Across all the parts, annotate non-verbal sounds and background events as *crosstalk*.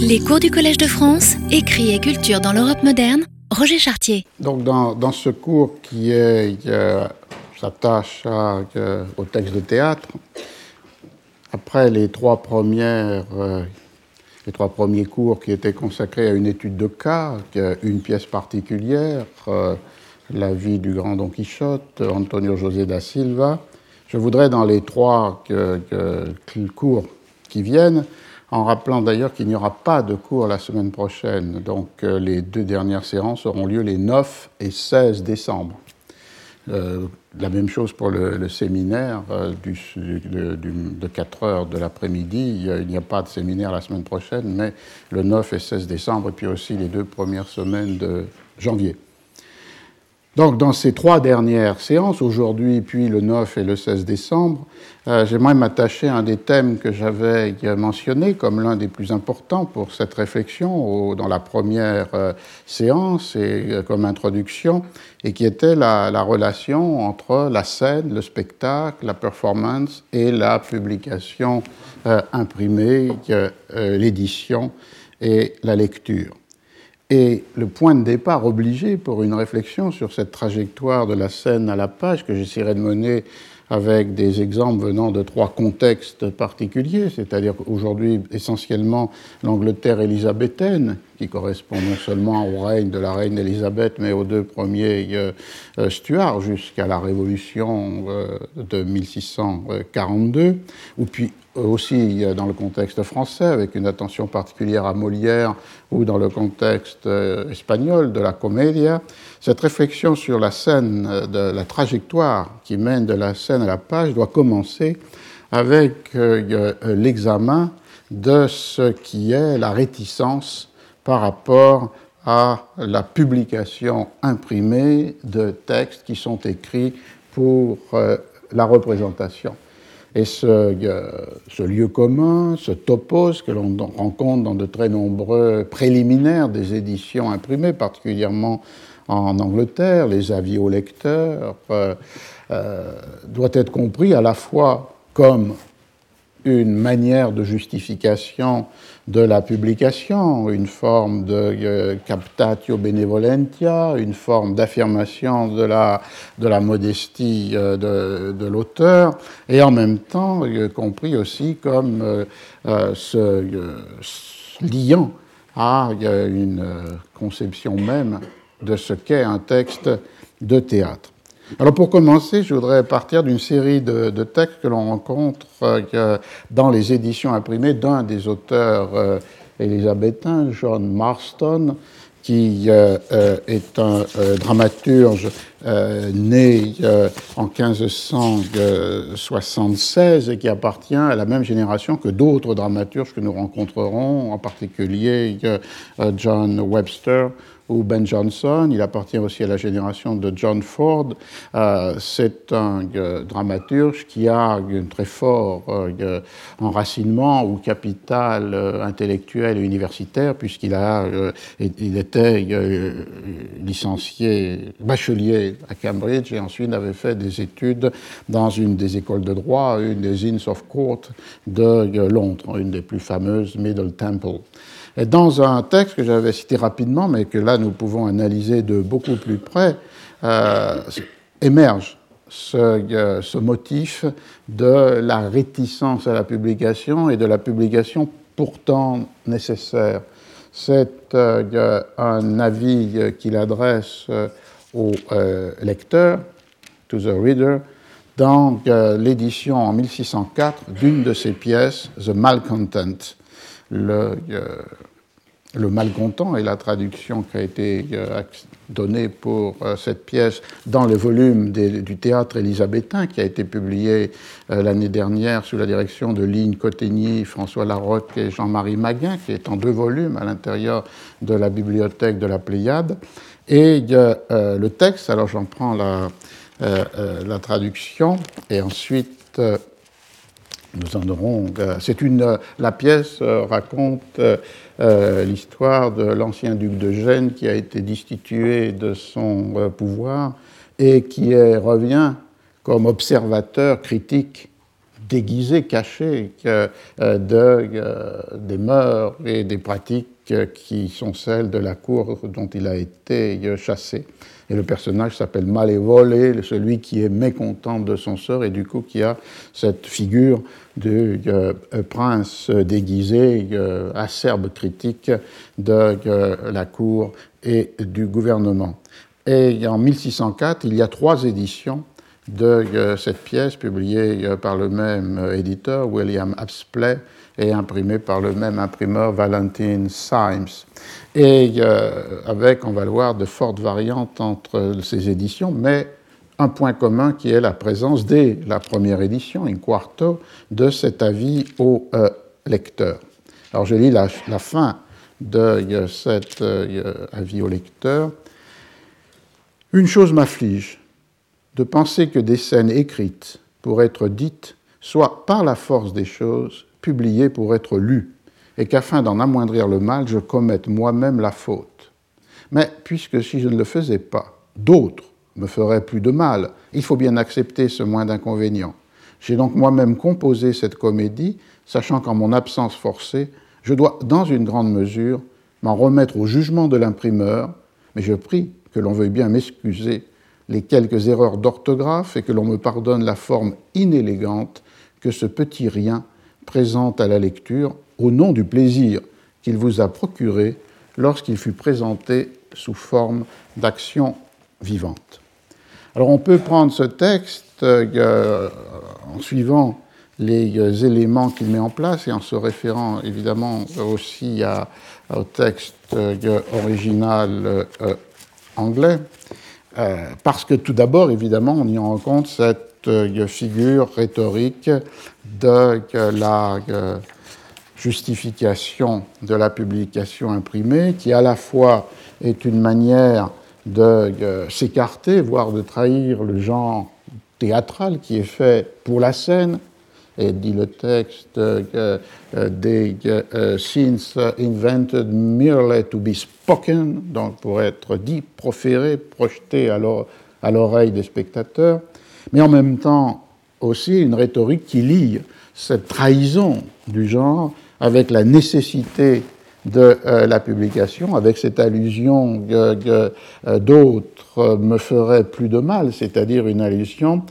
Les cours du Collège de France, écrit et culture dans l'Europe moderne, Roger Chartier. Donc dans, ce cours qui est, euh, s'attache euh, au texte de théâtre, après les trois premières, euh, les trois premiers cours qui étaient consacrés à une étude de cas, une pièce particulière, la vie du grand Don Quichotte, Antonio José da Silva, je voudrais dans les trois cours qui viennent en rappelant d'ailleurs qu'il n'y aura pas de cours la semaine prochaine. Donc euh, les deux dernières séances auront lieu les 9 et 16 décembre. Euh, la même chose pour le, séminaire euh, du, de, de 4 heures de l'après-midi. Il n'y a pas de séminaire la semaine prochaine, mais le 9 et 16 décembre, et puis aussi les deux premières semaines de janvier. Donc, dans ces trois dernières séances, aujourd'hui, puis le 9 et le 16 décembre, euh, j'aimerais m'attacher à un des thèmes que j'avais mentionné comme l'un des plus importants pour cette réflexion dans la première euh, séance et euh, comme introduction, et qui était la, la, relation entre la scène, le spectacle, la performance et la publication euh, imprimée, l'édition et la lecture. Et le point de départ obligé pour une réflexion sur cette trajectoire de la scène à la page que j'essaierai de mener avec des exemples venant de trois contextes particuliers, c'est-à-dire aujourd'hui essentiellement l'Angleterre élisabéthaine, qui correspond non seulement au règne de la reine Élisabeth, mais aux deux premiers euh, euh Stuarts jusqu'à la Révolution euh, de 1642, ou puis aussi dans le contexte français, avec une attention particulière à Molière, ou dans le contexte espagnol de la comédia, cette réflexion sur la scène, la trajectoire qui mène de la scène à la page doit commencer avec l'examen de ce qui est la réticence par rapport à la publication imprimée de textes qui sont écrits pour euh, la représentation. Et ce, euh, ce, lieu commun, ce topos que l'on rencontre dans de très nombreux préliminaires des éditions imprimées, particulièrement en Angleterre, les avis aux lecteurs, euh, doit être compris à la fois comme une manière de justification de la publication, une forme de euh, captatio benevolentia, une forme d'affirmation de la, de la modestie euh, de, l'auteur, et en même temps euh, compris aussi comme se liant à une conception même de ce qu'est un texte de théâtre. Alors pour commencer, je voudrais partir d'une série de, textes que l'on rencontre euh, dans les éditions imprimées d'un des auteurs euh, John Marston, qui euh, euh est un dramaturge né en 1576 et qui appartient à la même génération que d'autres dramaturges que nous rencontrerons, en particulier John Webster Ben Jonson. Il appartient aussi à la génération de John Ford. Euh, c'est un euh, dramaturge qui a un très fort euh, enracinement ou capital intellectuel et universitaire, puisqu'il a, il était licencié, bachelier à Cambridge et ensuite avait fait des études dans une des écoles de droit, une des Inns of Court de Londres, une des plus fameuses, Middle Temple. Dans un texte que j'avais cité rapidement, mais que là nous pouvons analyser de beaucoup plus près, euh, émerge ce, euh, ce, motif de la réticence à la publication et de la publication pourtant nécessaire. C'est euh, un avis qu'il adresse au lecteur, to the reader, dans l'édition en 1604 d'une de ses pièces, The Malcontent le, euh, le malcontent et la traduction qui a été euh, donnée pour euh, cette pièce dans le volume du théâtre élisabétain qui a été publié l'année dernière sous la direction de Ligne Cotigny, François Larocque et Jean-Marie Maguin, qui est en deux volumes à l'intérieur de la bibliothèque de la Pléiade. Et le texte, alors j'en prends la, la traduction et ensuite nous en aurons. Euh, une. La pièce euh, raconte euh, l'histoire de l'ancien duc de Gênes qui a été destitué de son pouvoir et qui revient comme observateur critique déguisé, caché de, des mœurs et des pratiques qui sont celles de la cour dont il a été chassé. Et le personnage s'appelle Malévole, celui qui est mécontent de son sort et du coup qui a cette figure de euh, prince déguisé, euh, acerbe critique de euh, la cour et du gouvernement. Et en 1604, il y a trois éditions de cette pièce publiée par le même éditeur, William Apsley, et imprimée par le même imprimeur, Valentine Symes et euh, avec, on va le voir, de fortes variantes entre ces éditions, mais un point commun qui est la présence dès la première édition, in quarto, de cet avis au euh, lecteur. Alors je lis la, fin de euh, cet avis au lecteur. Une chose m'afflige, de penser que des scènes écrites pour être dites soient par la force des choses publiées pour être lues et qu'afin d'en amoindrir le mal, je commette moi-même la faute. Mais puisque si je ne le faisais pas, d'autres me feraient plus de mal, il faut bien accepter ce moins d'inconvénients. J'ai donc moi-même composé cette comédie, sachant qu'en mon absence forcée, je dois, dans une grande mesure, m'en remettre au jugement de l'imprimeur, mais je prie que l'on veuille bien m'excuser les quelques erreurs d'orthographe et que l'on me pardonne la forme inélégante que ce petit rien présente à la lecture au nom du plaisir qu'il vous a procuré lorsqu'il fut présenté sous forme d'action vivante. Alors on peut prendre ce texte euh, en suivant les euh, éléments qu'il met en place et en se référant évidemment aussi au texte euh, original anglais, parce que tout d'abord, évidemment, on y rencontre cette figure rhétorique de la justification de la publication imprimée, qui à la fois est une manière de s'écarter, voire de trahir le genre théâtral qui est fait pour la scène, et dit le texte euh, des euh, scenes invented merely to be spoken, donc pour être dit, proféré, projeté à l'oreille des spectateurs, mais en même temps aussi une rhétorique qui lie cette trahison du genre avec la nécessité de euh, la publication, avec cette allusion que, euh, d'autres me feraient plus de mal, c'est-à-dire une allusion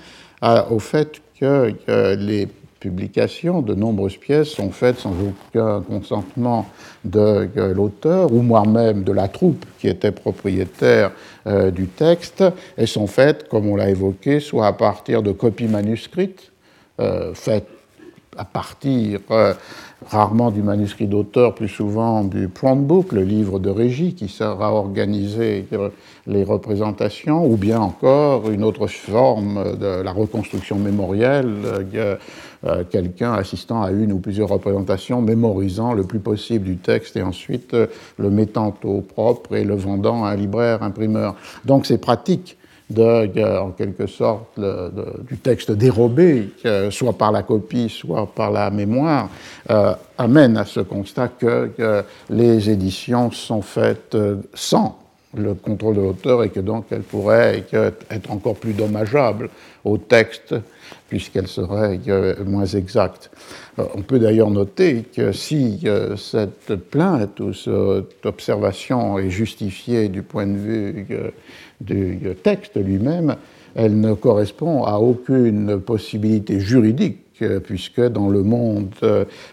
au fait que, les publications de nombreuses pièces sont faites sans aucun consentement de l'auteur ou moi-même de la troupe qui était propriétaire euh, du texte. Et sont faites, comme on l'a évoqué, soit à partir de copies manuscrites faites à partir rarement du manuscrit d'auteur, plus souvent du plan book, le livre de régie qui sert à organiser les représentations, ou bien encore une autre forme de la reconstruction mémorielle, euh, quelqu'un assistant à une ou plusieurs représentations, mémorisant le plus possible du texte et ensuite euh, le mettant au propre et le vendant à un libraire, imprimeur. Donc c'est pratique de, en quelque sorte, du texte dérobé, soit par la copie, soit par la mémoire, euh, amène à ce constat que, les éditions sont faites euh, sans le contrôle de l'auteur et que donc elles pourraient être encore plus dommageables au texte puisqu'elles seraient euh, moins exactes. On peut d'ailleurs noter que si cette plainte ou cette observation est justifiée du point de vue du texte lui-même, elle ne correspond à aucune possibilité juridique puisque dans le monde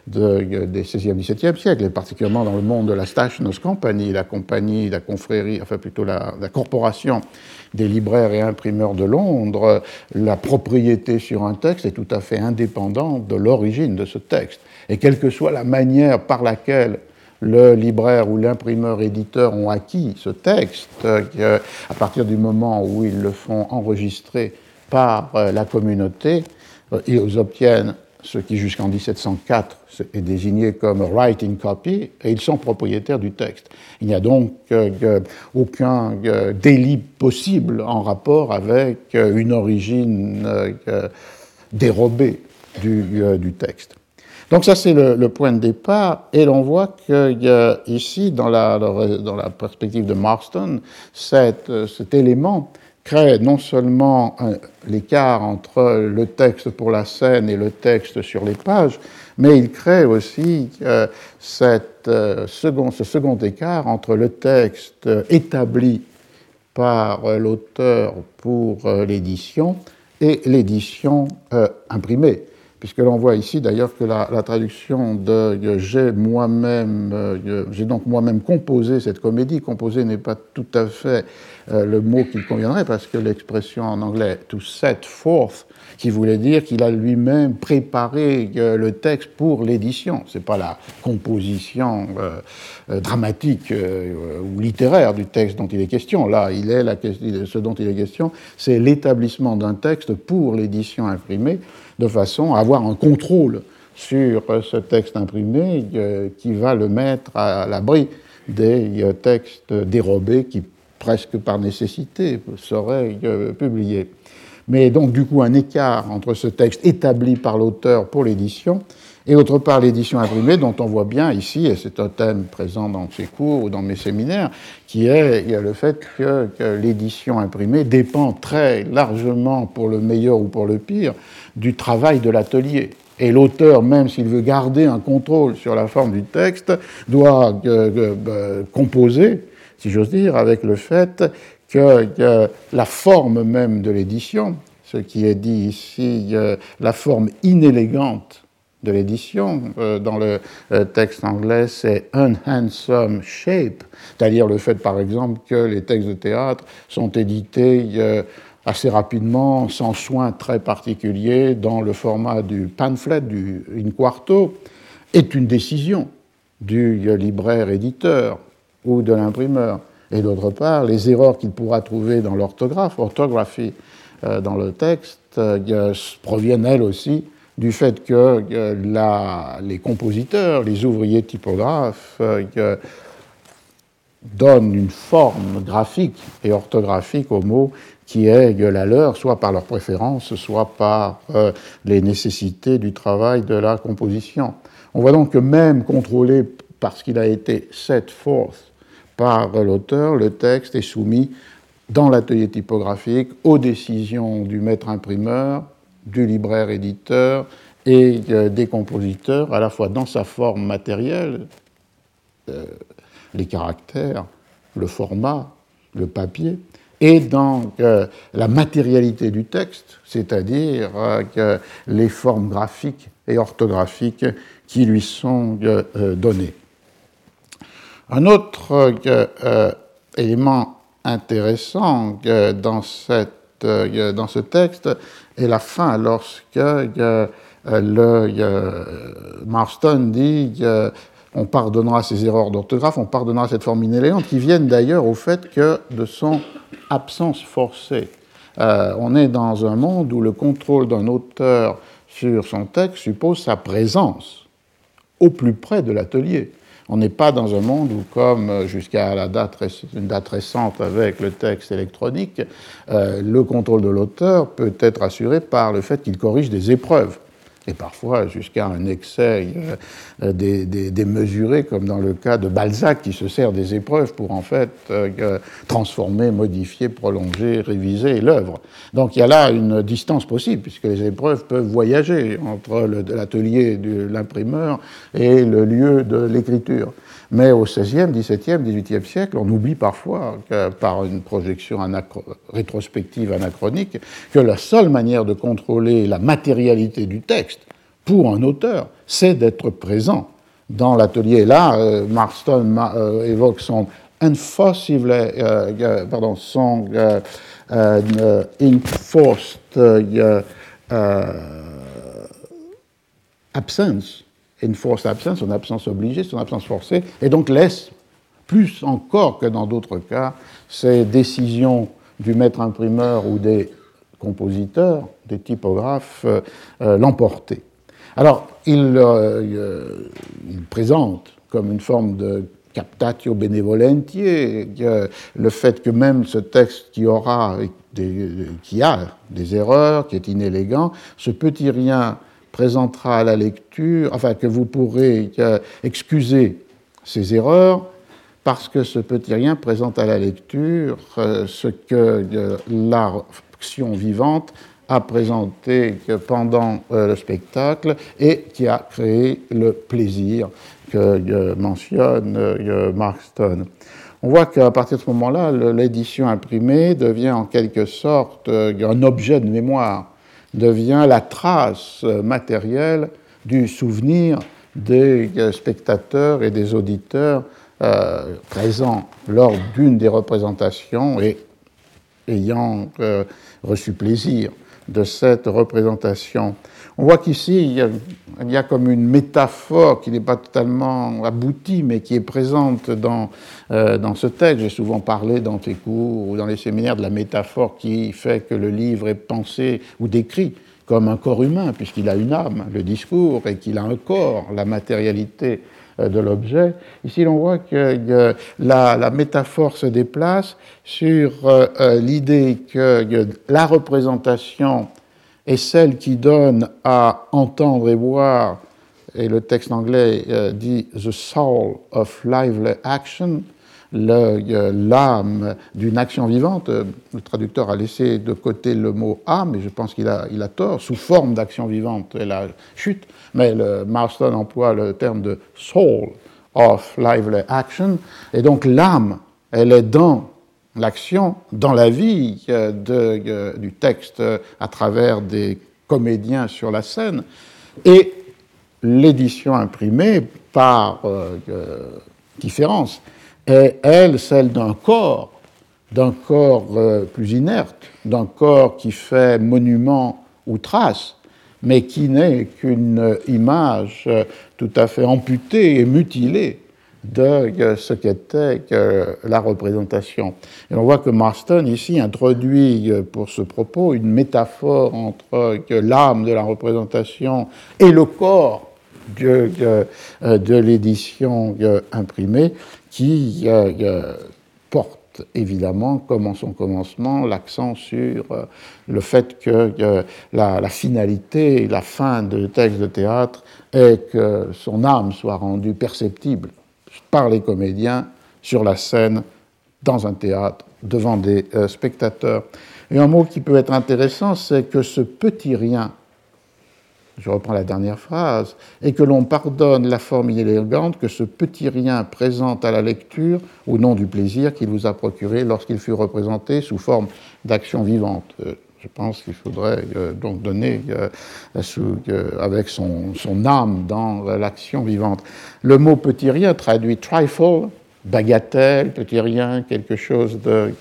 de, des 16e, 17e siècles, et particulièrement dans le monde de la Stachnos Company, la compagnie, la confrérie, enfin plutôt la, corporation des libraires et imprimeurs de Londres, la propriété sur un texte est tout à fait indépendante de l'origine de ce texte. Et quelle que soit la manière par laquelle le libraire ou l'imprimeur éditeur ont acquis ce texte, euh, à partir du moment où ils le font enregistrer par euh, la communauté, euh, ils obtiennent ce qui jusqu'en 1704 est désigné comme writing copy, et ils sont propriétaires du texte. Il n'y a donc aucun délit possible en rapport avec une origine dérobée du texte. Donc ça, c'est le, point de départ, et l'on voit qu'il ici, dans la, dans la perspective de Marston, cet, cet élément crée non seulement l'écart entre le texte pour la scène et le texte sur les pages, mais il crée aussi cette, second, ce second écart entre le texte établi par l'auteur pour l'édition et l'édition imprimée puisque l'on voit ici d'ailleurs que la, traduction de j'ai moi-même, euh, j'ai donc moi-même composé cette comédie, composé n'est pas tout à fait euh, le mot qui conviendrait, parce que l'expression en anglais to set forth, qui voulait dire qu'il a lui-même préparé euh, le texte pour l'édition. Ce n'est pas la composition dramatique ou littéraire du texte dont il est question. Là, il est la, ce dont il est question, c'est l'établissement d'un texte pour l'édition imprimée de façon à avoir un contrôle sur ce texte imprimé euh, qui va le mettre à l'abri des euh, textes dérobés qui, presque par nécessité, seraient euh, publiés. Mais donc, du coup, un écart entre ce texte établi par l'auteur pour l'édition et autre part l'édition imprimée, dont on voit bien ici, et c'est un thème présent dans ces cours ou dans mes séminaires, qui est le fait que, l'édition imprimée dépend très largement, pour le meilleur ou pour le pire, du travail de l'atelier. Et l'auteur, même s'il veut garder un contrôle sur la forme du texte, doit euh, euh, composer, si j'ose dire, avec le fait que, la forme même de l'édition, ce qui est dit ici, euh, la forme inélégante de l'édition. Dans le texte anglais, c'est unhandsome shape, c'est-à-dire le fait, par exemple, que les textes de théâtre sont édités assez rapidement, sans soin très particulier, dans le format du pamphlet, du in quarto, est une décision du libraire éditeur ou de l'imprimeur. Et d'autre part, les erreurs qu'il pourra trouver dans l'orthographe, orthographie dans le texte, proviennent elles aussi du fait que euh, les compositeurs, les ouvriers typographes, euh, donnent une forme graphique et orthographique aux mots qui est la leur, soit par leur préférence, soit par euh, les nécessités du travail de la composition. On voit donc que même contrôlé parce qu'il a été set forth par l'auteur, le texte est soumis dans l'atelier typographique aux décisions du maître imprimeur, du libraire éditeur et euh, des compositeurs, à la fois dans sa forme matérielle, euh, les caractères, le format, le papier, et dans euh, la matérialité du texte, c'est-à-dire les formes graphiques et orthographiques qui lui sont données. Un autre élément intéressant dans, dans ce texte, et la fin, lorsque euh, le, Marston dit on pardonnera ces erreurs d'orthographe, on pardonnera cette forme inélégante, qui viennent d'ailleurs au fait que de son absence forcée. Euh, on est dans un monde où le contrôle d'un auteur sur son texte suppose sa présence au plus près de l'atelier. On n'est pas dans un monde où, comme euh, jusqu'à date, une date récente avec le texte électronique, euh, le contrôle de l'auteur peut être assuré par le fait qu'il corrige des épreuves et parfois jusqu'à un excès euh, démesuré, comme dans le cas de Balzac, qui se sert des épreuves pour en fait euh, transformer, modifier, prolonger, réviser l'œuvre. Donc il y a là une distance possible, puisque les épreuves peuvent voyager entre l'atelier de l'imprimeur et le lieu de l'écriture. Mais au XVIe, XVIIe, XVIIIe siècle, on oublie parfois, par une projection rétrospective anachronique, que la seule manière de contrôler la matérialité du texte pour un auteur, c'est d'être présent dans l'atelier. Là, euh, Marston euh, évoque son enforced, euh, pardon, son enforced absence une force absence, son absence obligée, son absence forcée, et donc laisse, plus encore que dans d'autres cas, ces décisions du maître imprimeur ou des compositeurs, des typographes, euh, euh, l'emporter. Alors, euh, il, présente comme une forme de captatio benevolentiae, le fait que même ce texte qui aura qui a des erreurs, qui est inélégant, ce petit rien présentera à la lecture, enfin que vous pourrez excuser ces erreurs, parce que ce petit rien présente à la lecture ce que l'action vivante a présenté pendant le spectacle et qui a créé le plaisir que mentionne Marston. On voit qu'à partir de ce moment-là, l'édition imprimée devient en quelque sorte un objet de mémoire, devient la trace matérielle du souvenir des spectateurs et des auditeurs euh, présents lors d'une des représentations et ayant euh, reçu plaisir de cette représentation. On voit qu'ici, il, y a comme une métaphore qui n'est pas totalement aboutie, mais qui est présente dans, euh, dans ce texte. J'ai souvent parlé dans tes cours ou dans les séminaires de la métaphore qui fait que le livre est pensé ou décrit comme un corps humain, puisqu'il a une âme, le discours, et qu'il a un corps, la matérialité euh, de l'objet. Ici, l'on voit que la, métaphore se déplace sur euh, euh, l'idée que la représentation est celle qui donne à entendre et voir, et le texte anglais dit The soul of lively action, l'âme d'une action vivante. Le traducteur a laissé de côté le mot âme, et je pense qu'il a, il a tort, sous forme d'action vivante, et la chute, mais Marston emploie le terme de soul of lively action, et donc l'âme, elle est dans l'action, dans la vie euh, euh, du texte à travers des comédiens sur la scène, et l'édition imprimée par euh, différence est, elle, celle d'un corps, d'un corps euh, plus inerte, d'un corps qui fait monument ou trace, mais qui n'est qu'une image euh, tout à fait amputée et mutilée de euh, ce qu'était la représentation. Et on voit que Marston ici introduit pour ce propos une métaphore entre l'âme de la représentation et le corps de, de l'édition imprimée, qui euh, euh, porte évidemment, comme en son commencement, l'accent sur euh, le fait que la, finalité, la fin du texte de théâtre est que son âme soit rendue perceptible par les comédiens sur la scène, dans un théâtre, devant des spectateurs. Et un mot qui peut être intéressant, c'est que ce petit rien je reprends la dernière phrase, et que l'on pardonne la forme inélégante que ce petit rien présente à la lecture au nom du plaisir qu'il vous a procuré lorsqu'il fut représenté sous forme d'action vivante. Euh, je pense qu'il faudrait euh, donc donner euh, avec son, âme dans l'action vivante. Le mot petit rien traduit trifle, bagatelle, petit rien, quelque chose de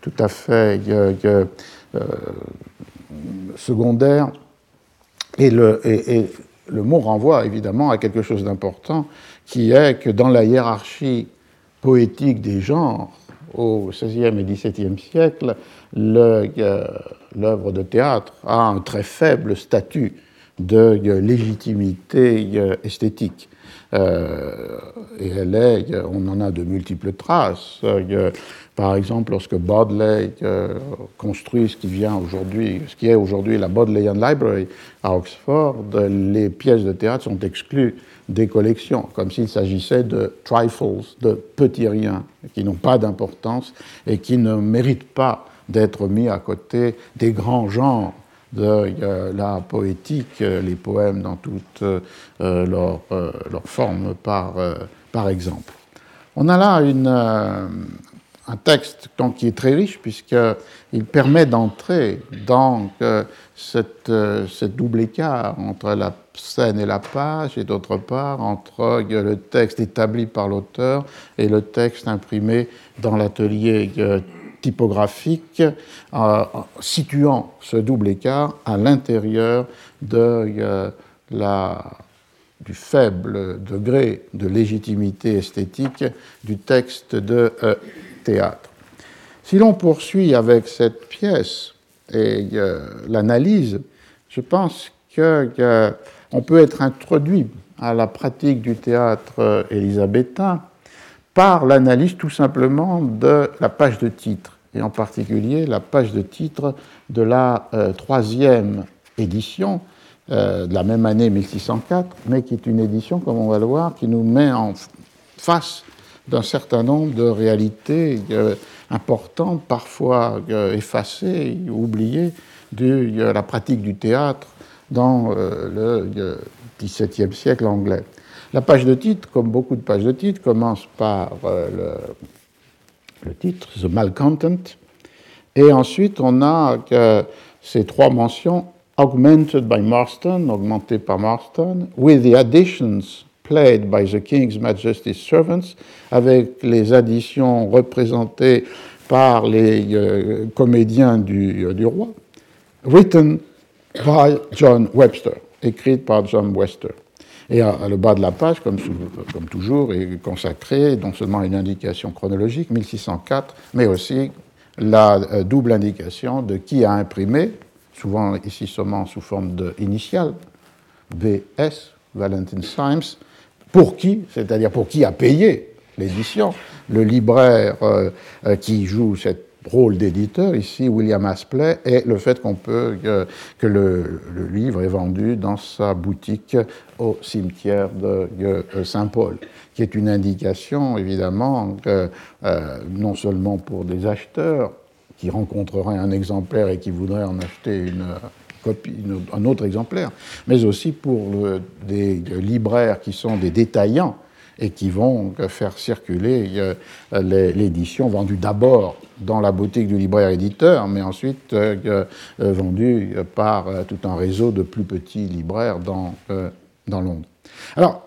tout à fait secondaire. Et le, le, mot renvoie évidemment à quelque chose d'important, qui est que dans la hiérarchie poétique des genres, au XVIe et XVIIe siècle, euh, l'œuvre de théâtre a un très faible statut de légitimité euh, esthétique. Euh, et elle est, on en a de multiples traces. Par exemple, lorsque Bodley euh, construit ce qui vient aujourd'hui, ce qui est aujourd'hui la Bodleian Library à Oxford, les pièces de théâtre sont exclues des collections, comme s'il s'agissait de trifles, de petits riens, qui n'ont pas d'importance et qui ne méritent pas d'être mis à côté des grands genres de euh, la poétique, euh, les poèmes dans toute leur, leur, forme, par, par exemple. On a là une, un texte donc, qui est très riche puisqu'il permet d'entrer dans euh, cette, euh, cette, double écart entre la scène et la page et d'autre part entre euh, le texte établi par l'auteur et le texte imprimé dans l'atelier typographique, situant ce double écart à l'intérieur de la du faible degré de légitimité esthétique du texte de théâtre. Si l'on poursuit avec cette pièce et euh, l'analyse, je pense qu'on peut être introduit à la pratique du théâtre euh, élisabétain par l'analyse tout simplement de la page de titre, et en particulier la page de titre de la euh, troisième édition de la même année 1604, mais qui est une édition, comme on va le voir, qui nous met en face d'un certain nombre de réalités importantes, parfois effacées, oubliées, de la pratique du théâtre dans le XVIIe siècle anglais. La page de titre, comme beaucoup de pages de titre, commence par le, le, titre, The Malcontent, et ensuite on a ces trois mentions augmented by Marston, augmenté par Marston, with the additions played by the King's Majesty's servants, avec les additions représentées par les euh, comédiens du, euh, du, roi, written by John Webster, écrite par John Webster. Et à, le bas de la page, comme, toujours, est consacré non seulement une indication chronologique, 1604, mais aussi la euh, double indication de qui a imprimé souvent ici seulement sous forme d'initiale, VS, Valentine Symes, pour qui, c'est-à-dire pour qui a payé l'édition, le libraire euh, euh, qui joue ce rôle d'éditeur, ici William Aspley, et le fait qu'on peut, que le, livre est vendu dans sa boutique au cimetière de, Saint-Paul, qui est une indication évidemment que, euh, non seulement pour des acheteurs, qui rencontrerait un exemplaire et qui voudrait en acheter une copie, un autre exemplaire, mais aussi pour des libraires qui sont des détaillants et qui vont faire circuler euh, l'édition vendue d'abord dans la boutique du libraire éditeur, mais ensuite euh, euh, vendue par tout un réseau de plus petits libraires dans, dans Londres. Alors,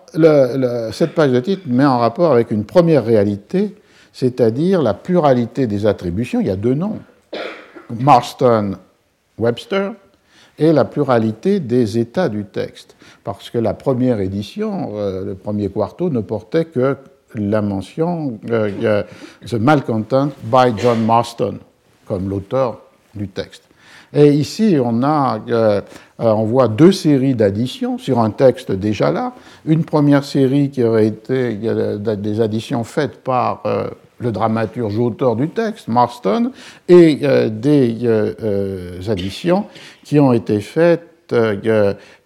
cette page de titre met en rapport avec une première réalité c'est-à-dire la pluralité des attributions. Il y a deux noms, Marston, Webster, et la pluralité des états du texte. Parce que la première édition, euh, le premier quarto, ne portait que la mention euh, The Malcontent by John Marston, comme l'auteur du texte. Et ici, on, a, euh, on voit deux séries d'additions sur un texte déjà là. Une première série qui aurait été des additions faites par le dramaturge auteur du texte, Marston, et euh, des euh, euh, additions qui ont été faites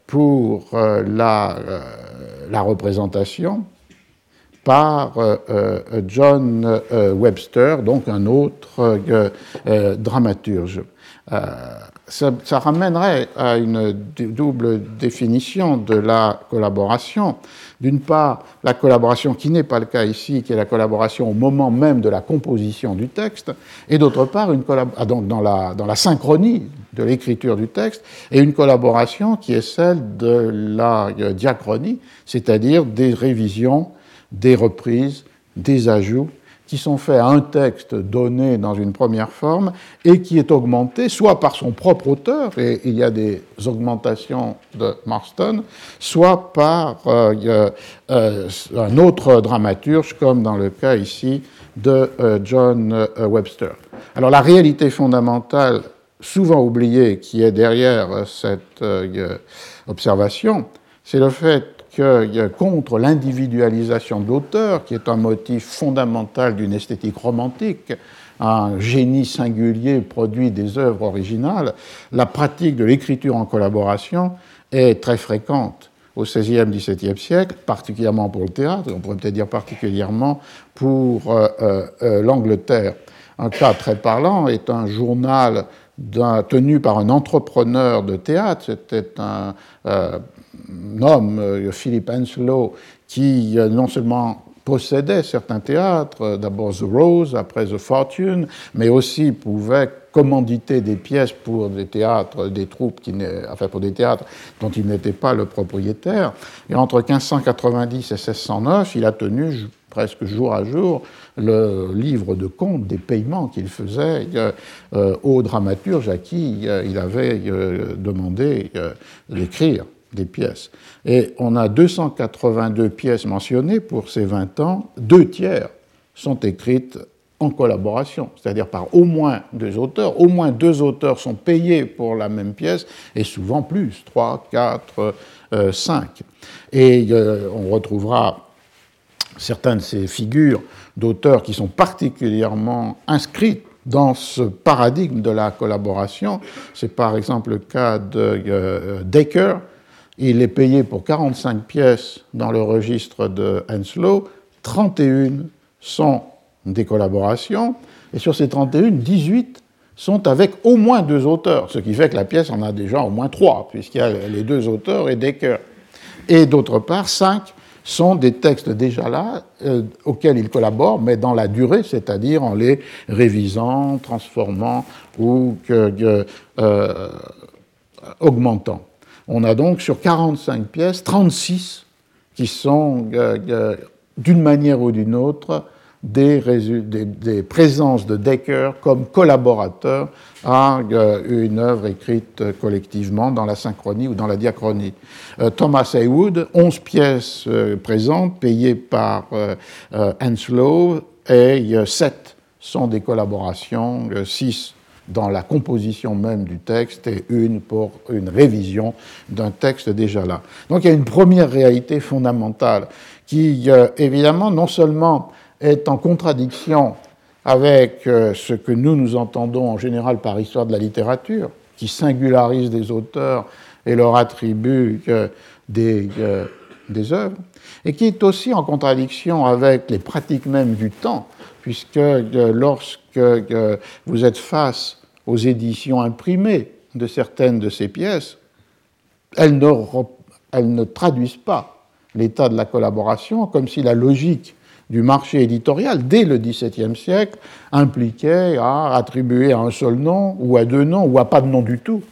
pour la, représentation par John Webster, donc un autre dramaturge ça, ramènerait à une double définition de la collaboration. D'une part, la collaboration qui n'est pas le cas ici, qui est la collaboration au moment même de la composition du texte, et d'autre part, ah, donc dans, la, synchronie de l'écriture du texte, et une collaboration qui est celle de la euh, diachronie, c'est-à-dire des révisions, des reprises, des ajouts qui sont faits à un texte donné dans une première forme et qui est augmenté soit par son propre auteur, et il y a des augmentations de Marston, soit par euh, euh, un autre dramaturge, comme dans le cas ici de euh, John Webster. Alors la réalité fondamentale, souvent oubliée, qui est derrière cette observation, c'est le fait contre l'individualisation de l'auteur, qui est un motif fondamental d'une esthétique romantique, un génie singulier produit des œuvres originales, la pratique de l'écriture en collaboration est très fréquente au XVIe, XVIIe siècle, particulièrement pour le théâtre, on pourrait peut-être dire particulièrement pour euh, euh, euh, l'Angleterre. Un cas très parlant est un journal tenu par un entrepreneur de théâtre, c'était un homme, euh, Philip Henslow, qui euh, non seulement possédait certains théâtres, euh, d'abord The Rose, après The Fortune, mais aussi pouvait commanditer des pièces pour des théâtres, des troupes, qui enfin pour des théâtres dont il n'était pas le propriétaire. Et entre 1590 et 1609, il a tenu presque jour à jour le livre de compte des paiements qu'il faisait aux dramaturges à qui il avait demandé d'écrire des pièces. Et on a 282 pièces mentionnées pour ces 20 ans, deux tiers sont écrites en collaboration, c'est-à-dire par au moins deux auteurs. Au moins deux auteurs sont payés pour la même pièce, et souvent plus, trois, quatre, euh, cinq. Et euh, on retrouvera certaines de ces figures d'auteurs qui sont particulièrement inscrites dans ce paradigme de la collaboration. C'est par exemple le cas de euh, Decker, il est payé pour 45 pièces dans le registre de Henslow, 31 sont des collaborations, et sur ces 31, 18 sont avec au moins deux auteurs, ce qui fait que la pièce en a déjà au moins trois, puisqu'il y a les deux auteurs et des chœurs. Et d'autre part, cinq sont des textes déjà là, euh, auxquels il collabore, mais dans la durée, c'est-à-dire en les révisant, transformant ou euh, augmentant. On a donc sur 45 pièces, 36 qui sont, euh, d'une manière ou d'une autre, des, présences de Decker comme collaborateur à euh, une œuvre écrite collectivement dans la synchronie ou dans la diachronie. Euh, Thomas Heywood, 11 pièces euh, présentes, payées par Henslow, et 7 sont des collaborations, 6 dans la composition même du texte et une pour une révision d'un texte déjà là. Donc il y a une première réalité fondamentale qui, évidemment, non seulement est en contradiction avec euh, ce que nous nous entendons en général par histoire de la littérature, qui singularise des auteurs et leur attribue euh, des, euh, des œuvres, et qui est aussi en contradiction avec les pratiques mêmes du temps, puisque lorsque vous êtes face aux éditions imprimées de certaines de ces pièces, elles ne, elles ne traduisent pas l'état de la collaboration, comme si la logique du marché éditorial dès le XVIIe siècle impliquait à attribuer à un seul nom ou à deux noms ou à pas de nom du tout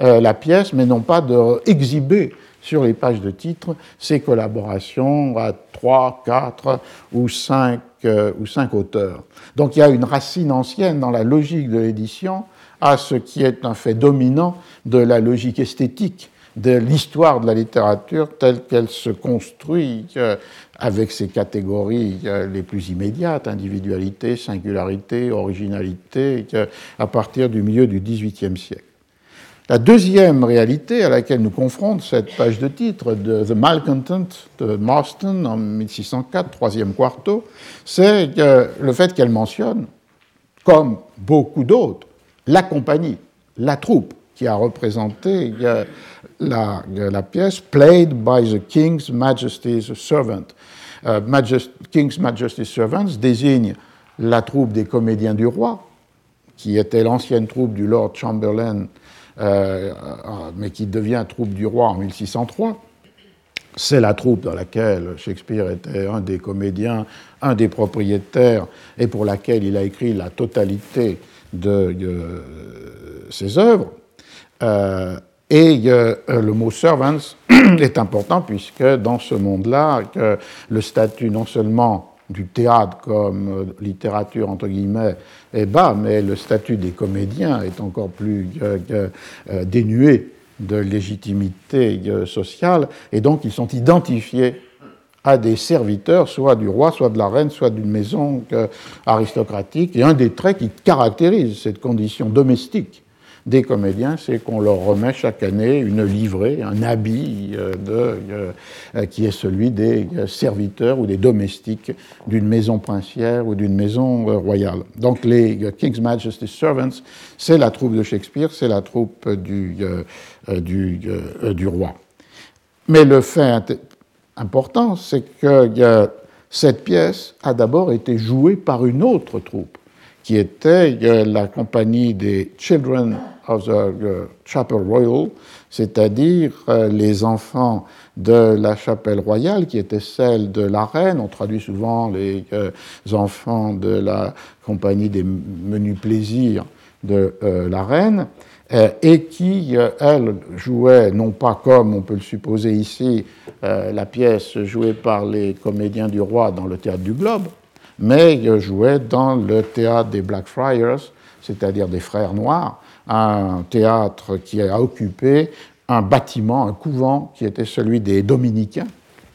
euh, la pièce, mais non pas d'exhiber sur les pages de titre ces collaborations à trois, quatre ou cinq, euh, ou cinq auteurs. Donc il y a une racine ancienne dans la logique de l'édition à ce qui est un fait dominant de la logique esthétique de l'histoire de la littérature telle qu'elle se construit euh, avec ses catégories euh, les plus immédiates, individualité, singularité, originalité, à partir du milieu du XVIIIe siècle. La deuxième réalité à laquelle nous confronte cette page de titre de The Malcontent de Marston en 1604, troisième quarto, c'est le fait qu'elle mentionne, comme beaucoup d'autres, la compagnie, la troupe qui a représenté la, la pièce Played by the King's Majesty's Servant. Euh, King's Majesty's Servants désigne la troupe des comédiens du roi, qui était l'ancienne troupe du Lord Chamberlain, euh, euh, mais qui devient troupe du roi en 1603. C'est la troupe dans laquelle Shakespeare était un des comédiens, un des propriétaires, et pour laquelle il a écrit la totalité de, ses œuvres. et le mot servants *clears throat* est important puisque dans ce monde-là, le statut non seulement du théâtre comme euh, littérature entre guillemets est bas, mais le statut des comédiens est encore plus euh, dénué de légitimité euh, sociale, et donc ils sont identifiés à des serviteurs, soit du roi, soit de la reine, soit d'une maison aristocratique. Et un des traits qui caractérise cette condition domestique des comédiens, c'est qu'on leur remet chaque année une livrée, un habit euh, euh, qui est celui des euh, serviteurs ou des domestiques d'une maison princière ou d'une maison royale. Donc les King's Majesty's Servants, c'est la troupe de Shakespeare, c'est la troupe du, du, du, roi. Mais le fait important, c'est que cette pièce a d'abord été jouée par une autre troupe, qui était la compagnie des Children of the Chapel Royal, c'est-à-dire euh, les enfants de la chapelle royale, qui était celle de la reine. On traduit souvent les euh, enfants de la compagnie des menus plaisirs de euh, la reine, et qui, elle, jouait, non pas comme on peut le supposer ici, la pièce jouée par les comédiens du roi dans le théâtre du Globe, mais jouait dans le théâtre des Blackfriars, c'est-à-dire des Frères Noirs, un théâtre qui a occupé un bâtiment, un couvent qui était celui des dominicains,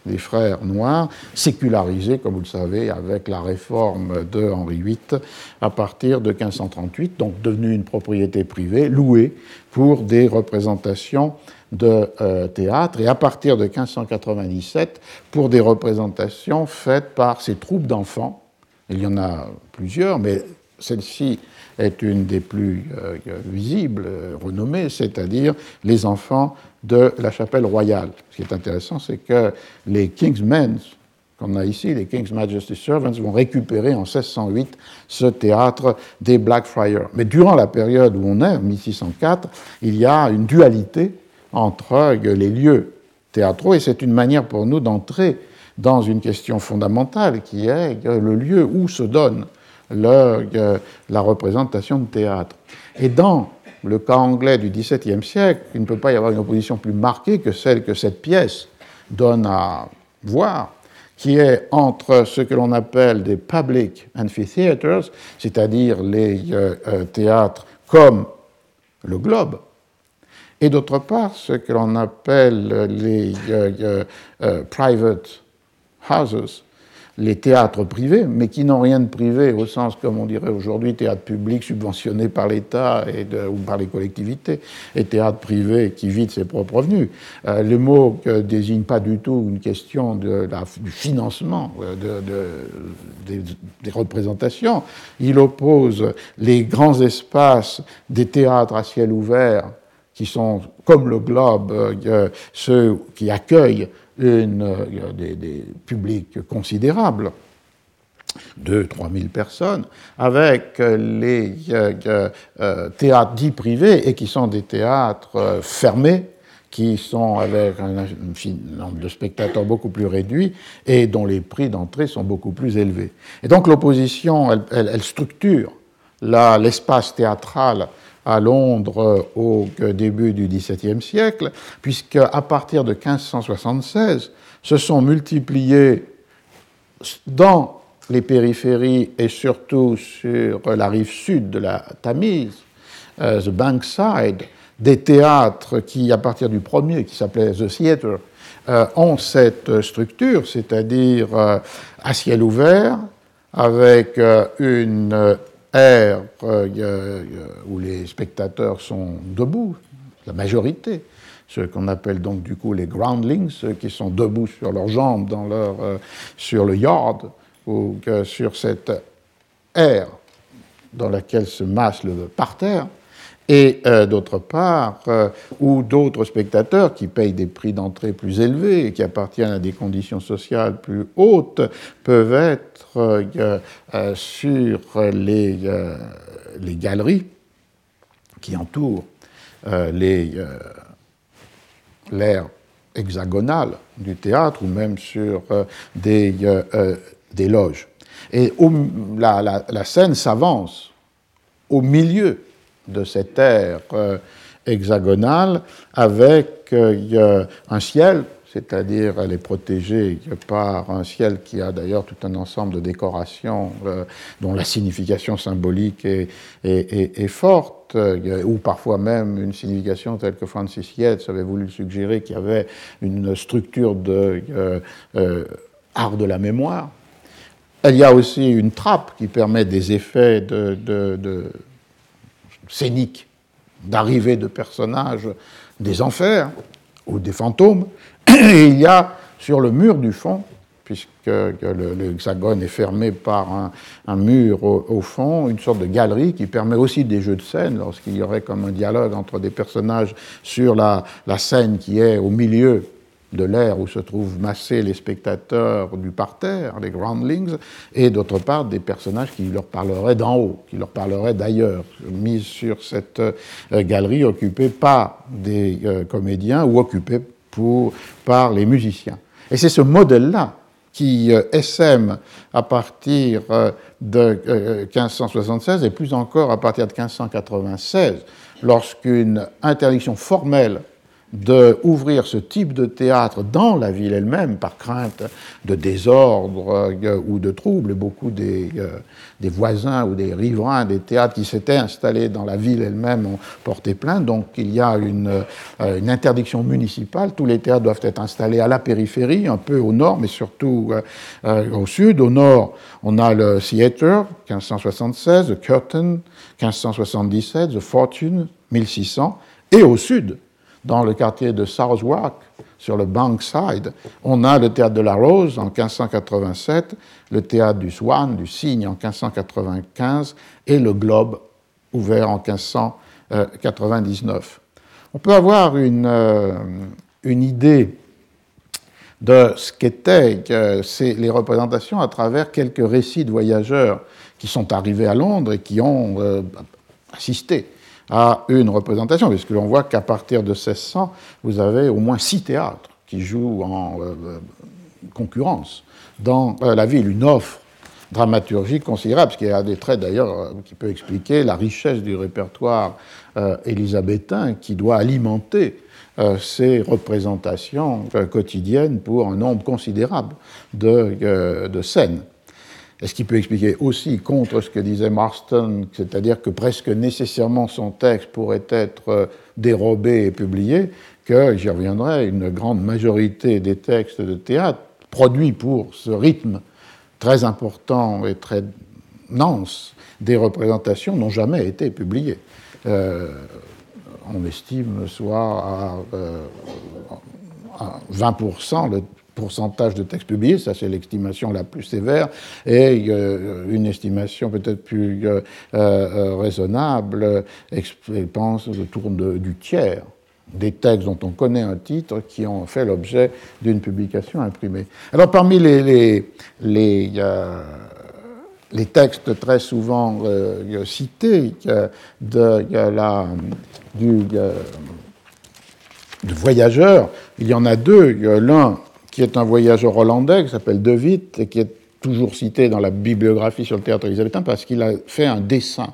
des frères noirs, sécularisé, comme vous le savez, avec la réforme de Henri VIII à partir de 1538, donc devenu une propriété privée, louée pour des représentations de euh, théâtre, et à partir de 1597, pour des représentations faites par ces troupes d'enfants. Il y en a plusieurs, mais celle-ci est une des plus euh, visibles, euh, renommées, c'est-à-dire les enfants de la chapelle royale. Ce qui est intéressant, c'est que les King's Men qu'on a ici, les King's Majesty Servants, vont récupérer en 1608 ce théâtre des Blackfriars. Mais durant la période où on est, en 1604, il y a une dualité entre les lieux théâtraux et c'est une manière pour nous d'entrer dans une question fondamentale qui est le lieu où se donne le, la représentation de théâtre. Et dans le cas anglais du XVIIe siècle, il ne peut pas y avoir une opposition plus marquée que celle que cette pièce donne à voir, qui est entre ce que l'on appelle des public amphitheaters, c'est-à-dire les euh, euh, théâtres comme le Globe, et d'autre part ce que l'on appelle les euh, private houses, les théâtres privés, mais qui n'ont rien de privé au sens, comme on dirait aujourd'hui, théâtre public subventionné par l'État ou par les collectivités, et théâtre privé qui vide ses propres revenus. Euh, le mot ne désigne pas du tout une question du financement euh, de, des, représentations. Il oppose les grands espaces des théâtres à ciel ouvert, qui sont, comme le globe, euh, ceux qui accueillent une, euh, des, publics considérables, 2-3 000 personnes, avec les euh, euh, théâtres dits privés et qui sont des théâtres fermés, qui sont avec un, nombre de spectateurs beaucoup plus réduit et dont les prix d'entrée sont beaucoup plus élevés. Et donc l'opposition, elle, structure l'espace théâtral à Londres au début du XVIIe siècle, puisque à partir de 1576 se sont multipliés dans les périphéries et surtout sur la rive sud de la Tamise, euh, the Bankside, des théâtres qui, à partir du premier, qui s'appelait The Theatre, euh, ont cette structure, c'est-à-dire euh, à ciel ouvert, avec une air euh, où les spectateurs sont debout, la majorité, ceux qu'on appelle donc du coup les groundlings, ceux qui sont debout sur leurs jambes dans leur, euh, sur le yard ou sur cette air dans laquelle se masse le parterre, et euh, d'autre part, euh, ou d'autres spectateurs qui payent des prix d'entrée plus élevés et qui appartiennent à des conditions sociales plus hautes peuvent être sur les, les, galeries qui entourent l'aire hexagonale du théâtre ou même sur des, loges. Et la, la, scène s'avance au milieu de cette euh, hexagonale avec euh, un ciel, c'est-à-dire elle est protégée par un ciel qui a d'ailleurs tout un ensemble de décorations euh, dont la signification symbolique est, forte, ou parfois même une signification telle que Francis Yates avait voulu suggérer qu'il y avait une structure de art de la mémoire. Il y a aussi une trappe qui permet des effets de scénique d'arrivée de personnages des enfers ou des fantômes. Et il y a sur le mur du fond, puisque l'hexagone est fermé par un, mur au, fond, une sorte de galerie qui permet aussi des jeux de scène, lorsqu'il y aurait comme un dialogue entre des personnages sur la, scène qui est au milieu de l'air où se trouvent massés les spectateurs du parterre, les groundlings, et d'autre part des personnages qui leur parleraient d'en haut, qui leur parleraient d'ailleurs, mis sur cette euh, galerie occupée par des euh, comédiens ou occupée par les musiciens. Et c'est ce modèle-là qui euh, à partir de 1576 et plus encore à partir de 1596, lorsqu'une interdiction formelle d'ouvrir ce type de théâtre dans la ville elle-même par crainte de désordre euh, ou de troubles. Beaucoup des, euh, des, voisins ou des riverains des théâtres qui s'étaient installés dans la ville elle-même ont porté plainte. Donc il y a une, euh, une, interdiction municipale. Tous les théâtres doivent être installés à la périphérie, un peu au nord, mais surtout au sud. Au nord, on a le Theatre, 1576, The Curtain, 1577, The Fortune, 1600, et au sud, dans le quartier de Southwark, sur le Bankside, on a le théâtre de la Rose en 1587, le théâtre du Swan, du Cygne en 1595 et le Globe ouvert en 1599. On peut avoir une, euh, une idée de ce qu'étaient les représentations à travers quelques récits de voyageurs qui sont arrivés à Londres et qui ont euh, assisté à une représentation, puisque l'on voit qu'à partir de 1600, vous avez au moins six théâtres qui jouent en euh, concurrence dans la ville, une offre dramaturgique considérable, ce qui a des traits d'ailleurs qui peut expliquer la richesse du répertoire élisabétain qui doit alimenter euh, ces représentations euh, quotidiennes pour un nombre considérable de, euh, de scènes. Et ce qui peut expliquer aussi contre ce que disait Marston, c'est-à-dire que presque nécessairement son texte pourrait être dérobé et publié, que, j'y reviendrai, une grande majorité des textes de théâtre produits pour ce rythme très important et très dense des représentations n'ont jamais été publiés. On estime soit à, 20% le pourcentage de textes publiés, ça c'est l'estimation la plus sévère, et euh, une estimation peut-être plus euh, euh, pense, autour du tiers des textes dont on connaît un titre qui ont fait l'objet d'une publication imprimée. Alors parmi les, les les textes très souvent euh, cités de, du, voyageur, il y en a deux. L'un qui est un voyageur hollandais qui s'appelle De Witt et qui est toujours cité dans la bibliographie sur le théâtre élisabétain parce qu'il a fait un dessin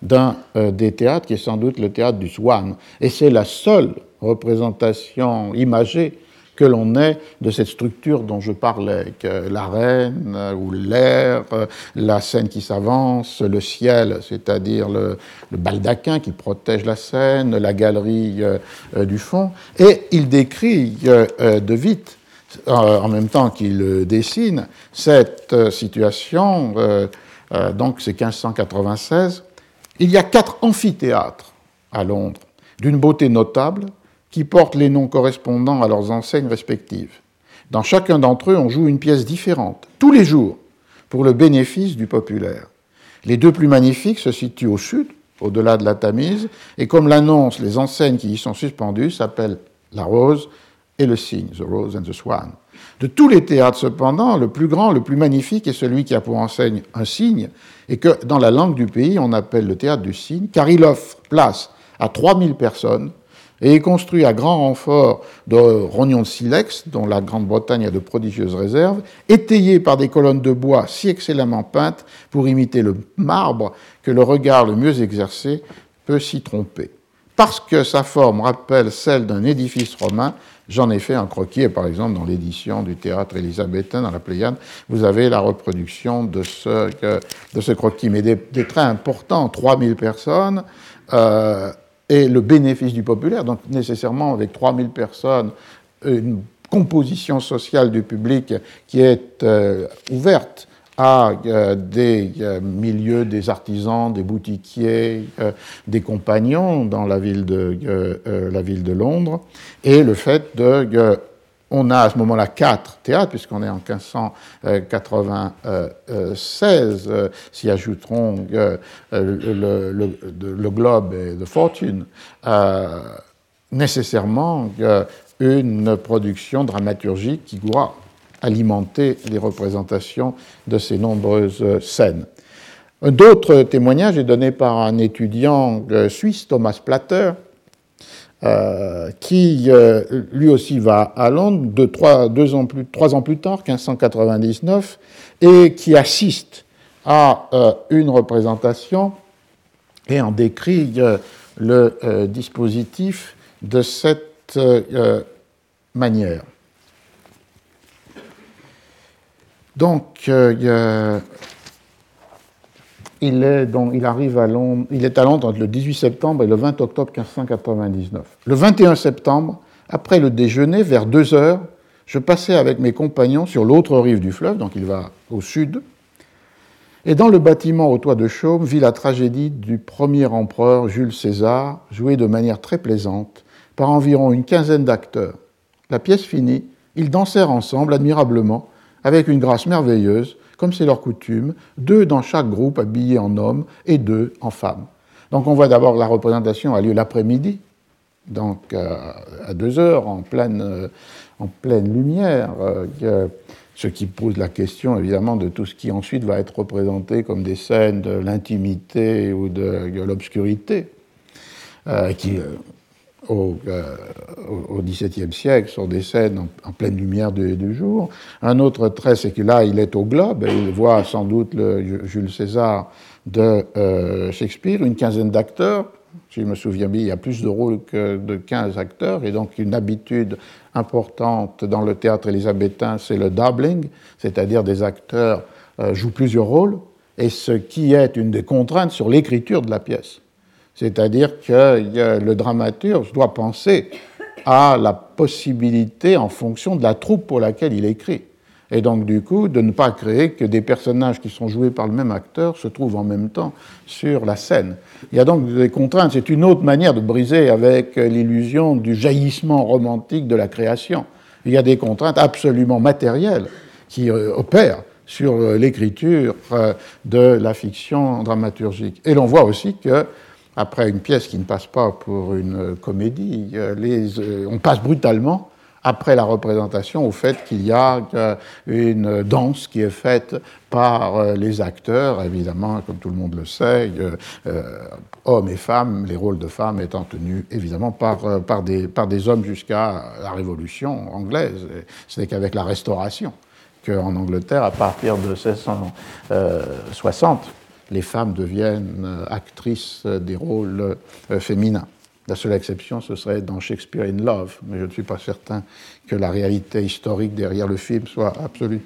d'un euh, des théâtres qui est sans doute le théâtre du Swan. Et c'est la seule représentation imagée que l'on ait de cette structure dont je parlais, que la reine euh, ou l'air, euh, la scène qui s'avance, le ciel, c'est-à-dire le, baldaquin qui protège la scène, la galerie du fond, et il décrit de vite, en même temps qu'il dessine, cette situation, donc c'est 1596, il y a quatre amphithéâtres à Londres, d'une beauté notable, qui portent les noms correspondant à leurs enseignes respectives. Dans chacun d'entre eux, on joue une pièce différente, tous les jours, pour le bénéfice du populaire. Les deux plus magnifiques se situent au sud, au-delà de la Tamise, et comme l'annoncent les enseignes qui y sont suspendues, s'appellent la rose et le cygne, the rose and the swan. De tous les théâtres, cependant, le plus grand, le plus magnifique est celui qui a pour enseigne un cygne, et que dans la langue du pays, on appelle le théâtre du cygne, car il offre place à 3000 personnes et est construit à grand renfort de rognons de silex, dont la Grande-Bretagne a de prodigieuses réserves, étayé par des colonnes de bois si excellemment peintes pour imiter le marbre que le regard le mieux exercé peut s'y tromper. Parce que sa forme rappelle celle d'un édifice romain, j'en ai fait un croquis, et par exemple dans l'édition du théâtre élisabétain dans la Pléiade, vous avez la reproduction de ce, croquis, mais des, traits importants, 3000 personnes. Euh, et le bénéfice du populaire, donc nécessairement avec 3000 personnes, une composition sociale du public qui est euh, ouverte à euh, des euh, milieux, des artisans, des boutiquiers, des compagnons dans la ville de, la ville de Londres, et le fait de on a à ce moment-là quatre théâtres, puisqu'on est en 1596, euh, s'y ajouteront euh, le, Globe et The Fortune, euh, nécessairement une production dramaturgique qui doit alimenter les représentations de ces nombreuses scènes. D'autres témoignages est donné par un étudiant suisse, Thomas Platter, euh, qui euh, lui aussi va à Londres trois, ans plus, tard, 1599, et qui assiste à euh, une représentation et en décrit le dispositif de cette manière. Donc, il est, à Londres entre le 18 septembre et le 20 octobre 1599. Le 21 septembre, après le déjeuner, vers 2 heures, je passais avec mes compagnons sur l'autre rive du fleuve, donc il va au sud, et dans le bâtiment au toit de chaume vit la tragédie du premier empereur Jules César, jouée de manière très plaisante par environ une quinzaine d'acteurs. La pièce finie, ils dansèrent ensemble admirablement, avec une grâce merveilleuse, comme c'est leur coutume, deux dans chaque groupe habillés en hommes et deux en femmes. Donc on voit d'abord la représentation a lieu l'après-midi, donc à deux heures, en pleine, en pleine lumière, ce qui pose la question évidemment de tout ce qui ensuite va être représenté comme des scènes de l'intimité ou de, l'obscurité, qui au, XVIIe siècle sont des scènes en, pleine lumière du, jour. Un autre trait, c'est que là, il est au globe, et il voit sans doute le Jules César de euh, Shakespeare, une quinzaine d'acteurs. Si je me souviens bien, il y a plus de rôles que de 15 acteurs, et donc une habitude importante dans le théâtre élisabétain, c'est le doubling, c'est-à-dire des acteurs euh, jouent plusieurs rôles, et ce qui est une des contraintes sur l'écriture de la pièce. C'est-à-dire que le dramaturge doit penser à la possibilité en fonction de la troupe pour laquelle il écrit. Et donc, du coup, de ne pas créer que des personnages qui sont joués par le même acteur se trouvent en même temps sur la scène. Il y a donc des contraintes. C'est une autre manière de briser avec l'illusion du jaillissement romantique de la création. Il y a des contraintes absolument matérielles qui euh, opèrent sur euh, l'écriture euh, de la fiction dramaturgique. Et l'on voit aussi que après une pièce qui ne passe pas pour une comédie, les, on passe brutalement après la représentation au fait qu'il y a euh, une danse qui est faite par euh, les acteurs, évidemment, comme tout le monde le sait, euh, hommes et femmes, les rôles de femmes étant tenus évidemment par, par, des, par des hommes jusqu'à la Révolution anglaise. Ce n'est qu'avec la Restauration qu'en Angleterre, à partir de 1660, les femmes deviennent actrices des rôles féminins. La seule exception, ce serait dans Shakespeare in Love, mais je ne suis pas certain que la réalité historique derrière le film soit absolue.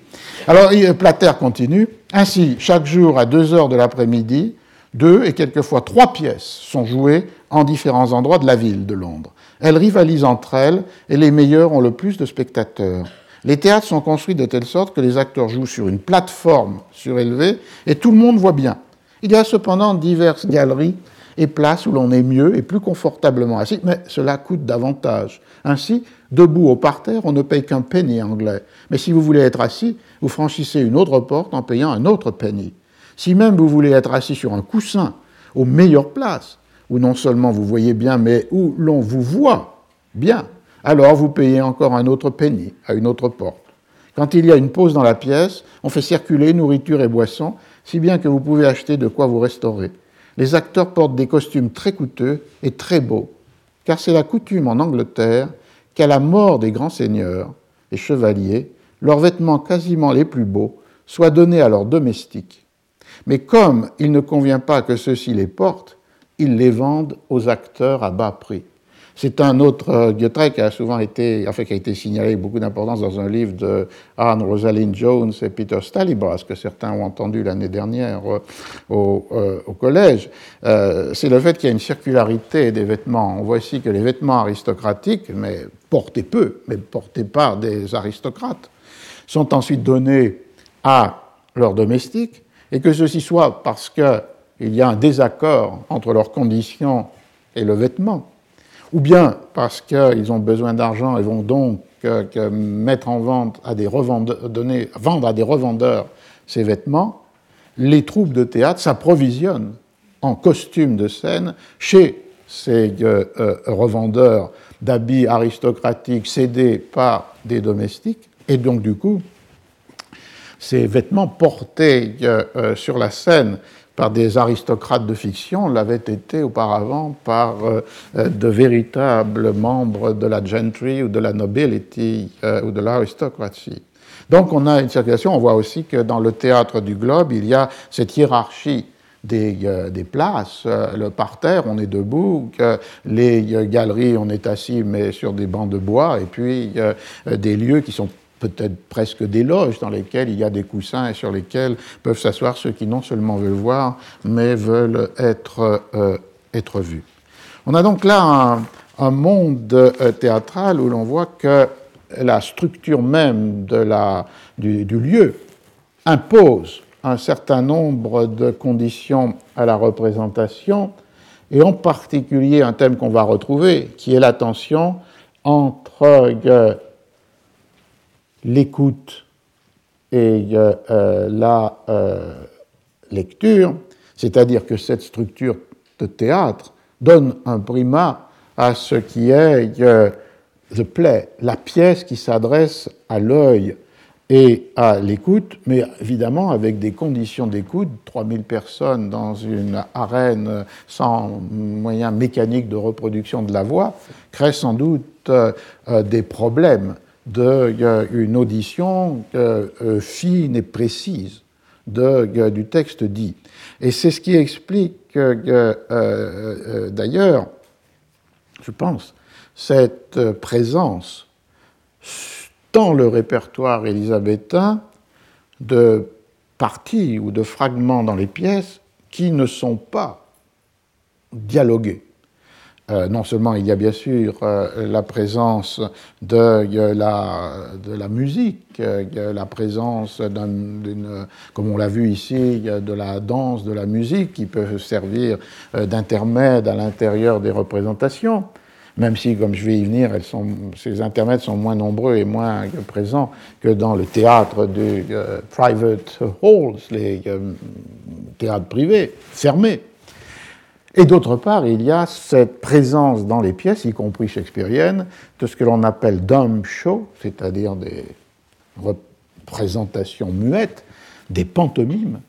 Alors, Plater continue. Ainsi, chaque jour à 2 heures de l'après-midi, deux et quelquefois trois pièces sont jouées en différents endroits de la ville de Londres. Elles rivalisent entre elles et les meilleures ont le plus de spectateurs. Les théâtres sont construits de telle sorte que les acteurs jouent sur une plateforme surélevée et tout le monde voit bien. Il y a cependant diverses galeries et places où l'on est mieux et plus confortablement assis, mais cela coûte davantage. Ainsi, debout au parterre, on ne paye qu'un penny anglais. Mais si vous voulez être assis, vous franchissez une autre porte en payant un autre penny. Si même vous voulez être assis sur un coussin, aux meilleures places, où non seulement vous voyez bien, mais où l'on vous voit bien, alors vous payez encore un autre penny à une autre porte. Quand il y a une pause dans la pièce, on fait circuler nourriture et boissons, si bien que vous pouvez acheter de quoi vous restaurer les acteurs portent des costumes très coûteux et très beaux, car c'est la coutume en Angleterre qu'à la mort des grands seigneurs et chevaliers, leurs vêtements quasiment les plus beaux soient donnés à leurs domestiques. Mais comme il ne convient pas que ceux-ci les portent, ils les vendent aux acteurs à bas prix. C'est un autre euh, qui a souvent été, enfin, qui a été signalé avec beaucoup d'importance dans un livre de Anne Rosalind Jones et Peter Stalibras, que certains ont entendu l'année dernière euh, au, euh, au, collège. Euh, c'est le fait qu'il y a une circularité des vêtements. On voit ici que les vêtements aristocratiques, mais portés peu, mais portés par des aristocrates, sont ensuite donnés à leurs domestiques, et que ceci soit parce qu'il y a un désaccord entre leurs conditions et le vêtement, ou bien parce qu'ils ont besoin d'argent et vont donc mettre en vente à des revendeurs, vendre à des revendeurs ces vêtements, les troupes de théâtre s'approvisionnent en costumes de scène chez ces euh, euh, revendeurs d'habits aristocratiques cédés par des domestiques, et donc du coup, ces vêtements portés euh, sur la scène par des aristocrates de fiction l'avait été auparavant par euh, euh, de véritables membres de la gentry ou de la nobility euh, ou de l'aristocratie. Donc on a une circulation, on voit aussi que dans le théâtre du globe, il y a cette hiérarchie des, places. le parterre, on est debout, les galeries, on est assis, mais sur des bancs de bois, et puis des lieux qui sont peut-être presque des loges dans lesquelles il y a des coussins et sur lesquels peuvent s'asseoir ceux qui non seulement veulent voir, mais veulent être, euh, être vus. On a donc là un, monde euh, théâtral où l'on voit que la structure même de la, du, lieu impose un certain nombre de conditions à la représentation, et en particulier un thème qu'on va retrouver, qui est la tension entre euh, l'écoute et euh, euh, la euh, lecture, c'est-à-dire que cette structure de théâtre donne un primat à ce qui est euh, the play, la pièce qui s'adresse à l'œil et à l'écoute, mais évidemment avec des conditions d'écoute. 3000 personnes dans une arène sans moyens mécaniques de reproduction de la voix crée sans doute des problèmes d'une audition fine et précise de, du texte dit. Et c'est ce qui explique d'ailleurs je pense, cette présence dans le répertoire élisabétain de parties ou de fragments dans les pièces qui ne sont pas dialogués. Euh, non seulement il y a bien sûr euh, la présence de, la, de la musique, euh, la présence d'une, comme on l'a vu ici, de la danse, de la musique qui peuvent servir d'intermède à l'intérieur des représentations, même si, comme je vais y venir, ces intermèdes sont moins nombreux et moins présents que dans le théâtre de private halls, les théâtres privés, fermés. Et d'autre part, il y a cette présence dans les pièces, y compris shakespeariennes, de ce que l'on appelle dumb show, c'est-à-dire des représentations muettes, des pantomimes,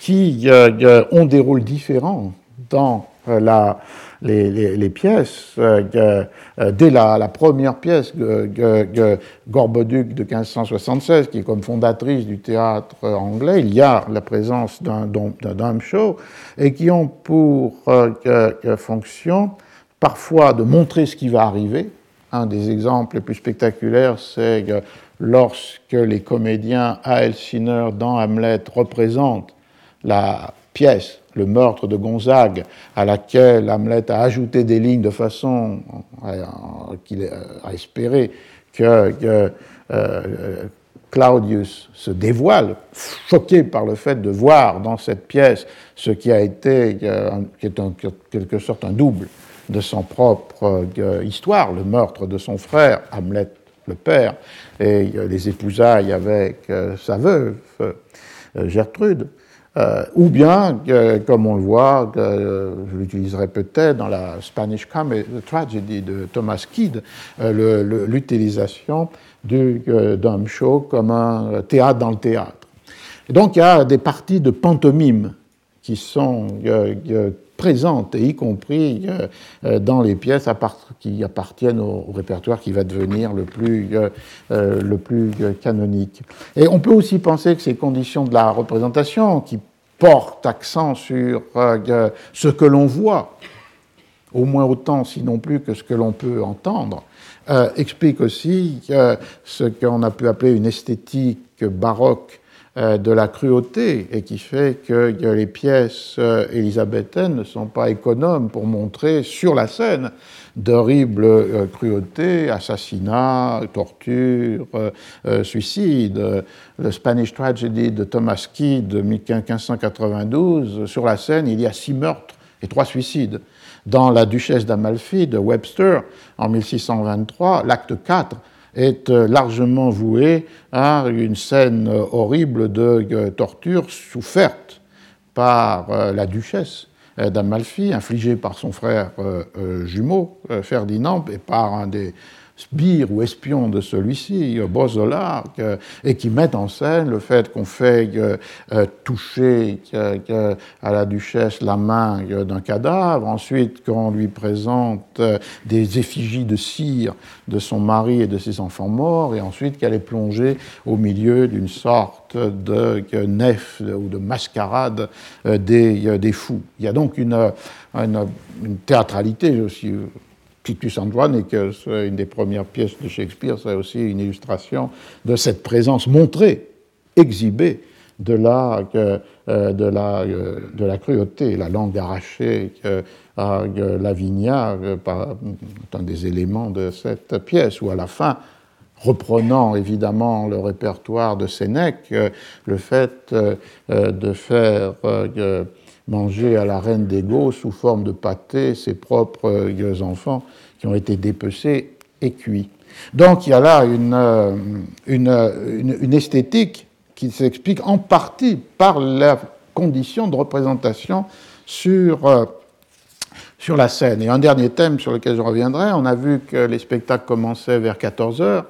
qui euh, euh, ont des rôles différents dans euh, la, les, pièces. Euh, euh, dès la, première pièce, Gorboduc de 1576, qui est comme fondatrice du théâtre anglais, il y a la présence d'un dame show et qui ont pour fonction parfois de montrer ce qui va arriver. Un des exemples les plus spectaculaires, c'est lorsque les comédiens à Elsineur dans Hamlet représentent la pièce le meurtre de Gonzague, à laquelle Hamlet a ajouté des lignes de façon qu'il a espéré que, euh, Claudius se dévoile, choqué par le fait de voir dans cette pièce ce qui a été, euh, qui est en quelque sorte un double de son propre euh, histoire, le meurtre de son frère, Hamlet le père, et les épousailles avec sa veuve, Gertrude. Euh, ou bien, comme on le voit, je l'utiliserai peut-être dans la Spanish Tragedy de Thomas Kidd, euh, l'utilisation du euh, dumb show comme un théâtre dans le théâtre. Donc il y a des parties de pantomime qui sont présentes, y compris dans les pièces qui appartiennent au, répertoire qui va devenir le plus, le plus canonique. Et on peut aussi penser que ces conditions de la représentation, qui portent accent sur euh, ce que l'on voit, au moins autant, sinon plus, que ce que l'on peut entendre, euh, expliquent aussi ce qu'on a pu appeler une esthétique baroque euh, de la cruauté et qui fait que les pièces euh, élisabéthaines ne sont pas économes pour montrer sur la scène d'horribles euh, cruautés, assassinats, tortures, suicides. Le Spanish Tragedy de Thomas Kidd de 1592, sur la scène, il y a six meurtres et trois suicides. Dans La Duchesse d'Amalfi de Webster en 1623, l'acte 4 est euh, largement voué à une scène euh, horrible de euh, torture soufferte par la duchesse d'Amalfi, infligée par son frère jumeau Ferdinand et par un des sbire ou espion de celui-ci, Bozola, et qui met en scène le fait qu'on fait euh, toucher à la duchesse la main d'un cadavre, ensuite qu'on lui présente euh, des effigies de cire de son mari et de ses enfants morts, et ensuite qu'elle est plongée au milieu d'une sorte de nef ou de mascarade euh, des, fous. Il y a donc une, une théâtralité aussi Titus Andronik, une des premières pièces de Shakespeare, c'est aussi une illustration de cette présence montrée, exhibée de la, euh, de la, euh, de la cruauté, la langue arrachée à Lavinia, est un des éléments de cette pièce, où à la fin, reprenant évidemment le répertoire de Sénèque, euh, le fait de faire manger à la reine des sous forme de pâté ses propres euh, enfants qui ont été dépecés et cuits. Donc il y a là une, euh, une, une, esthétique qui s'explique en partie par la condition de représentation sur, euh, sur la scène. Et un dernier thème sur lequel je reviendrai, on a vu que les spectacles commençaient vers 14 heures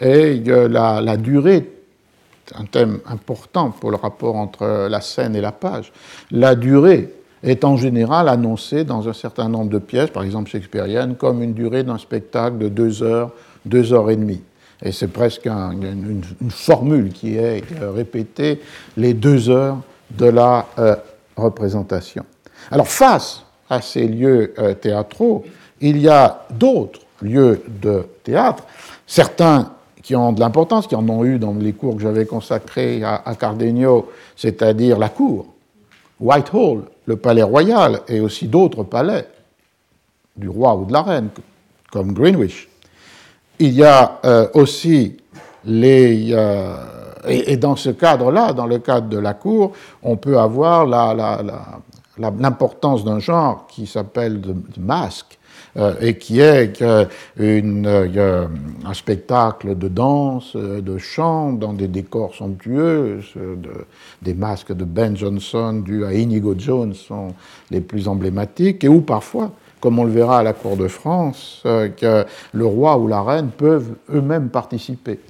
et la durée un thème important pour le rapport entre la scène et la page. La durée est en général annoncée dans un certain nombre de pièces, par exemple shakespeariennes, comme une durée d'un spectacle de deux heures, deux heures et demie. Et c'est presque une, formule qui est répétée les deux heures de la euh, représentation. Alors face à ces lieux euh, théâtraux, il y a d'autres lieux de théâtre, certains qui ont de l'importance, qui en ont eu dans les cours que j'avais consacrés à, Cardenio, c'est-à-dire la cour, Whitehall, le palais royal, et aussi d'autres palais du roi ou de la reine, comme Greenwich. Il y a euh, aussi les... Euh, et, dans ce cadre-là, dans le cadre de la cour, on peut avoir l'importance d'un genre qui s'appelle de, masque, et qui est une, un spectacle de danse, de chant, dans des décors somptueux. des masques de Ben Jonson dus à Inigo Jones sont les plus emblématiques, et où parfois comme on le verra à la Cour de France, euh, que le roi ou la reine peuvent eux-mêmes participer.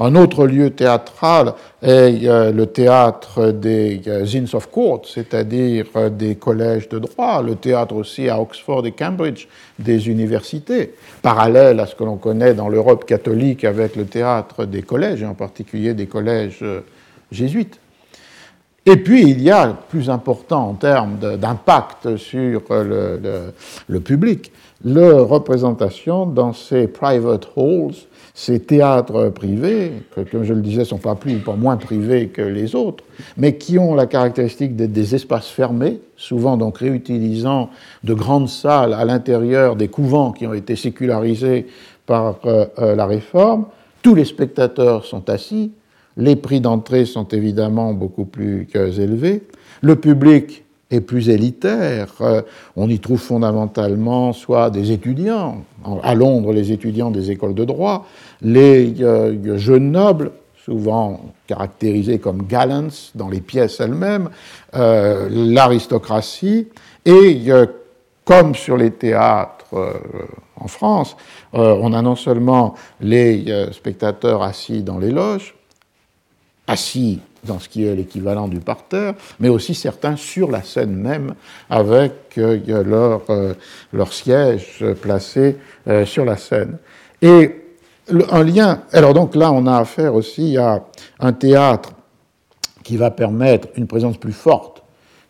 Un autre lieu théâtral est euh, le théâtre des euh, Inns of Court, c'est-à-dire des collèges de droit, le théâtre aussi à Oxford et Cambridge des universités, parallèle à ce que l'on connaît dans l'Europe catholique avec le théâtre des collèges, et en particulier des collèges jésuites. Et puis, il y a, plus important en termes d'impact sur le, le, public, la représentation dans ces private halls, ces théâtres privés, que, comme je le disais, sont pas plus ou pas moins privés que les autres, mais qui ont la caractéristique d'être des espaces fermés, souvent donc réutilisant de grandes salles à l'intérieur des couvents qui ont été sécularisés par euh, euh, la réforme. Tous les spectateurs sont assis, les prix d'entrée sont évidemment beaucoup plus élevés. Le public est plus élitaire. Euh, on y trouve fondamentalement soit des étudiants, à Londres les étudiants des écoles de droit, les euh, jeunes nobles, souvent caractérisés comme gallants dans les pièces elles-mêmes, euh, l'aristocratie, et comme sur les théâtres en France, on a non seulement les spectateurs assis dans les loges, assis dans ce qui est l'équivalent du parterre, mais aussi certains sur la scène même avec euh, leur, euh, leur, siège placé euh, sur la scène. Et un lien, alors donc là on a affaire aussi à un théâtre qui va permettre une présence plus forte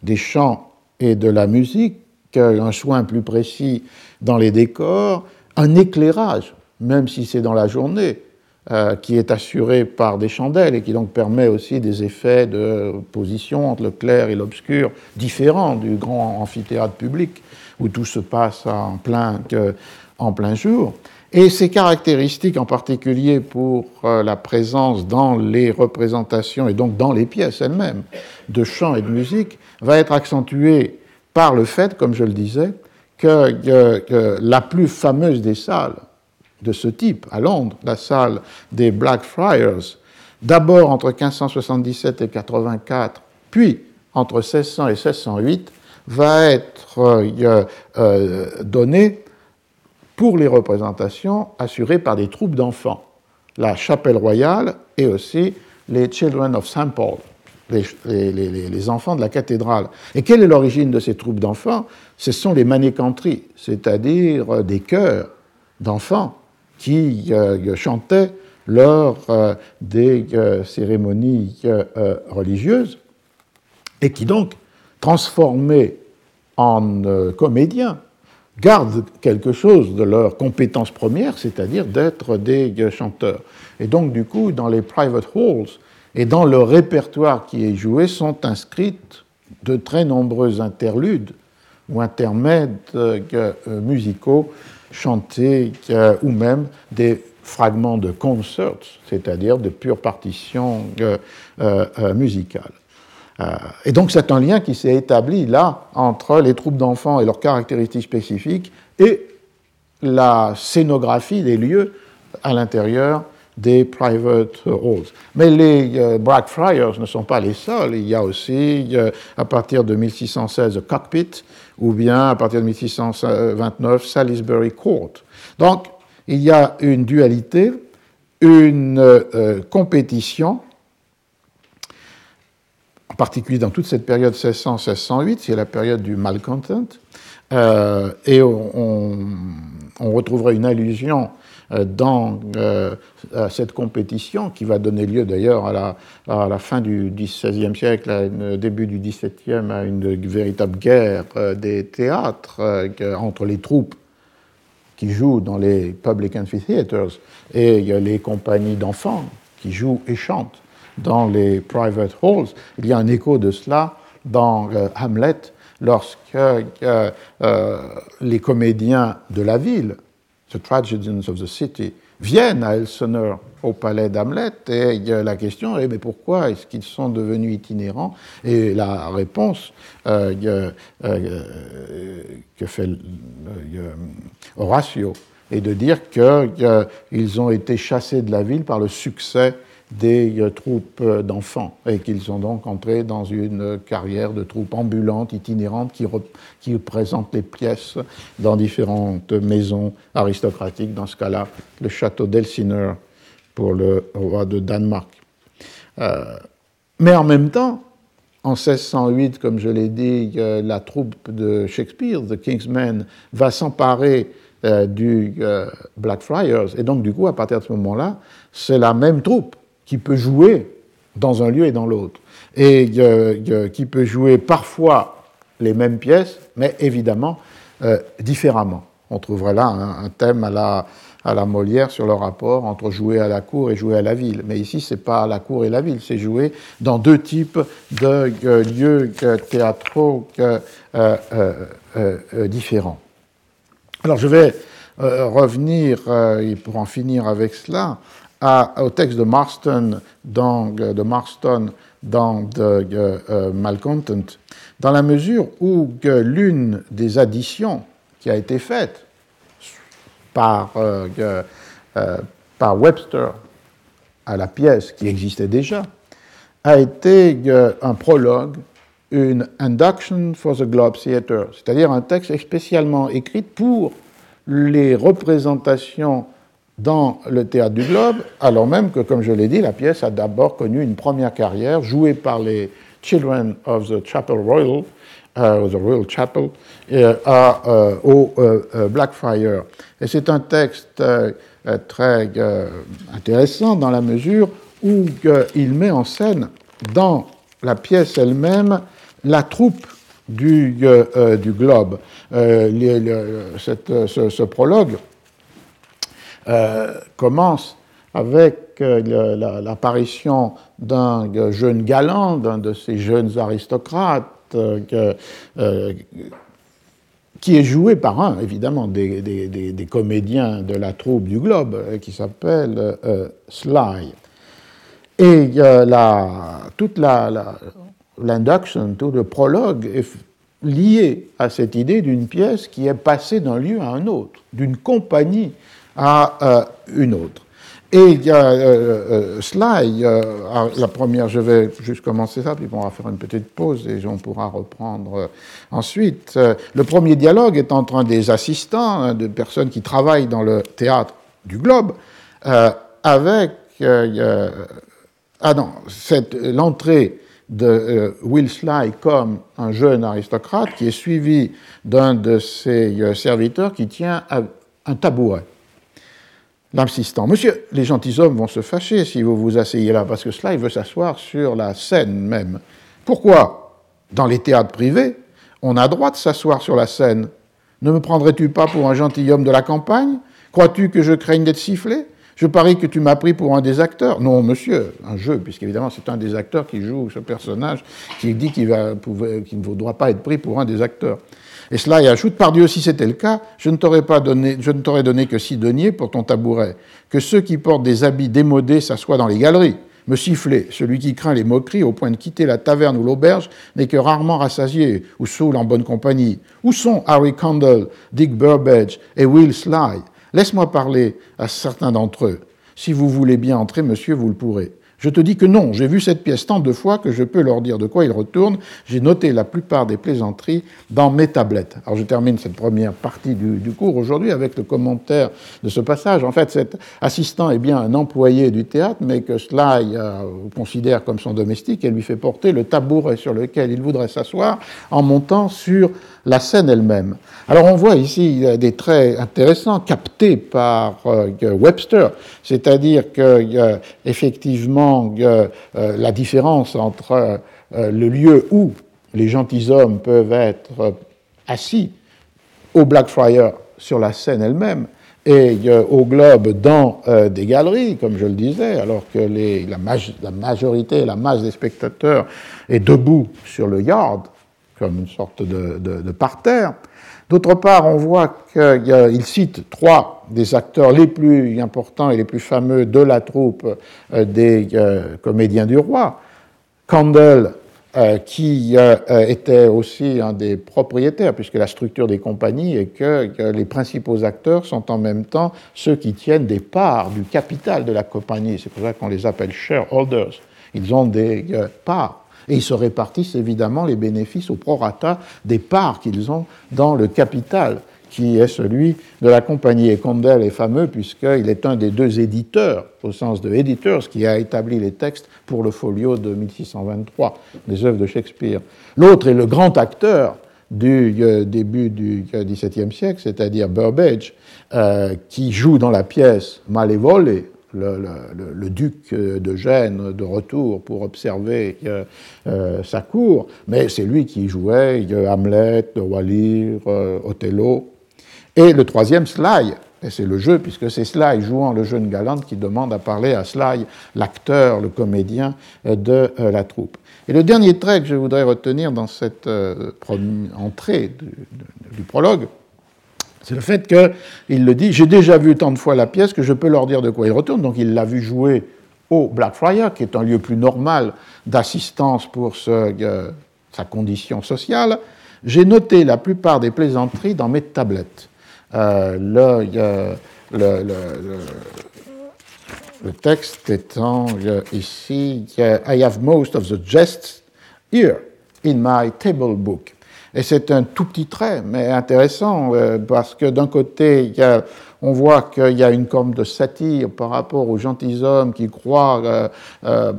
des chants et de la musique, un soin plus précis dans les décors, un éclairage, même si c'est dans la journée, euh, qui est assuré par des chandelles et qui donc permet aussi des effets de position entre le clair et l'obscur différents du grand amphithéâtre public où tout se passe en plein, en plein jour. Et ces caractéristiques, en particulier pour euh, la présence dans les représentations et donc dans les pièces elles-mêmes de chant et de musique, va être accentuée par le fait, comme je le disais, que la plus fameuse des salles, de ce type à Londres, la salle des Blackfriars, d'abord entre 1577 et 84, puis entre 1600 et 1608, va être euh, euh, donnée pour les représentations assurées par des troupes d'enfants, la chapelle royale et aussi les Children of St. Paul, les, enfants de la cathédrale. Et quelle est l'origine de ces troupes d'enfants? Ce sont les manécanteries, c'est-à-dire des chœurs d'enfants qui euh, chantaient lors euh, des euh, cérémonies religieuses et qui donc, transformés en comédiens, gardent quelque chose de leur compétence première, c'est-à-dire d'être des chanteurs. Et donc, du coup, dans les private halls et dans le répertoire qui est joué sont inscrites de très nombreux interludes ou intermèdes musicaux chanter ou même des fragments de concerts, c'est-à-dire de pure partition euh, euh, euh, musicale. et donc c'est un lien qui s'est établi là entre les troupes d'enfants et leurs caractéristiques spécifiques et la scénographie des lieux à l'intérieur des private halls. Mais les euh, Blackfriars ne sont pas les seuls. Il y a aussi, euh, à partir de 1616, Cockpit, ou bien à partir de 1629, Salisbury Court. Donc, il y a une dualité, une euh, compétition, en particulier dans toute cette période 1600-1608, c'est la période du malcontent, et on, on, retrouverait une allusion euh, dans euh, cette compétition qui va donner lieu d'ailleurs à la, fin du XVIe siècle, début du XVIIe, à une véritable guerre euh, des théâtres entre les troupes qui jouent dans les public amphitheaters et les compagnies d'enfants qui jouent et chantent dans les private halls. Il y a un écho de cela dans Hamlet lorsque les comédiens de la ville The Tragedians of the City, viennent à Elseneur au palais d'Hamlet et la question est mais pourquoi est-ce qu'ils sont devenus itinérants? Et la réponse euh, euh, que fait euh, Horatio est de dire qu'ils ont été chassés de la ville par le succès des euh, troupes euh, d'enfants et qu'ils sont donc entrés dans une carrière de troupes ambulantes, itinérantes, qui, qui représentent les pièces dans différentes maisons aristocratiques, dans ce cas-là, le château d'Elsineur pour le roi de Danemark. Euh, mais en même temps, en 1608, comme je l'ai dit, la troupe de Shakespeare, The King's Men, va s'emparer du Blackfriars. Et donc, du coup, à partir de ce moment-là, c'est la même troupe qui peut jouer dans un lieu et dans l'autre, et qui peut jouer parfois les mêmes pièces, mais évidemment euh, différemment. On trouverait là un, thème à la, à la Molière sur le rapport entre jouer à la cour et jouer à la ville. Mais ici, c'est pas la cour et la ville, c'est jouer dans deux types de lieux théâtraux euh, euh, différents. Alors, je vais revenir, et pour en finir avec cela, au texte de Marston dans, de Marston dans de, euh, Malcontent, dans la mesure où l'une des additions qui a été faite par, euh, euh, par Webster à la pièce qui existait déjà a été un prologue, une Induction for the Globe Theatre, c'est-à-dire un texte spécialement écrit pour les représentations dans le théâtre du Globe, alors même que, comme je l'ai dit, la pièce a d'abord connu une première carrière jouée par les Children of the Chapel Royal, euh, the Royal Chapel, euh, euh, au Blackfriars. Et c'est un texte très intéressant dans la mesure où il met en scène dans la pièce elle-même la troupe du, du Globe. Ce, prologue euh, commence avec euh, l'apparition d'un jeune galant, d'un de ces jeunes aristocrates, euh, qui est joué par un, évidemment, des, comédiens de la troupe du Globe, qui s'appelle Sly. Et toute l'induction, tout le prologue est lié à cette idée d'une pièce qui est passée d'un lieu à un autre, d'une compagnie à euh, une autre. Et il y a euh, euh, Sly, la première, je vais juste commencer ça, puis on va faire une petite pause et on pourra reprendre ensuite. le premier dialogue est entre un des assistants, de personnes qui travaillent dans le théâtre du Globe, avec ah non, l'entrée de Will Sly comme un jeune aristocrate qui est suivi d'un de ses serviteurs qui tient un tabouret l'assistant. Monsieur, les gentilshommes vont se fâcher si vous vous asseyez là, parce que cela, il veut s'asseoir sur la scène même. Pourquoi? Dans les théâtres privés, on a droit de s'asseoir sur la scène. Ne me prendrais-tu pas pour un gentilhomme de la campagne? Crois-tu que je craigne d'être sifflé? Je parie que tu m'as pris pour un des acteurs. Non, monsieur, un jeu, puisqu'évidemment c'est un des acteurs qui joue ce personnage qui dit qu'il ne doit pas être pris pour un des acteurs. Et cela y ajoute, par Dieu, si c'était le cas, je ne t'aurais donné, donné que six deniers pour ton tabouret, que ceux qui portent des habits démodés s'assoient dans les galeries. Me siffler, celui qui craint les moqueries au point de quitter la taverne ou l'auberge n'est que rarement rassasié ou saoul en bonne compagnie. Où sont Harry Condell, Dick Burbage et Will Sly? Laisse-moi parler à certains d'entre eux. Si vous voulez bien entrer, monsieur, vous le pourrez. Je te dis que non, j'ai vu cette pièce tant de fois que je peux leur dire de quoi ils retournent. J'ai noté la plupart des plaisanteries dans mes tablettes. Alors je termine cette première partie du, cours aujourd'hui avec le commentaire de ce passage. En fait, cet assistant est bien un employé du théâtre, mais que Sly euh, considère comme son domestique et lui fait porter le tabouret sur lequel il voudrait s'asseoir en montant sur la scène elle-même. Alors on voit ici des traits intéressants captés par euh, Webster, c'est-à-dire que effectivement euh, la différence entre euh, le lieu où les gentilshommes peuvent être assis au Blackfriars sur la scène elle-même et au globe dans des galeries, comme je le disais, alors que la, majorité, la masse des spectateurs est debout sur le yard, comme une sorte de, parterre. D'autre part, on voit qu'il cite trois des acteurs les plus importants et les plus fameux de la troupe euh, des euh, comédiens du roi. Candle, euh, qui était aussi un des propriétaires, puisque la structure des compagnies est que, que, les principaux acteurs sont en même temps ceux qui tiennent des parts du capital de la compagnie. C'est pour ça qu'on les appelle shareholders. Ils ont des parts et ils se répartissent évidemment les bénéfices au prorata des parts qu'ils ont dans le capital qui est celui de la compagnie. Et Condell est fameux puisqu'il est un des deux éditeurs, au sens de editors, qui a établi les textes pour le folio de 1623, des œuvres de Shakespeare. L'autre est le grand acteur du euh, début du XVIIe siècle, c'est-à-dire Burbage, euh, qui joue dans la pièce Malevole, le, duc de Gênes de retour pour observer euh, sa cour, mais c'est lui qui jouait Hamlet, Wallir, euh, Othello. Et le troisième, Sly, et c'est le jeu, puisque c'est Sly jouant le jeune galant qui demande à parler à Sly, l'acteur, le comédien de euh, la troupe. Et le dernier trait que je voudrais retenir dans cette entrée du prologue, c'est le fait qu'il le dit, j'ai déjà vu tant de fois la pièce que je peux leur dire de quoi il retourne. Donc il l'a vu jouer au Blackfriars, qui est un lieu plus normal d'assistance pour euh, sa condition sociale. J'ai noté la plupart des plaisanteries dans mes tablettes. Euh, le, le, texte étant euh, ici I have most of the jests here in my table book. Et c'est un tout petit trait, mais intéressant, euh, parce que d'un côté, on voit qu'il y a une forme de satire par rapport aux gentilshommes qui croient euh, euh,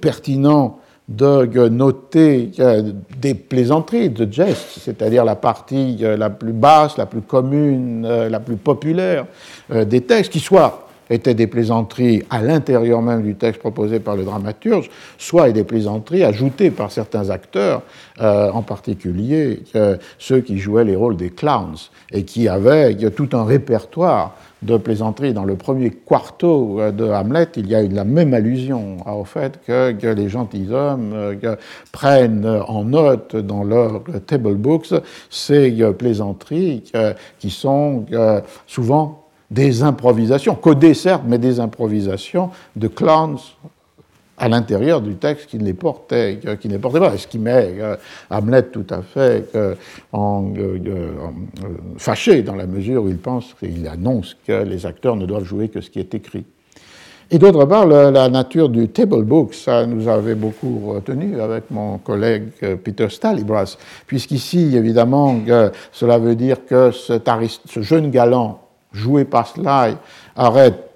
pertinent de noter des plaisanteries, de gestes, c'est-à-dire la partie la plus basse, la plus commune, la plus populaire des textes, qui soient étaient des plaisanteries à l'intérieur même du texte proposé par le dramaturge, soit des plaisanteries ajoutées par certains acteurs, euh, en particulier euh, ceux qui jouaient les rôles des clowns et qui avaient tout un répertoire de plaisanteries. Dans le premier quarto euh, de Hamlet, il y a la même allusion au fait que, les gentilshommes prennent en note dans leurs table books ces plaisanteries qui sont souvent des improvisations, codées certes, mais des improvisations de clowns à l'intérieur du texte qui les portait, qui ne les portait pas. Ce qui met euh, Hamlet tout à fait euh, euh, fâché dans la mesure où il pense, il annonce que les acteurs ne doivent jouer que ce qui est écrit. Et d'autre part, la, nature du table book, ça nous avait beaucoup retenu avec mon collègue Peter Stalibras, puisqu'ici, évidemment, cela veut dire que ce jeune galant joué par Sly, arrête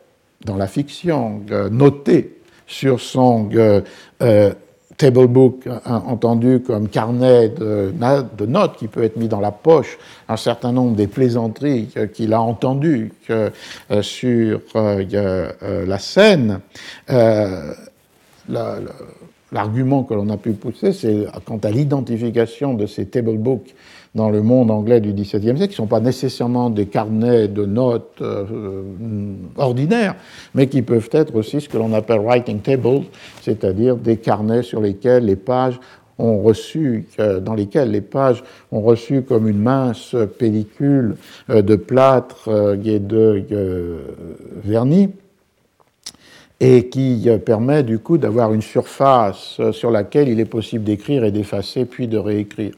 dans la fiction, euh, noté sur son euh, euh, table book entendu comme carnet de, notes qui peut être mis dans la poche, un certain nombre des plaisanteries qu'il a entendues sur la scène. L'argument que l'on a pu pousser, c'est quant à l'identification de ces table books dans le monde anglais du XVIIe siècle, qui ne sont pas nécessairement des carnets de notes euh, euh, ordinaires, mais qui peuvent être aussi ce que l'on appelle writing tables, c'est-à-dire des carnets sur lesquels les pages ont reçu, dans lesquels les pages ont reçu comme une mince pellicule euh, de plâtre et de vernis, et qui permet du coup d'avoir une surface sur laquelle il est possible d'écrire et d'effacer, puis de réécrire.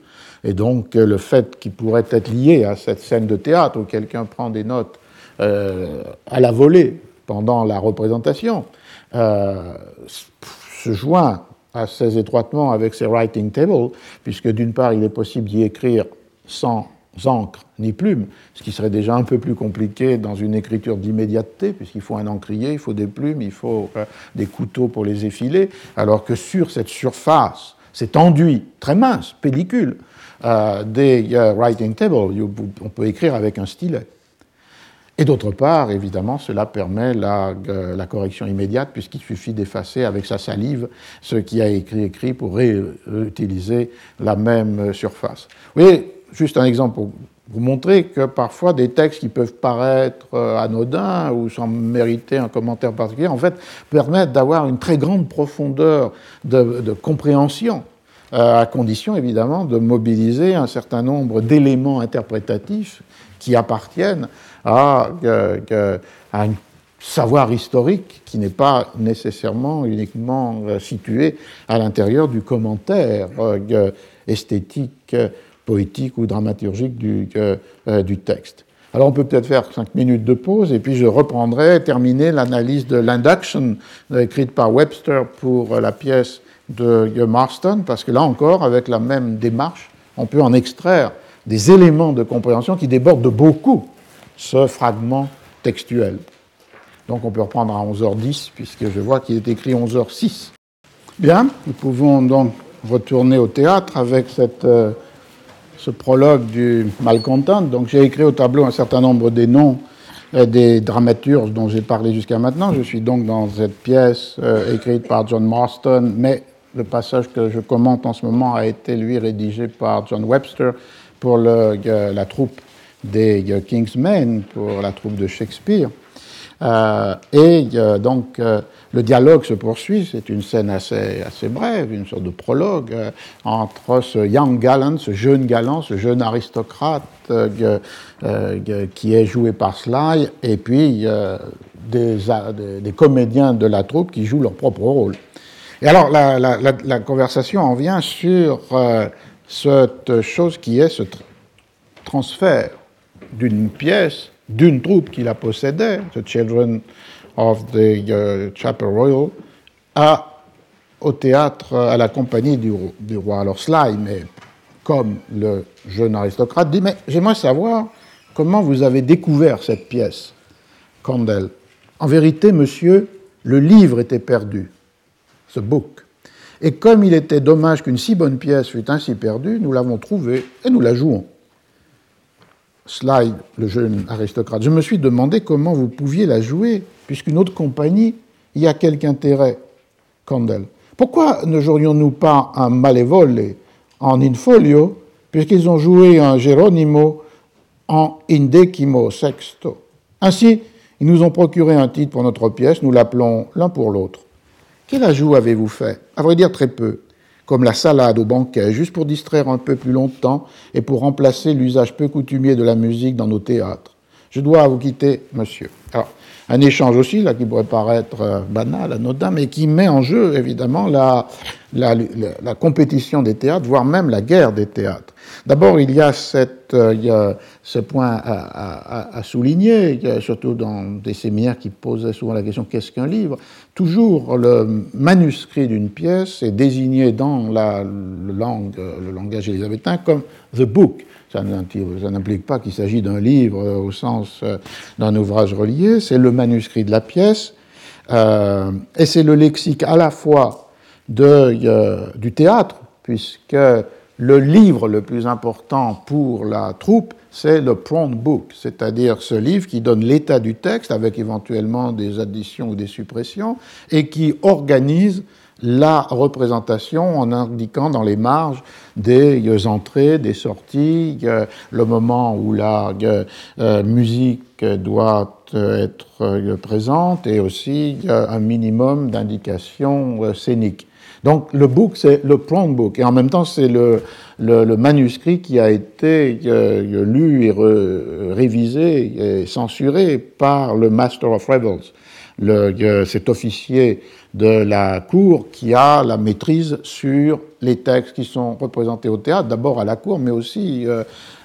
Et donc le fait qu'il pourrait être lié à cette scène de théâtre où quelqu'un prend des notes euh, à la volée pendant la représentation, se joint assez étroitement avec ces writing tables, puisque d'une part, il est possible d'y écrire sans encre ni plume, ce qui serait déjà un peu plus compliqué dans une écriture d'immédiateté, puisqu'il faut un encrier, il faut des plumes, il faut euh, des couteaux pour les effiler, alors que sur cette surface, cet enduit très mince, pellicule, euh, des euh, writing tables, on peut écrire avec un stylet. Et d'autre part, évidemment, cela permet la, la correction immédiate, puisqu'il suffit d'effacer avec sa salive ce qui a écrit écrit pour réutiliser la même surface. Vous voyez, juste un exemple pour vous montrer que parfois des textes qui peuvent paraître euh, anodins ou sans mériter un commentaire particulier, en fait, permettent d'avoir une très grande profondeur de, compréhension, euh, à condition évidemment de mobiliser un certain nombre d'éléments interprétatifs qui appartiennent à, un savoir historique qui n'est pas nécessairement uniquement euh, situé à l'intérieur du commentaire esthétique poétique ou dramaturgique du, euh, du texte. Alors on peut peut-être faire cinq minutes de pause et puis je reprendrai, terminer l'analyse de l'induction euh, écrite par Webster pour euh, la pièce de Marston, parce que là encore, avec la même démarche, on peut en extraire des éléments de compréhension qui débordent de beaucoup ce fragment textuel. Donc on peut reprendre à 11h10, puisque je vois qu'il est écrit 11h06. Bien, nous pouvons donc retourner au théâtre avec cette ce prologue du Malcontent. Donc j'ai écrit au tableau un certain nombre des noms euh, des dramaturges dont j'ai parlé jusqu'à maintenant. Je suis donc dans cette pièce euh, écrite par John Marston, mais le passage que je commente en ce moment a été, lui, rédigé par John Webster pour euh, la troupe des Kingsmen, pour la troupe de Shakespeare. Et donc, le dialogue se poursuit, c'est une scène assez, assez brève, une sorte de prologue euh, entre ce young gallant, ce jeune galant, ce jeune aristocrate euh, euh, qui est joué par Sly, et puis des, des, comédiens de la troupe qui jouent leur propre rôle. Et alors la, conversation en vient sur cette chose qui est ce transfert d'une pièce, d'une troupe qui la possédait, The Children of the uh, Chapel Royal à, au théâtre, à la compagnie du, roi. Alors Sly, mais comme le jeune aristocrate, dit Mais j'aimerais savoir comment vous avez découvert cette pièce, Condell. En vérité, monsieur, le livre était perdu, ce book. Et comme il était dommage qu'une si bonne pièce fût ainsi perdue, nous l'avons trouvée et nous la jouons. Slide, le jeune aristocrate, je me suis demandé comment vous pouviez la jouer, puisqu'une autre compagnie y a quelque intérêt. Condell. Pourquoi ne jouerions-nous pas un Malevole en infolio, puisqu'ils ont joué un Geronimo en indecimo sexto? Ainsi, ils nous ont procuré un titre pour notre pièce, nous l'appelons l'un pour l'autre. Quel ajout avez-vous fait? À vrai dire, très peu comme la salade au banquet, juste pour distraire un peu plus longtemps et pour remplacer l'usage peu coutumier de la musique dans nos théâtres. Je dois vous quitter, monsieur. Alors, un échange aussi, là, qui pourrait paraître euh, banal, anodin, mais qui met en jeu, évidemment, la, la, la, compétition des théâtres, voire même la guerre des théâtres. D'abord, il y a, cette, euh, ce point à, à, à souligner, surtout dans des séminaires qui posaient souvent la question qu'est-ce qu'un livre? Toujours le manuscrit d'une pièce est désigné dans la langue, le langage élisabétain comme the book. Ça n'implique pas qu'il s'agit d'un livre au sens euh, d'un ouvrage relié, c'est le manuscrit de la pièce, euh, et c'est le lexique à la fois de, euh, du théâtre, puisque le livre le plus important pour la troupe, c'est le prompt book, c'est-à-dire ce livre qui donne l'état du texte avec éventuellement des additions ou des suppressions et qui organise la représentation en indiquant dans les marges des entrées, des sorties, le moment où la euh, musique doit être présente et aussi un minimum d'indications euh, scéniques. Donc le book, c'est le prompt book, et en même temps, c'est le, manuscrit qui a été euh, lu et révisé et censuré par le Master of Rebels, cet officier de la cour qui a la maîtrise sur les textes qui sont représentés au théâtre, d'abord à la cour, mais aussi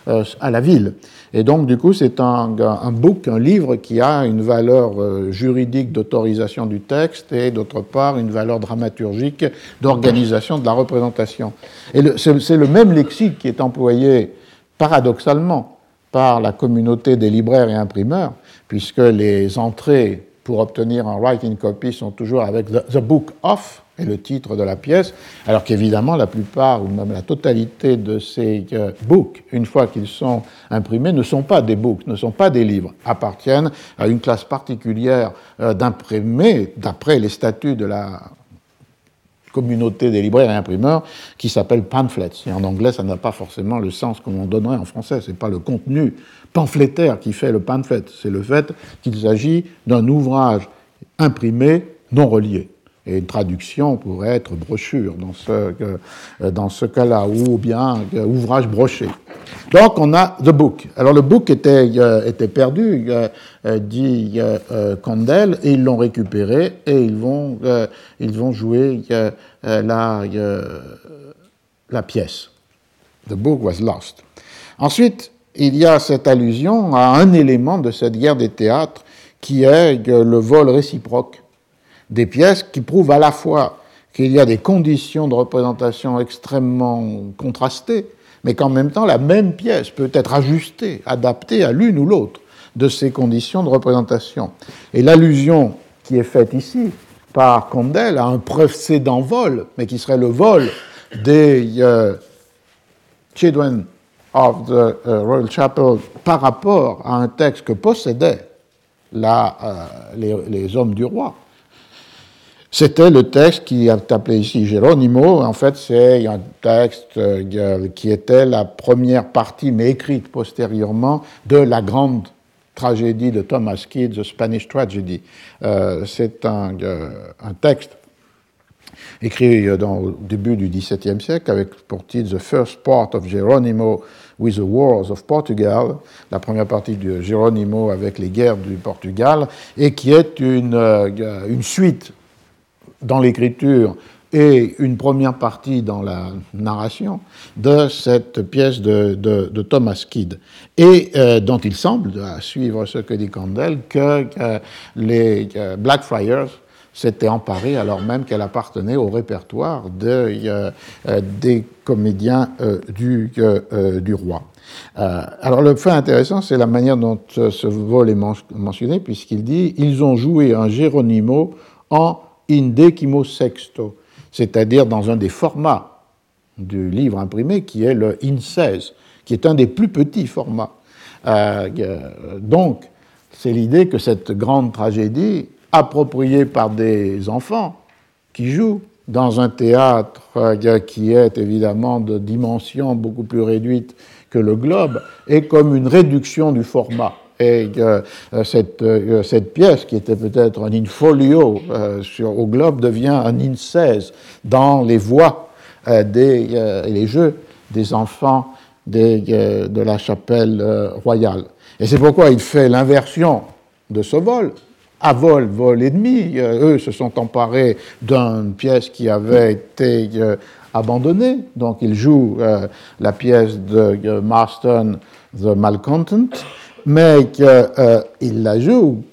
à la ville. Et donc, du coup, c'est un, un, book, un livre qui a une valeur juridique d'autorisation du texte et d'autre part une valeur dramaturgique d'organisation de la représentation. Et c'est le même lexique qui est employé paradoxalement par la communauté des libraires et imprimeurs, puisque les entrées pour obtenir un writing copy sont toujours avec the, Book of et le titre de la pièce, alors qu'évidemment la plupart ou même la totalité de ces euh, books, une fois qu'ils sont imprimés, ne sont pas des books, ne sont pas des livres, appartiennent à une classe particulière euh, d'imprimés d'après les statuts de la communauté des libraires et imprimeurs qui s'appelle pamphlets. Et en anglais, ça n'a pas forcément le sens qu'on donnerait en français. Ce n'est pas le contenu pamphlétaire qui fait le pamphlet, c'est le fait qu'il s'agit d'un ouvrage imprimé non relié. Et une traduction pourrait être brochure dans ce, euh, dans ce cas-là, ou bien euh, ouvrage broché. Donc on a The Book. Alors le book était, euh, était perdu, dit Condell, et ils l'ont récupéré et ils vont, ils vont jouer la, la pièce. The book was lost. Ensuite, il y a cette allusion à un élément de cette guerre des théâtres qui est le vol réciproque des pièces qui prouvent à la fois qu'il y a des conditions de représentation extrêmement contrastées, mais qu'en même temps la même pièce peut être ajustée, adaptée à l'une ou l'autre de ces conditions de représentation. Et l'allusion qui est faite ici par Condell à un précédent vol, mais qui serait le vol des euh, of the euh, Royal Chapel par rapport à un texte que possédaient la, euh, les, hommes du roi, c'était le texte qui est appelé ici Geronimo. En fait, c'est un texte euh, qui était la première partie, mais écrite postérieurement, de la grande tragédie de Thomas Kidd, The Spanish Tragedy. Euh, c'est un, texte écrit dans, au début du XVIIe siècle avec pour titre The First Part of Geronimo with the Wars of Portugal, la première partie de Geronimo avec les guerres du Portugal, et qui est une, une suite dans l'écriture et une première partie dans la narration de cette pièce de, Thomas Kidd, et euh, dont il semble, à suivre ce que dit Candel, que euh, les euh, Blackfriars s'étaient emparés alors même qu'elle appartenait au répertoire de, des comédiens du, du roi. alors le fait intéressant, c'est la manière dont ce vol est mentionné, puisqu'il dit ils ont joué un Geronimo en in decimo sexto, c'est-à-dire dans un des formats du livre imprimé qui est le in 16, qui est un des plus petits formats. Euh, donc, c'est l'idée que cette grande tragédie, appropriée par des enfants qui jouent dans un théâtre euh, qui est évidemment de dimension beaucoup plus réduite que le globe, est comme une réduction du format. Et euh, cette, euh, cette, pièce, qui était peut-être un in-folio sur, au globe, devient un in-16 dans les voix et les jeux des enfants de la chapelle royale. Et c'est pourquoi il fait l'inversion de ce vol. À vol, vol et demi, eux se sont emparés d'une pièce qui avait été abandonnée. Donc ils jouent la pièce de Marston, The Malcontent, mais qu'il euh, la joue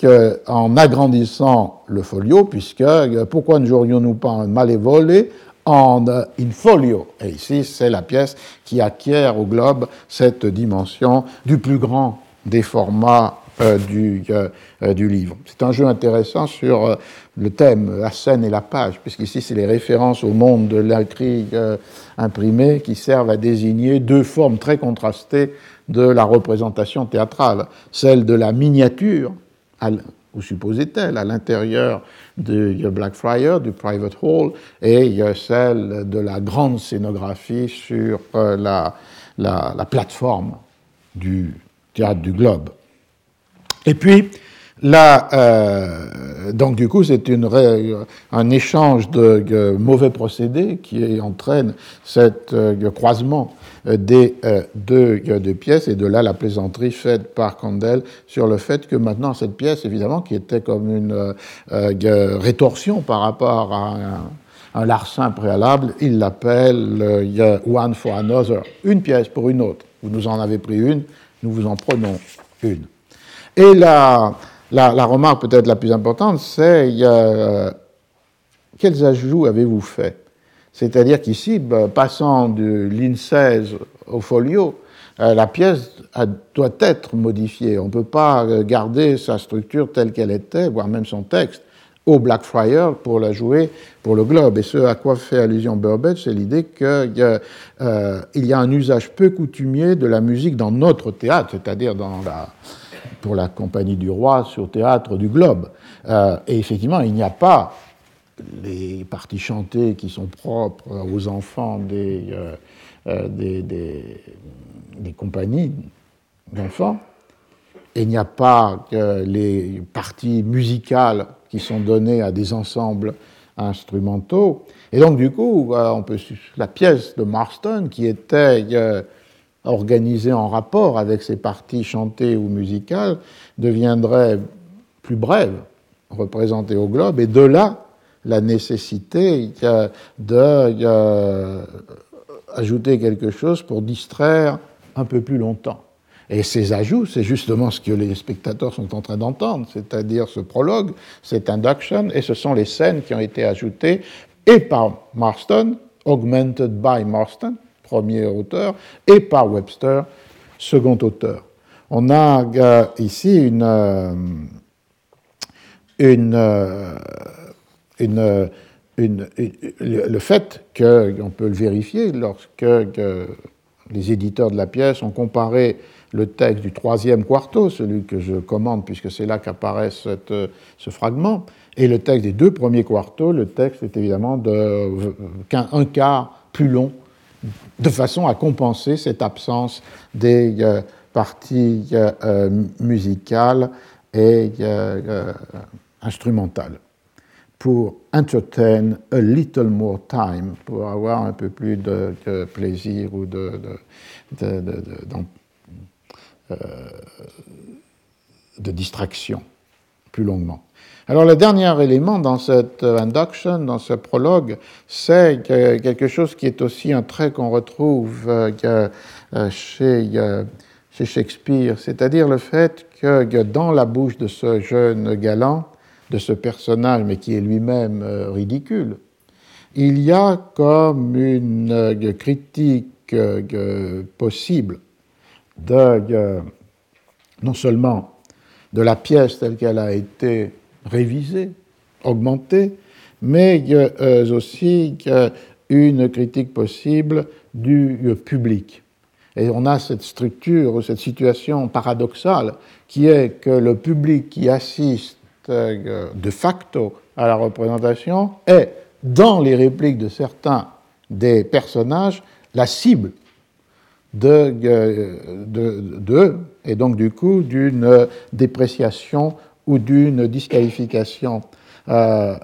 en agrandissant le folio, puisque euh, pourquoi ne jouerions-nous pas un malévolé en euh, in folio? Et ici, c'est la pièce qui acquiert au globe cette dimension du plus grand des formats du, du, livre. C'est un jeu intéressant sur le thème, la scène et la page, puisqu'ici, c'est les références au monde de l'écrit imprimé qui servent à désigner deux formes très contrastées de la représentation théâtrale, celle de la miniature, ou supposait-elle, à l'intérieur du Blackfriars, du Private Hall, et celle de la grande scénographie sur euh, la, plateforme du théâtre du Globe. Et puis, Là, euh, donc du coup, c'est un échange de, mauvais procédés qui entraîne cet euh, croisement euh, des euh, deux, deux, pièces, et de là la plaisanterie faite par Condell sur le fait que maintenant cette pièce, évidemment, qui était comme une euh, rétorsion par rapport à un larcin préalable, il l'appelle one for another, une pièce pour une autre. Vous nous en avez pris une, nous vous en prenons une. Et la, la, remarque peut-être la plus importante, c'est quels ajouts avez-vous fait C'est-à-dire qu'ici, bah, passant de l'IN 16 au folio, euh, la pièce doit être modifiée. On ne peut pas euh, garder sa structure telle qu'elle était, voire même son texte, au Blackfriars pour la jouer pour le globe. Et ce à quoi fait allusion Burbage, c'est l'idée qu'il euh, y, a un usage peu coutumier de la musique dans notre théâtre, c'est-à-dire dans la, pour la Compagnie du Roi sur théâtre du globe. et effectivement, il n'y a pas les parties chantées qui sont propres aux enfants des, des, des des compagnies d'enfants. Et il n'y a pas les parties musicales qui sont données à des ensembles instrumentaux. Et donc, du coup, euh, la pièce de Marston, qui était euh, organisée en rapport avec ces parties chantées ou musicales, deviendrait plus brève, représentée au globe, et de là, la nécessité euh, de ajouter quelque chose pour distraire un peu plus longtemps. Et ces ajouts, c'est justement ce que les spectateurs sont en train d'entendre, c'est-à-dire ce prologue, cette induction, et ce sont les scènes qui ont été ajoutées et par Marston, augmented by Marston, premier auteur, et par Webster, second auteur. On a euh, ici une, euh, euh, le fait qu'on peut le vérifier lorsque les éditeurs de la pièce ont comparé le texte du troisième quarto, celui que je commande puisque c'est là qu'apparaît ce fragment, et le texte des deux premiers quartos, le texte est évidemment de, un quart plus long, de façon à compenser cette absence des euh, parties euh, musicales et euh, instrumentales pour entertain a little more time, pour avoir un peu plus de, plaisir ou de, de, euh, de, distraction plus longuement. Alors le dernier élément dans cette induction, dans ce prologue, c'est quelque chose qui est aussi un trait qu'on retrouve euh, chez, chez Shakespeare, c'est-à-dire le fait que dans la bouche de ce jeune galant, de ce personnage, mais qui est lui-même euh, ridicule, il y a comme une euh, critique euh, possible non seulement de la pièce telle qu'elle a été révisée, augmentée, mais aussi une critique possible du public. Et on a cette structure, cette situation paradoxale qui est que le public qui assiste euh, de facto à la représentation est, dans les répliques de certains des personnages, la cible de, de, et donc du coup d'une dépréciation ou d'une disqualification. Euh,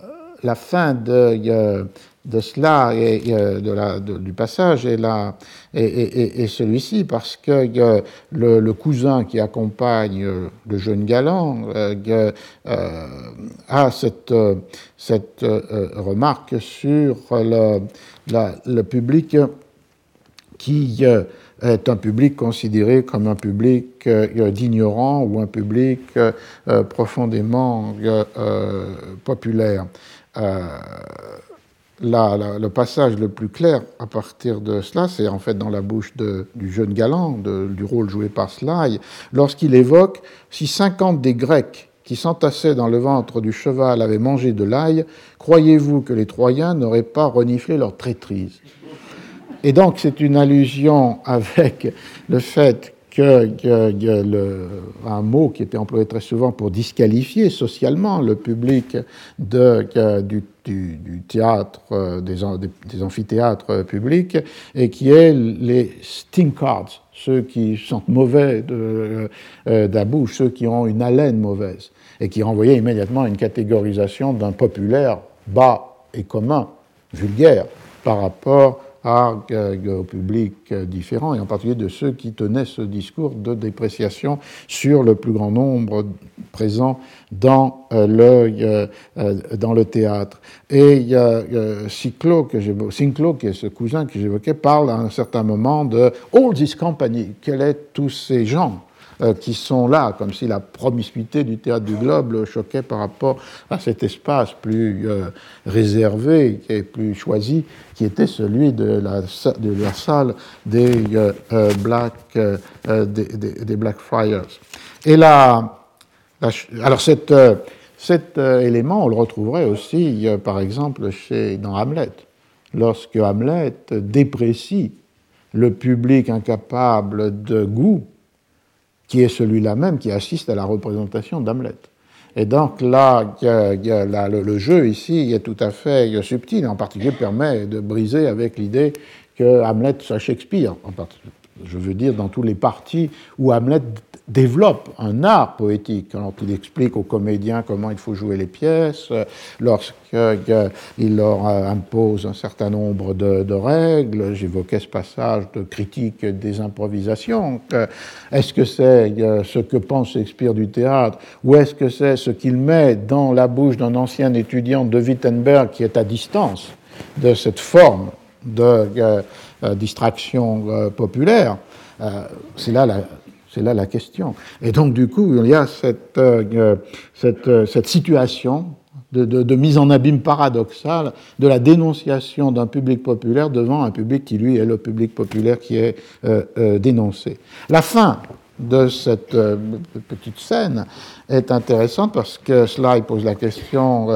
la fin de, euh, de cela et de la, du passage est, la, celui-ci parce que le, cousin qui accompagne le jeune galant euh, euh, a cette, cette euh, remarque sur le, le public qui est un public considéré comme un public d'ignorants ou un public profondément populaire. Le passage le plus clair à partir de cela, c'est en fait dans la bouche du jeune galant, du rôle joué par Sly, lorsqu'il évoque si 50 des Grecs qui s'entassaient dans le ventre du cheval avaient mangé de l'ail, croyez-vous que les Troyens n'auraient pas reniflé leur traîtrise? Et donc c'est une allusion avec le fait que, le, un mot qui était employé très souvent pour disqualifier socialement le public du, théâtre, euh, des, amphithéâtres publics, et qui est les stinkards, ceux qui sentent mauvais de, euh, bouche, ceux qui ont une haleine mauvaise, et qui renvoyaient immédiatement à une catégorisation d'un populaire bas et commun, vulgaire, par rapport à, au public différent, et en particulier de ceux qui tenaient ce discours de dépréciation sur le plus grand nombre présent dans le, dans le théâtre. Et Cyclo, que Cyclo, qui est ce cousin que j'évoquais, parle à un certain moment de All this company, quels sont tous ces gens? euh, qui sont là, comme si la promiscuité du théâtre du globe le choquait par rapport à cet espace plus euh, réservé et plus choisi, qui était celui de la, la salle des, euh, Black, des, Blackfriars. Et là, alors cet, cet élément, on le retrouverait aussi, par exemple, chez, dans Hamlet, lorsque Hamlet déprécie le public incapable de goût qui est celui-là même qui assiste à la représentation d'Hamlet. Et donc là, le, jeu ici est tout à fait subtil, en particulier permet de briser avec l'idée que Hamlet soit Shakespeare, je veux dire dans tous les parties où Hamlet développe un art poétique quand il explique aux comédiens comment il faut jouer les pièces, lorsqu'il leur impose un certain nombre de, règles. J'évoquais ce passage de critique des improvisations. Est-ce que c'est euh, ce que pense Shakespeare du théâtre ou est-ce que c'est ce qu'il met dans la bouche d'un ancien étudiant de Wittenberg qui est à distance de cette forme de euh, euh, distraction populaire C'est là la c'est là la question. Et donc, du coup, il y a cette, euh, euh, cette situation de, de, mise en abîme paradoxale de la dénonciation d'un public populaire devant un public qui, lui, est le public populaire qui est euh, dénoncé. La fin de cette petite scène est intéressante parce que Sly pose la question,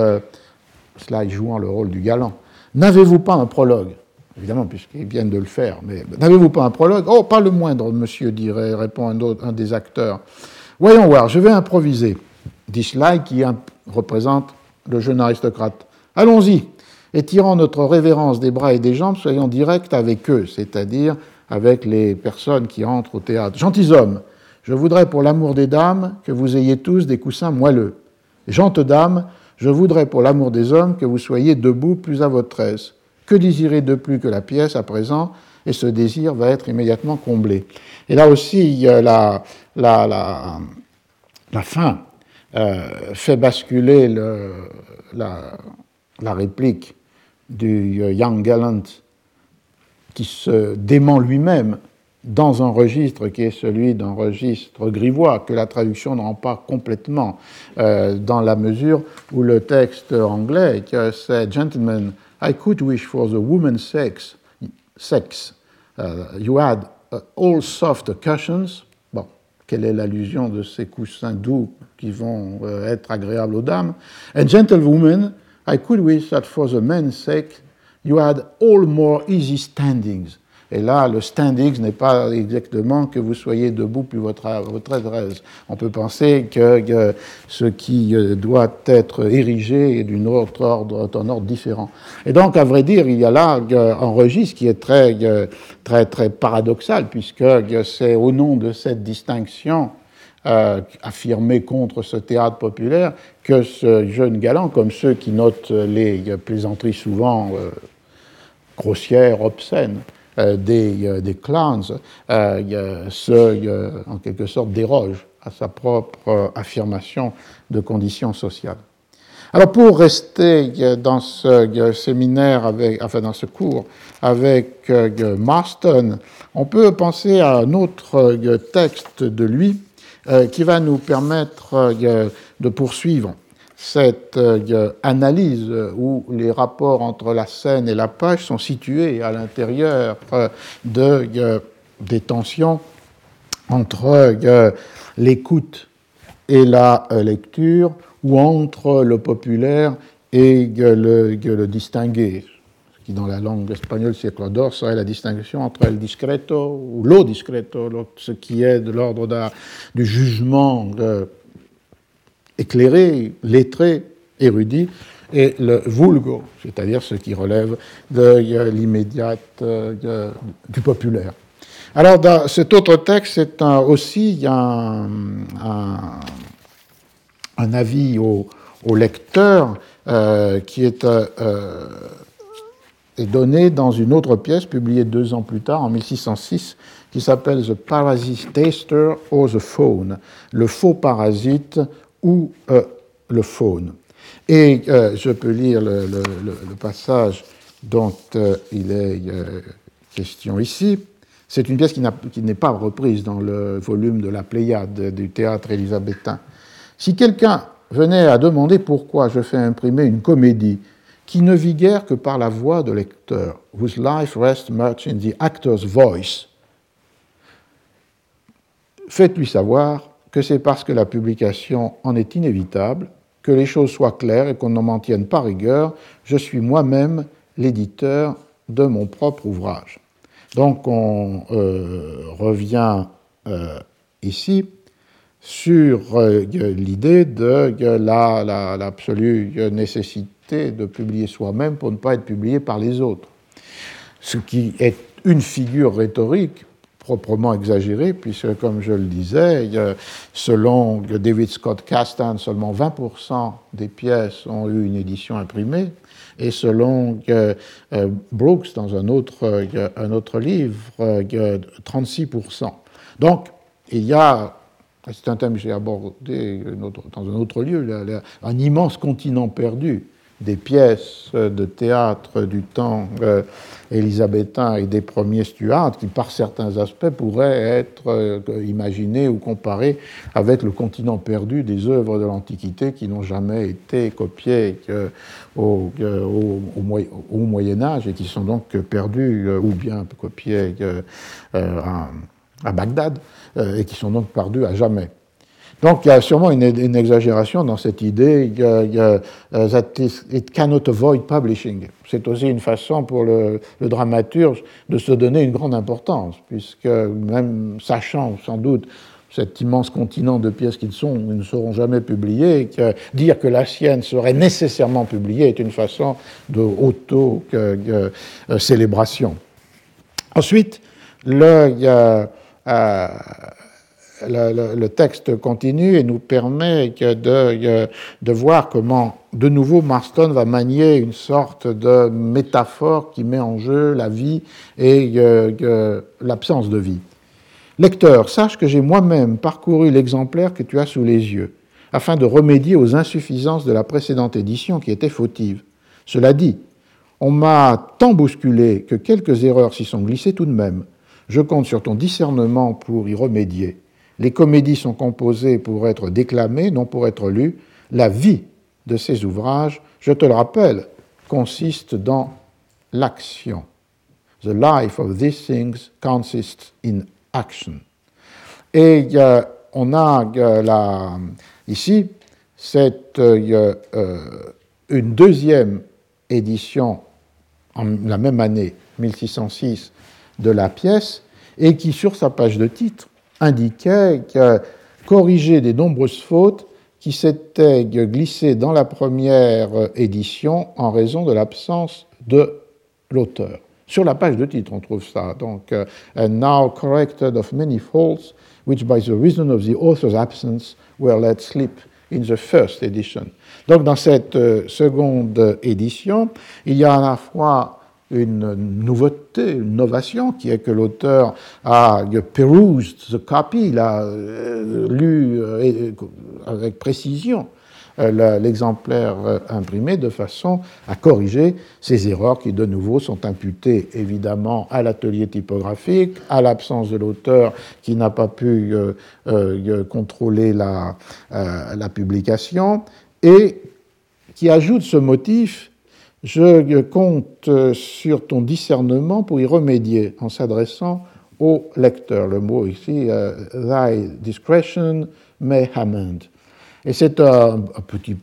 Sly jouant le rôle du galant, n'avez-vous pas un prologue? Évidemment, puisqu'ils viennent de le faire. Mais n'avez-vous pas un prologue? Oh, pas le moindre, monsieur, dirait, répond un, des acteurs. Voyons voir, je vais improviser, dit Sly, qui représente le jeune aristocrate. Allons-y, et tirant notre révérence des bras et des jambes, soyons directs avec eux, c'est-à-dire avec les personnes qui entrent au théâtre. Gentilshommes, je voudrais pour l'amour des dames que vous ayez tous des coussins moelleux. Gentes dames, je voudrais pour l'amour des hommes que vous soyez debout plus à votre aise. Que désirer de plus que la pièce à présent Et ce désir va être immédiatement comblé. Et là aussi, la, la, la, fin euh, fait basculer le, la, réplique du Young Gallant qui se dément lui-même dans un registre qui est celui d'un registre grivois, que la traduction ne rend pas complètement, euh, dans la mesure où le texte anglais, que c'est Gentlemen I could wish for the woman's sex, sex. Uh, you had uh, all soft cushions. Bon, quelle est l'allusion de ces coussins doux qui vont uh, être agréables aux dames? And gentlewoman, I could wish that for the men's sake, you had all more easy standings. Et là, le standing n'est pas exactement que vous soyez debout puis votre, adresse. On peut penser que, ce qui euh, doit être érigé est d'un autre ordre, d'un ordre différent. Et donc, à vrai dire, il y a là euh, un registre qui est très, euh, très, très paradoxal, puisque c'est au nom de cette distinction affirmée contre ce théâtre populaire que ce jeune galant, comme ceux qui notent les plaisanteries souvent grossières, obscènes, euh, des, euh, des, clans euh, se, en quelque sorte, déroge à sa propre affirmation de conditions sociales. Alors pour rester dans ce séminaire, enfin dans ce cours avec Marston, on peut penser à un autre texte de lui qui va nous permettre de poursuivre cette euh, analyse où les rapports entre la scène et la page sont situés à l'intérieur euh, de, euh, des tensions entre l'écoute et la lecture, ou entre le populaire et le, distingué, ce qui dans la langue espagnole siècle d'or serait la distinction entre el discreto ou lo discreto, ce qui est de l'ordre du jugement éclairé, lettré, érudit, et le vulgo, c'est-à-dire ce qui relève de l'immédiate euh, du populaire. Alors, dans cet autre texte, c'est aussi un, avis au, lecteur euh, qui est euh, est donné dans une autre pièce publiée deux ans plus tard, en 1606, qui s'appelle The Parasite Taster or the Faune, le faux parasite ou euh, le faune. Et euh, je peux lire le, passage dont euh, il est question ici. C'est une pièce qui n'est pas reprise dans le volume de la Pléiade du théâtre élisabétain. Si quelqu'un venait à demander pourquoi je fais imprimer une comédie qui ne vit guère que par la voix de lecteur, whose life rests much in the actor's voice, faites-lui savoir que c'est parce que la publication en est inévitable, que les choses soient claires et qu'on ne m'en tienne pas rigueur, je suis moi-même l'éditeur de mon propre ouvrage. Donc on euh, revient euh, ici sur euh, l'idée de l'absolue nécessité de publier soi-même pour ne pas être publié par les autres. Ce qui est une figure rhétorique proprement exagérée, puisque, comme je le disais, selon David Scott Castan, seulement 20% des pièces ont eu une édition imprimée, et selon euh, Brooks, dans un autre, un autre livre, 36%. Donc, il y a c'est un thème que j'ai abordé dans un autre lieu, un immense continent perdu des pièces de théâtre du temps euh, élisabétain et des premiers Stuarts, qui par certains aspects pourraient être euh, imaginés ou comparés avec le continent perdu des œuvres de l'Antiquité qui n'ont jamais été copiées au, Moyen Âge et qui sont donc perdues euh, ou bien copiées à Bagdad. Euh, et qui sont donc perdus à jamais. Donc il y a sûrement une, exagération dans cette idée euh, that it cannot avoid publishing. C'est aussi une façon pour le, dramaturge de se donner une grande importance, puisque même sachant sans doute cet immense continent de pièces qui sont, ne seront jamais publiées, dire que la sienne serait nécessairement publiée est une façon de auto-célébration. Ensuite, le, euh, le, texte continue et nous permet de, de, voir comment, de nouveau, Marston va manier une sorte de métaphore qui met en jeu la vie et euh, l'absence de vie. Lecteur, sache que j'ai moi-même parcouru l'exemplaire que tu as sous les yeux, afin de remédier aux insuffisances de la précédente édition qui était fautive. Cela dit, on m'a tant bousculé que quelques erreurs s'y sont glissées tout de même. Je compte sur ton discernement pour y remédier. Les comédies sont composées pour être déclamées, non pour être lues. La vie de ces ouvrages, je te le rappelle, consiste dans l'action. The life of these things consists in action. Et euh, on a euh, ici cette, euh, une deuxième édition en la même année, 1606, de la pièce et qui, sur sa page de titre, indiquait que corriger des nombreuses fautes qui s'étaient glissées dans la première édition en raison de l'absence de l'auteur. Sur la page de titre, on trouve ça. Donc, uh, and now corrected of many faults, which by the reason of the author's absence were let slip in the first edition. Donc, dans cette euh, seconde édition, il y a à la fois une nouveauté, une innovation, qui est que l'auteur a perused the copy, il a euh, lu euh, avec précision euh, l'exemplaire imprimé de façon à corriger ces erreurs qui, de nouveau, sont imputées évidemment à l'atelier typographique, à l'absence de l'auteur qui n'a pas pu contrôler la publication, et qui ajoute ce motif je compte sur ton discernement pour y remédier en s'adressant au lecteur. Le mot ici, euh, thy discretion may amend. Et c'est un, petit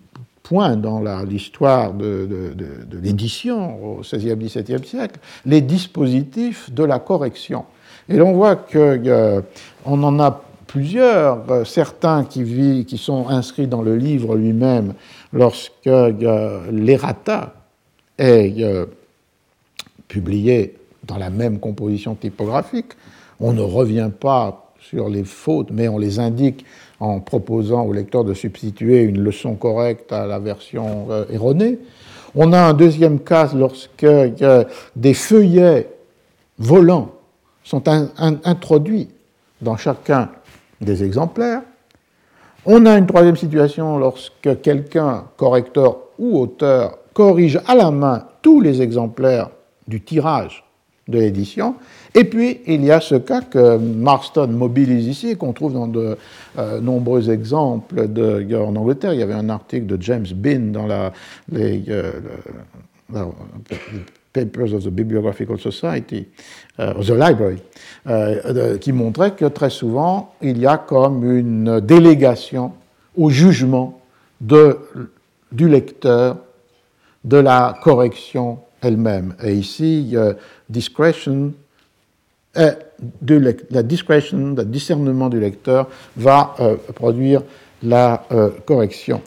point dans l'histoire de, l'édition au XVIe, XVIIe siècle, les dispositifs de la correction. Et l'on voit qu'on euh, en a plusieurs, euh, certains qui, sont inscrits dans le livre lui-même lorsque l'errata est euh, publié dans la même composition typographique. On ne revient pas sur les fautes, mais on les indique en proposant au lecteur de substituer une leçon correcte à la version euh, erronée. On a un deuxième cas lorsque des feuillets volants sont introduits dans chacun des exemplaires. On a une troisième situation lorsque quelqu'un, correcteur ou auteur, corrige à la main tous les exemplaires du tirage de l'édition. Et puis, il y a ce cas que Marston mobilise ici et qu'on trouve dans de euh, nombreux exemples de, en Angleterre. Il y avait un article de James Bean dans la, les euh, Papers of the Bibliographical Society, euh, the Library, qui montrait que très souvent, il y a comme une délégation au jugement du lecteur de la correction elle-même. Et ici, discretion, de la discretion, le discernement du lecteur va euh, produire la euh, correction.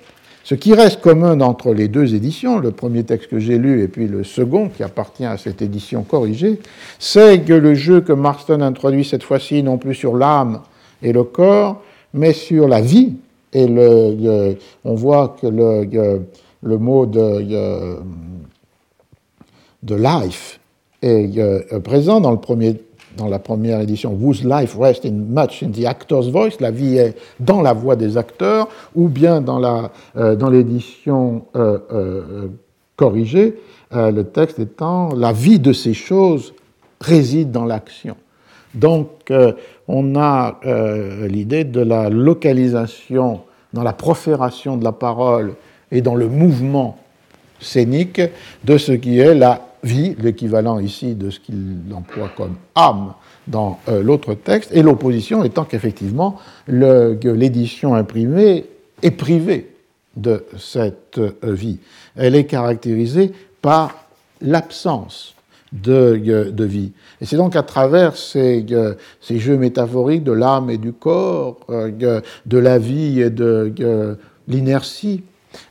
Ce qui reste commun entre les deux éditions, le premier texte que j'ai lu et puis le second qui appartient à cette édition corrigée, c'est que le jeu que Marston introduit cette fois-ci non plus sur l'âme et le corps, mais sur la vie. Et le, on voit que le mot de, de life est euh, présent dans, le premier, dans la première édition, Whose life rests in much in the actor's voice, la vie est dans la voix des acteurs, ou bien dans, euh, l'édition euh, corrigée, le texte étant la vie de ces choses réside dans l'action. Donc, on a l'idée de la localisation dans la profération de la parole et dans le mouvement scénique de ce qui est la vie, l'équivalent ici de ce qu'il emploie comme âme dans euh, l'autre texte, et l'opposition étant qu'effectivement l'édition imprimée est privée de cette euh, vie. Elle est caractérisée par l'absence de, euh, de, vie. Et c'est donc à travers ces jeux métaphoriques de l'âme et du corps, de la vie et de l'inertie,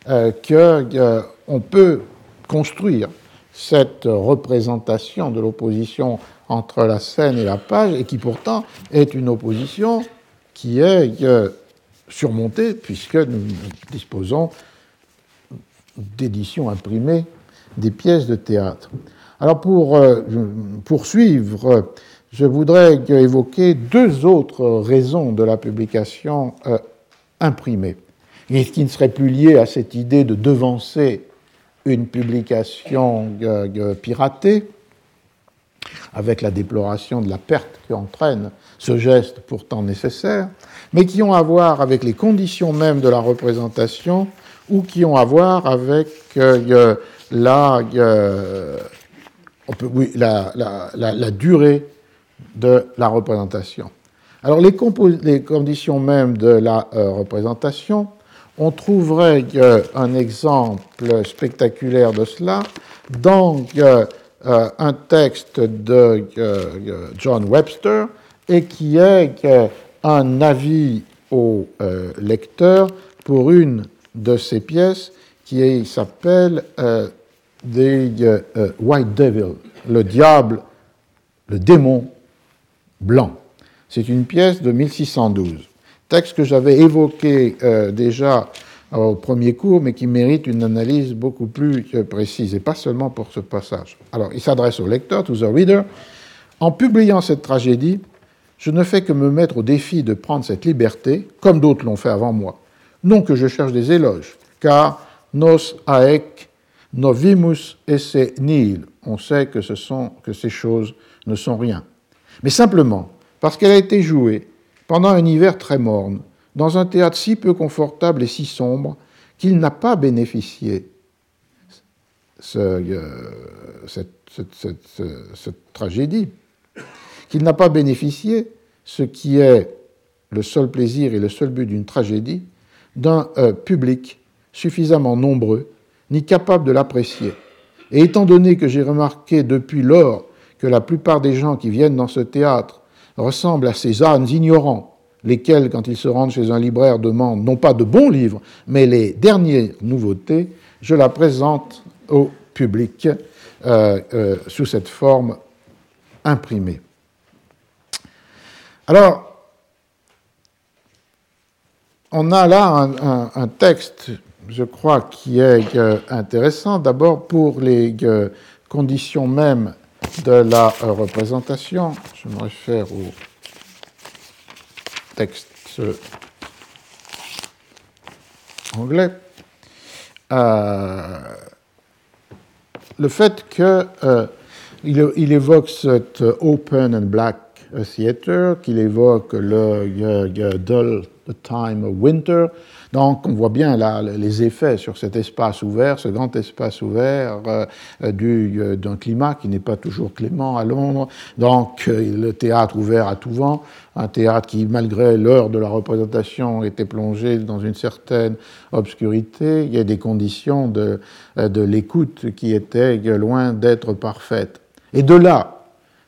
qu'on peut construire cette représentation de l'opposition entre la scène et la page, et qui pourtant est une opposition qui est euh, surmontée, puisque nous disposons d'éditions imprimées des pièces de théâtre. Alors pour euh, poursuivre, je voudrais évoquer deux autres raisons de la publication euh, imprimée, et qui ne serait plus liée à cette idée de devancer une publication piratée, avec la déploration de la perte qu'entraîne ce geste pourtant nécessaire, mais qui ont à voir avec les conditions même de la représentation ou qui ont à voir avec euh, la, durée de la représentation. Alors les, conditions même de la euh, représentation on trouverait un exemple spectaculaire de cela dans euh, un texte de John Webster et qui est un avis au euh, lecteur pour une de ses pièces qui s'appelle euh, The White Devil, le diable, le démon blanc. C'est une pièce de 1612 texte que j'avais évoqué euh, déjà au premier cours, mais qui mérite une analyse beaucoup plus euh, précise, et pas seulement pour ce passage. Alors, il s'adresse au lecteur, to the reader. En publiant cette tragédie, je ne fais que me mettre au défi de prendre cette liberté, comme d'autres l'ont fait avant moi. Non que je cherche des éloges, car nos aec novimus esse nihil. On sait que ces choses ne sont rien. Mais simplement, parce qu'elle a été jouée pendant un hiver très morne, dans un théâtre si peu confortable et si sombre qu'il n'a pas bénéficié euh, cette, tragédie, qu'il n'a pas bénéficié ce qui est le seul plaisir et le seul but d'une tragédie, d'un euh, public suffisamment nombreux, ni capable de l'apprécier. Et étant donné que j'ai remarqué depuis lors que la plupart des gens qui viennent dans ce théâtre ressemble à ces ânes ignorants, lesquels, quand ils se rendent chez un libraire, demandent non pas de bons livres, mais les dernières nouveautés, je la présente au public euh, euh, sous cette forme imprimée. Alors, on a là un, texte je crois, qui est intéressant, d'abord pour les conditions mêmes de la représentation. Je me réfère au texte anglais. Euh, le fait qu'il euh, il évoque cet open and black theater, qu'il évoque le dull the time of winter, donc on voit bien là, les effets sur cet espace ouvert, ce grand espace ouvert euh, euh, d'un climat qui n'est pas toujours clément à Londres. Donc euh, le théâtre ouvert à tout vent, un théâtre qui, malgré l'heure de la représentation, était plongé dans une certaine obscurité. Il y a des conditions de, l'écoute qui étaient loin d'être parfaites. Et de là,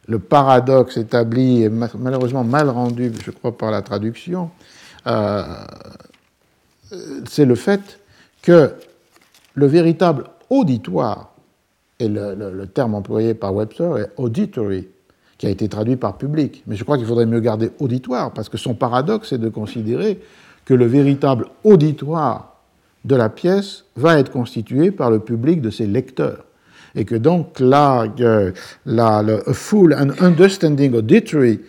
le paradoxe établi et malheureusement mal rendu, je crois, par la traduction, euh, c'est le fait que le véritable auditoire, et le, terme employé par Webster est auditory, qui a été traduit par public. Mais je crois qu'il faudrait mieux garder auditoire, parce que son paradoxe est de considérer que le véritable auditoire de la pièce va être constitué par le public de ses lecteurs. Et que donc là, la, le full and understanding auditory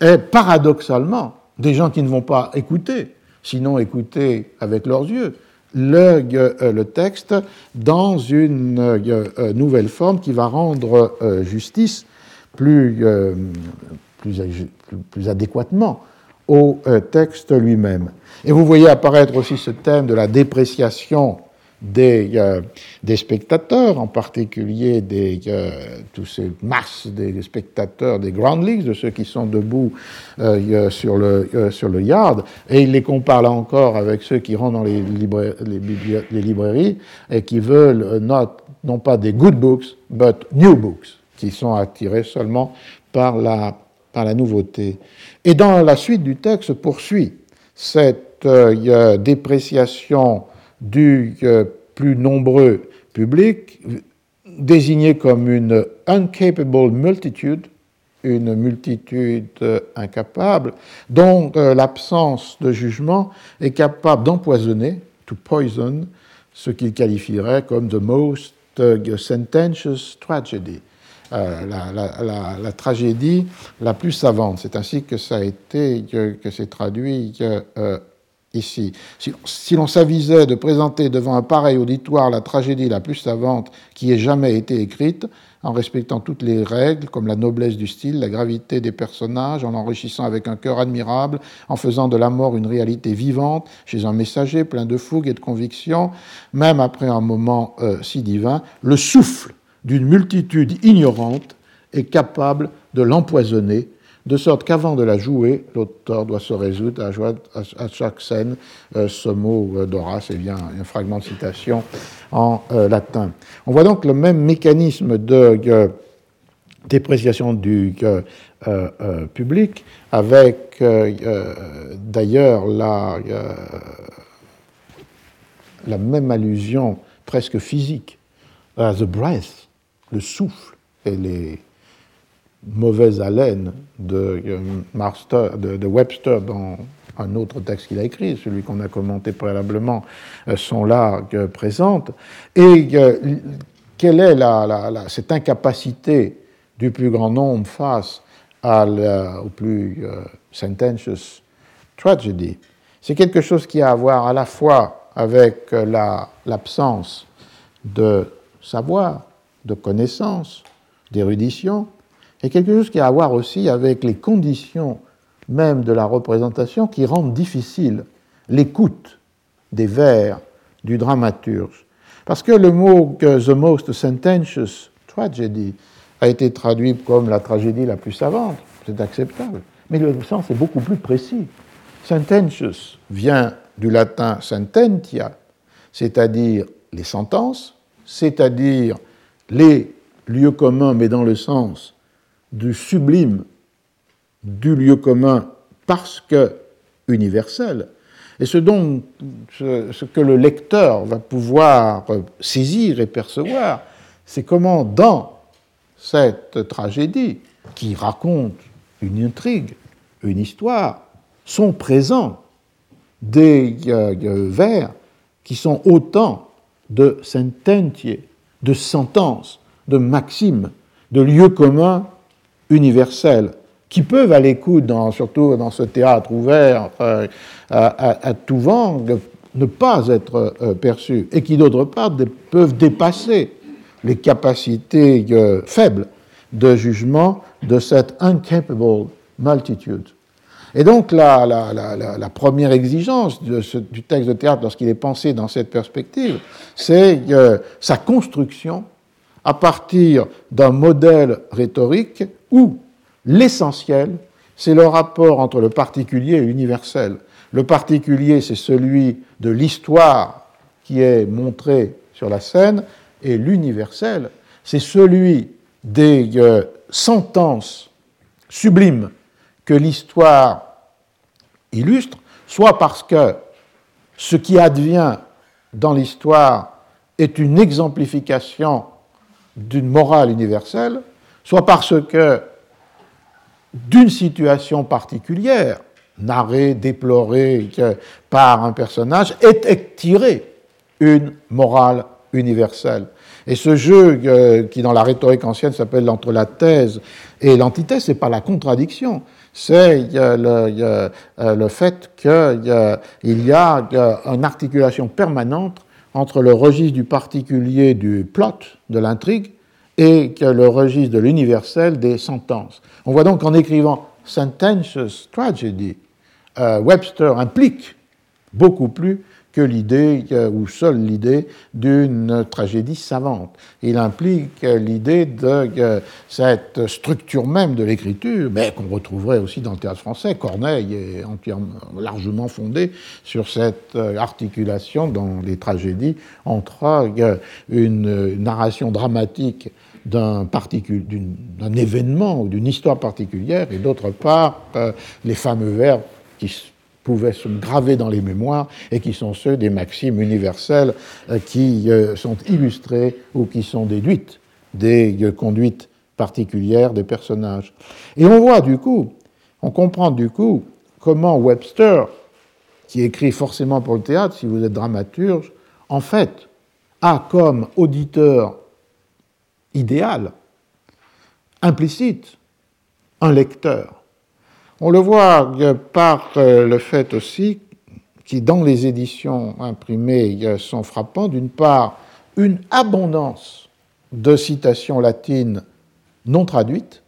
est paradoxalement des gens qui ne vont pas écouter, sinon écouter avec leurs yeux, le, euh, le texte dans une euh, euh, nouvelle forme qui va rendre justice plus, plus, plus adéquatement au texte lui-même. Et vous voyez apparaître aussi ce thème de la dépréciation des, euh, des spectateurs, en particulier des, euh, tous ces masses des spectateurs des Grand Leagues, de ceux qui sont debout euh, sur, le, sur le yard, et il les compare là encore avec ceux qui rentrent dans les, les, librairies et qui veulent not, non pas des good books, but new books, qui sont attirés seulement par la, par la nouveauté. Et dans la suite du texte poursuit cette dépréciation du euh, plus nombreux public, désigné comme une uncapable multitude, une multitude euh, incapable, dont euh, l'absence de jugement est capable d'empoisonner, to poison, ce qu'il qualifierait comme the most sententious tragedy, la, tragédie la plus savante. C'est ainsi que ça a été, que, c'est traduit ici. Si, l'on s'avisait de présenter devant un pareil auditoire la tragédie la plus savante qui ait jamais été écrite, en respectant toutes les règles, comme la noblesse du style, la gravité des personnages, en l'enrichissant avec un cœur admirable, en faisant de la mort une réalité vivante, chez un messager plein de fougue et de conviction, même après un moment euh, si divin, le souffle d'une multitude ignorante est capable de l'empoisonner de sorte qu'avant de la jouer, l'auteur doit se résoudre à jouer à chaque scène euh, ce mot euh, d'Horace, et bien un fragment de citation en euh, latin. On voit donc le même mécanisme de dépréciation du public, avec d'ailleurs la, la même allusion presque physique à the breath, le souffle et les mauvaise haleine de, euh, de, Webster dans un autre texte qu'il a écrit, celui qu'on a commenté préalablement, euh, sont là euh, présentes. Et quelle est la, cette incapacité du plus grand nombre face à au plus sententious tragedy? C'est quelque chose qui a à voir à la fois avec l'absence de savoir, de connaissance, d'érudition, et quelque chose qui a à voir aussi avec les conditions même de la représentation qui rendent difficile l'écoute des vers du dramaturge. Parce que le mot The Most Sententious Tragedy a été traduit comme la tragédie la plus savante, c'est acceptable, mais le sens est beaucoup plus précis. Sententious vient du latin sententia, c'est-à-dire les sentences, c'est-à-dire les lieux communs, mais dans le sens du sublime du lieu commun parce que universel. Et ce, ce, que le lecteur va pouvoir saisir et percevoir, c'est comment dans cette tragédie qui raconte une intrigue, une histoire, sont présents des euh, vers qui sont autant de sententiae, de sentences, de maximes, de lieux communs universels, qui peuvent, à l'écoute, surtout dans ce théâtre ouvert euh, à, tout vent, ne pas être euh, perçus, et qui, d'autre part, peuvent dépasser les capacités euh, faibles de jugement de cette incapable multitude. Et donc la, première exigence du texte de théâtre, lorsqu'il est pensé dans cette perspective, c'est sa construction à partir d'un modèle rhétorique où l'essentiel, c'est le rapport entre le particulier et l'universel. Le particulier, c'est celui de l'histoire qui est montrée sur la scène, et l'universel, c'est celui des euh, sentences sublimes que l'histoire illustre, soit parce que ce qui advient dans l'histoire est une exemplification d'une morale universelle, soit parce que d'une situation particulière, narrée, déplorée par un personnage, est tirée une morale universelle. Et ce jeu euh, qui, dans la rhétorique ancienne, s'appelle entre la thèse et l'antithèse, c'est pas la contradiction, c'est euh, le, fait qu'il y a une articulation permanente entre le registre du particulier du plot, de l'intrigue, et le registre de l'universel des sentences. On voit donc qu'en écrivant Sententious Tragedy, euh, Webster implique beaucoup plus que l'idée, ou seule l'idée, d'une tragédie savante. Il implique l'idée de cette structure même de l'écriture, mais qu'on retrouverait aussi dans le théâtre français. Corneille est entièrement, largement fondé sur cette euh, articulation dans les tragédies entre une narration dramatique d'un événement ou d'une histoire particulière, et d'autre part, euh, les fameux vers qui pouvaient se graver dans les mémoires et qui sont ceux des maximes universelles euh, qui euh, sont illustrées ou qui sont déduites des euh, conduites particulières des personnages. Et on voit du coup, on comprend du coup comment Webster, qui écrit forcément pour le théâtre, si vous êtes dramaturge, en fait, a comme auditeur idéal, implicite, un lecteur. On le voit par euh, le fait aussi qui, dans les éditions imprimées, sont frappants, d'une part, une abondance de citations latines non traduites,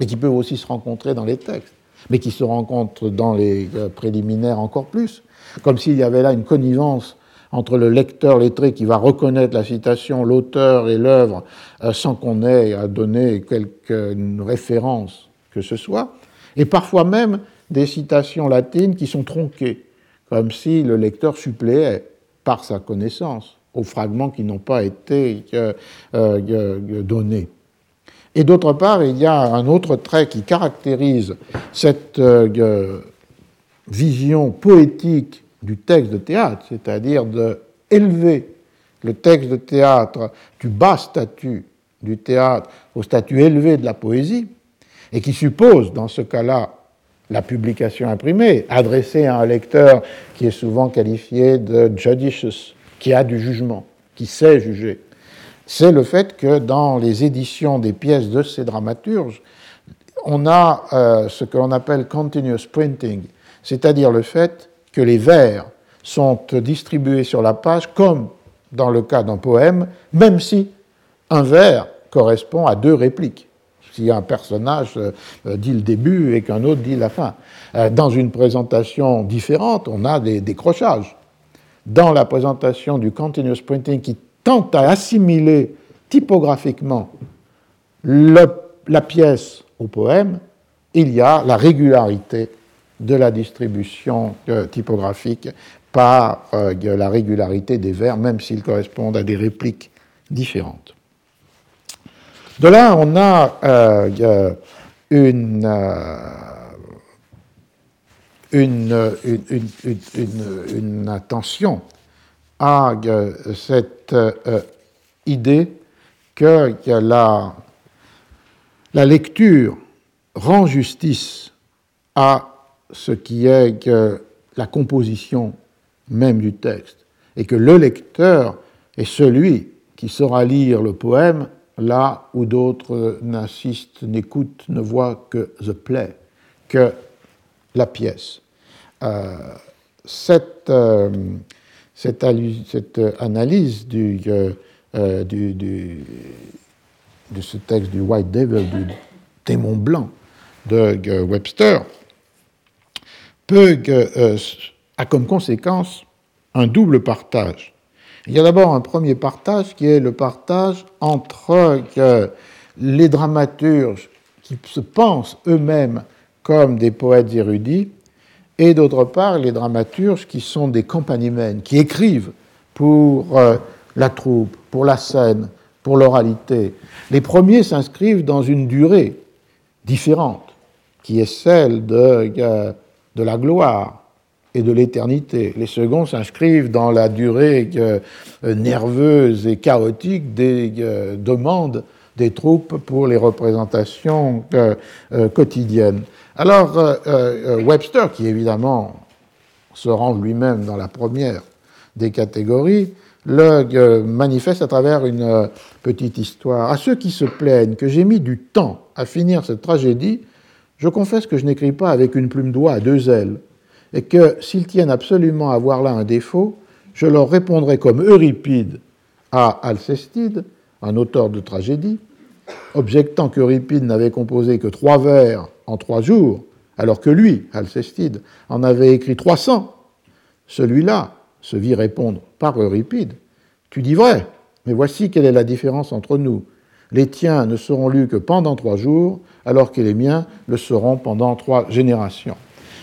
mais qui peuvent aussi se rencontrer dans les textes, mais qui se rencontrent dans les euh, préliminaires encore plus, comme s'il y avait là une connivence entre le lecteur lettré qui va reconnaître la citation, l'auteur et l'œuvre euh, sans qu'on ait à donner quelque référence que ce soit, et parfois même des citations latines qui sont tronquées, comme si le lecteur suppléait par sa connaissance aux fragments qui n'ont pas été euh, euh, donnés. Et d'autre part, il y a un autre trait qui caractérise cette euh, vision poétique du texte de théâtre, c'est-à-dire de élever le texte de théâtre du bas statut du théâtre au statut élevé de la poésie, et qui suppose, dans ce cas-là, la publication imprimée, adressée à un lecteur qui est souvent qualifié de judicious, qui a du jugement, qui sait juger, c'est le fait que dans les éditions des pièces de ces dramaturges, on a euh, ce que l'on appelle continuous printing, c'est-à-dire le fait que les vers sont distribués sur la page comme dans le cas d'un poème, même si un vers correspond à deux répliques si un personnage euh, dit le début et qu'un autre dit la fin. Euh, dans une présentation différente, on a des décrochages. Dans la présentation du continuous printing qui tente à assimiler typographiquement la pièce au poème, il y a la régularité de la distribution euh, typographique par la régularité des vers, même s'ils correspondent à des répliques différentes. De là, on a euh, une, une, attention à euh, cette euh, idée que la, la lecture rend justice à ce qui est la composition même du texte, et que le lecteur est celui qui saura lire le poème là où d'autres n'assistent, n'écoutent, ne voient que the play, que la pièce. Euh, cette, euh, cette, analyse du, euh, du, du, de ce texte du White Devil, du démon blanc de Webster, peut, a comme conséquence un double partage. Il y a d'abord un premier partage qui est le partage entre les dramaturges qui se pensent eux-mêmes comme des poètes érudits et d'autre part les dramaturges qui sont des compagniemen, qui écrivent pour euh, la troupe, pour la scène, pour l'oralité. Les premiers s'inscrivent dans une durée différente, qui est celle de, euh, de la gloire, et de l'éternité. Les seconds s'inscrivent dans la durée euh, nerveuse et chaotique des euh, demandes des troupes pour les représentations euh, quotidiennes. Alors, Webster, qui évidemment se rend lui-même dans la première des catégories, le manifeste à travers une petite histoire. À ceux qui se plaignent que j'ai mis du temps à finir cette tragédie, je confesse que je n'écris pas avec une plume d'oie à deux ailes et que s'ils tiennent absolument à voir là un défaut, je leur répondrai comme Euripide à Alcestide, un auteur de tragédie, objectant qu'Euripide n'avait composé que trois vers en trois jours, alors que lui, Alcestide, en avait écrit 300. Celui-là se vit répondre par Euripide Tu dis vrai, mais voici quelle est la différence entre nous. Les tiens ne seront lus que pendant trois jours, alors que les miens le seront pendant trois générations.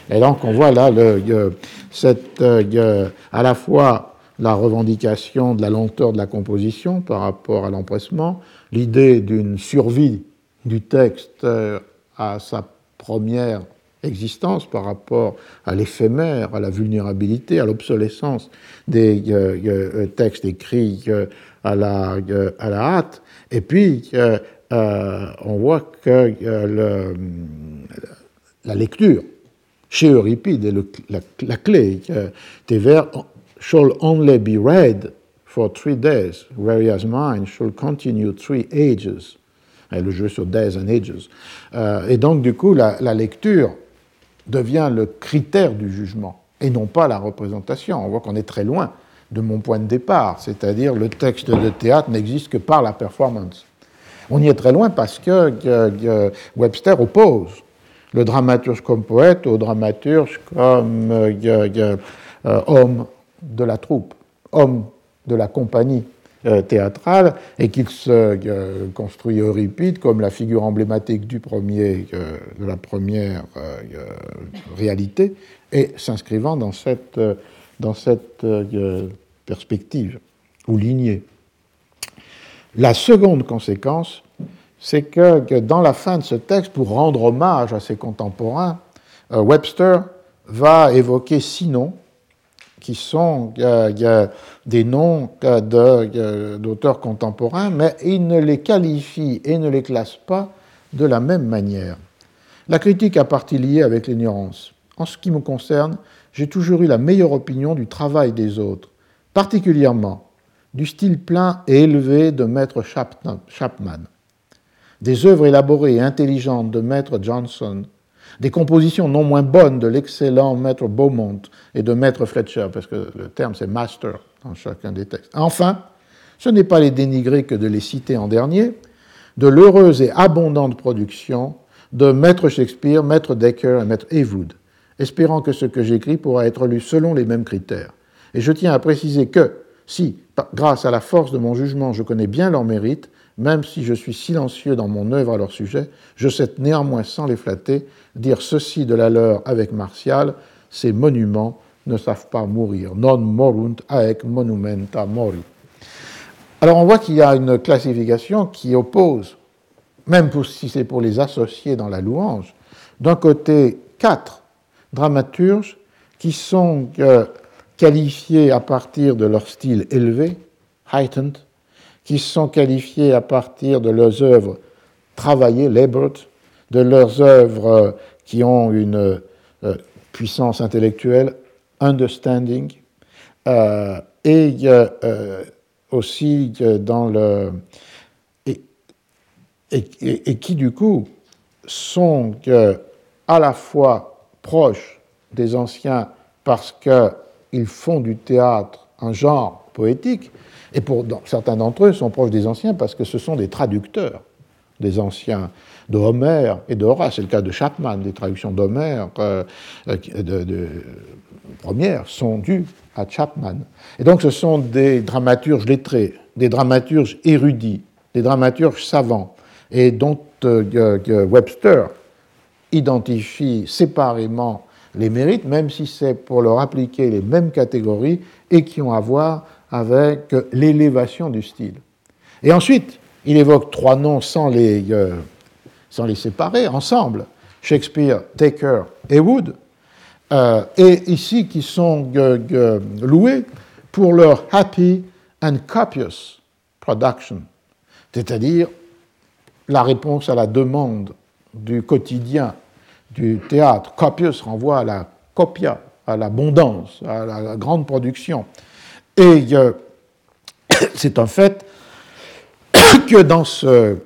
Et donc on voit là le, cette, euh, à la fois la revendication de la lenteur de la composition par rapport à l'empressement, l'idée d'une survie du texte euh, à sa première existence par rapport à l'éphémère, à la vulnérabilité, à l'obsolescence des euh, textes écrits à la, à la hâte. Et puis, on voit que la lecture chez Euripide, la, la, clé, tes vers shall only be read for three days, whereas mine shall continue three ages. le jeu sur days and ages. Euh, et donc, du coup, la, lecture devient le critère du jugement et non pas la représentation. On voit qu'on est très loin de mon point de départ, c'est-à-dire le texte de théâtre n'existe que par la performance. On y est très loin parce que Webster oppose le dramaturge comme poète au dramaturge comme euh, euh, homme de la troupe, homme de la compagnie euh, théâtrale, et qu'il se construit Euripide comme la figure emblématique du premier, de la première réalité, et s'inscrivant dans cette, dans cette perspective ou lignée. La seconde conséquence, c'est que, dans la fin de ce texte, pour rendre hommage à ses contemporains, euh, Webster va évoquer six noms qui sont des noms d'auteurs contemporains, mais il ne les qualifie et ne les classe pas de la même manière. La critique a partie liée avec l'ignorance. En ce qui me concerne, j'ai toujours eu la meilleure opinion du travail des autres, particulièrement du style plein et élevé de Maître Chapman des œuvres élaborées et intelligentes de Maître Johnson, des compositions non moins bonnes de l'excellent Maître Beaumont et de Maître Fletcher, parce que le terme c'est master dans chacun des textes. Enfin, ce n'est pas les dénigrer que de les citer en dernier, de l'heureuse et abondante production de Maître Shakespeare, Maître Decker et Maître Ewood, espérant que ce que j'écris pourra être lu selon les mêmes critères. Et je tiens à préciser que, si, grâce à la force de mon jugement, je connais bien leurs mérites, même si je suis silencieux dans mon œuvre à leur sujet, je sais néanmoins, sans les flatter, dire ceci de la leur avec Martial ces monuments ne savent pas mourir. Non morunt aec monumenta mori. Alors on voit qu'il y a une classification qui oppose, même si c'est pour les associer dans la louange, d'un côté quatre dramaturges qui sont euh, qualifiés à partir de leur style élevé, heightened, qui sont qualifiés à partir de leurs œuvres travaillées, labored, de leurs œuvres euh, qui ont une euh, puissance intellectuelle, understanding, et aussi dans le. Et, qui, du coup, sont à la fois proches des anciens parce qu'ils font du théâtre un genre poétique, et pour certains d'entre eux sont proches des anciens parce que ce sont des traducteurs des anciens de Homère et de Horace. C'est le cas de Chapman. Les traductions d'Homère euh, euh, premières sont dues à Chapman. Et donc ce sont des dramaturges lettrés, des dramaturges érudits, des dramaturges savants, et dont euh, Webster identifie séparément les mérites, même si c'est pour leur appliquer les mêmes catégories et qui ont à voir avec l'élévation du style. Et ensuite, il évoque trois noms sans les, euh, séparer, ensemble. Shakespeare, Taker et Wood, euh, et ici qui sont euh, loués pour leur happy and copious production, c'est-à-dire la réponse à la demande du quotidien du théâtre. Copious renvoie à la copia, à l'abondance, à la grande production. Et *coughs* c'est un fait *coughs* que dans ce,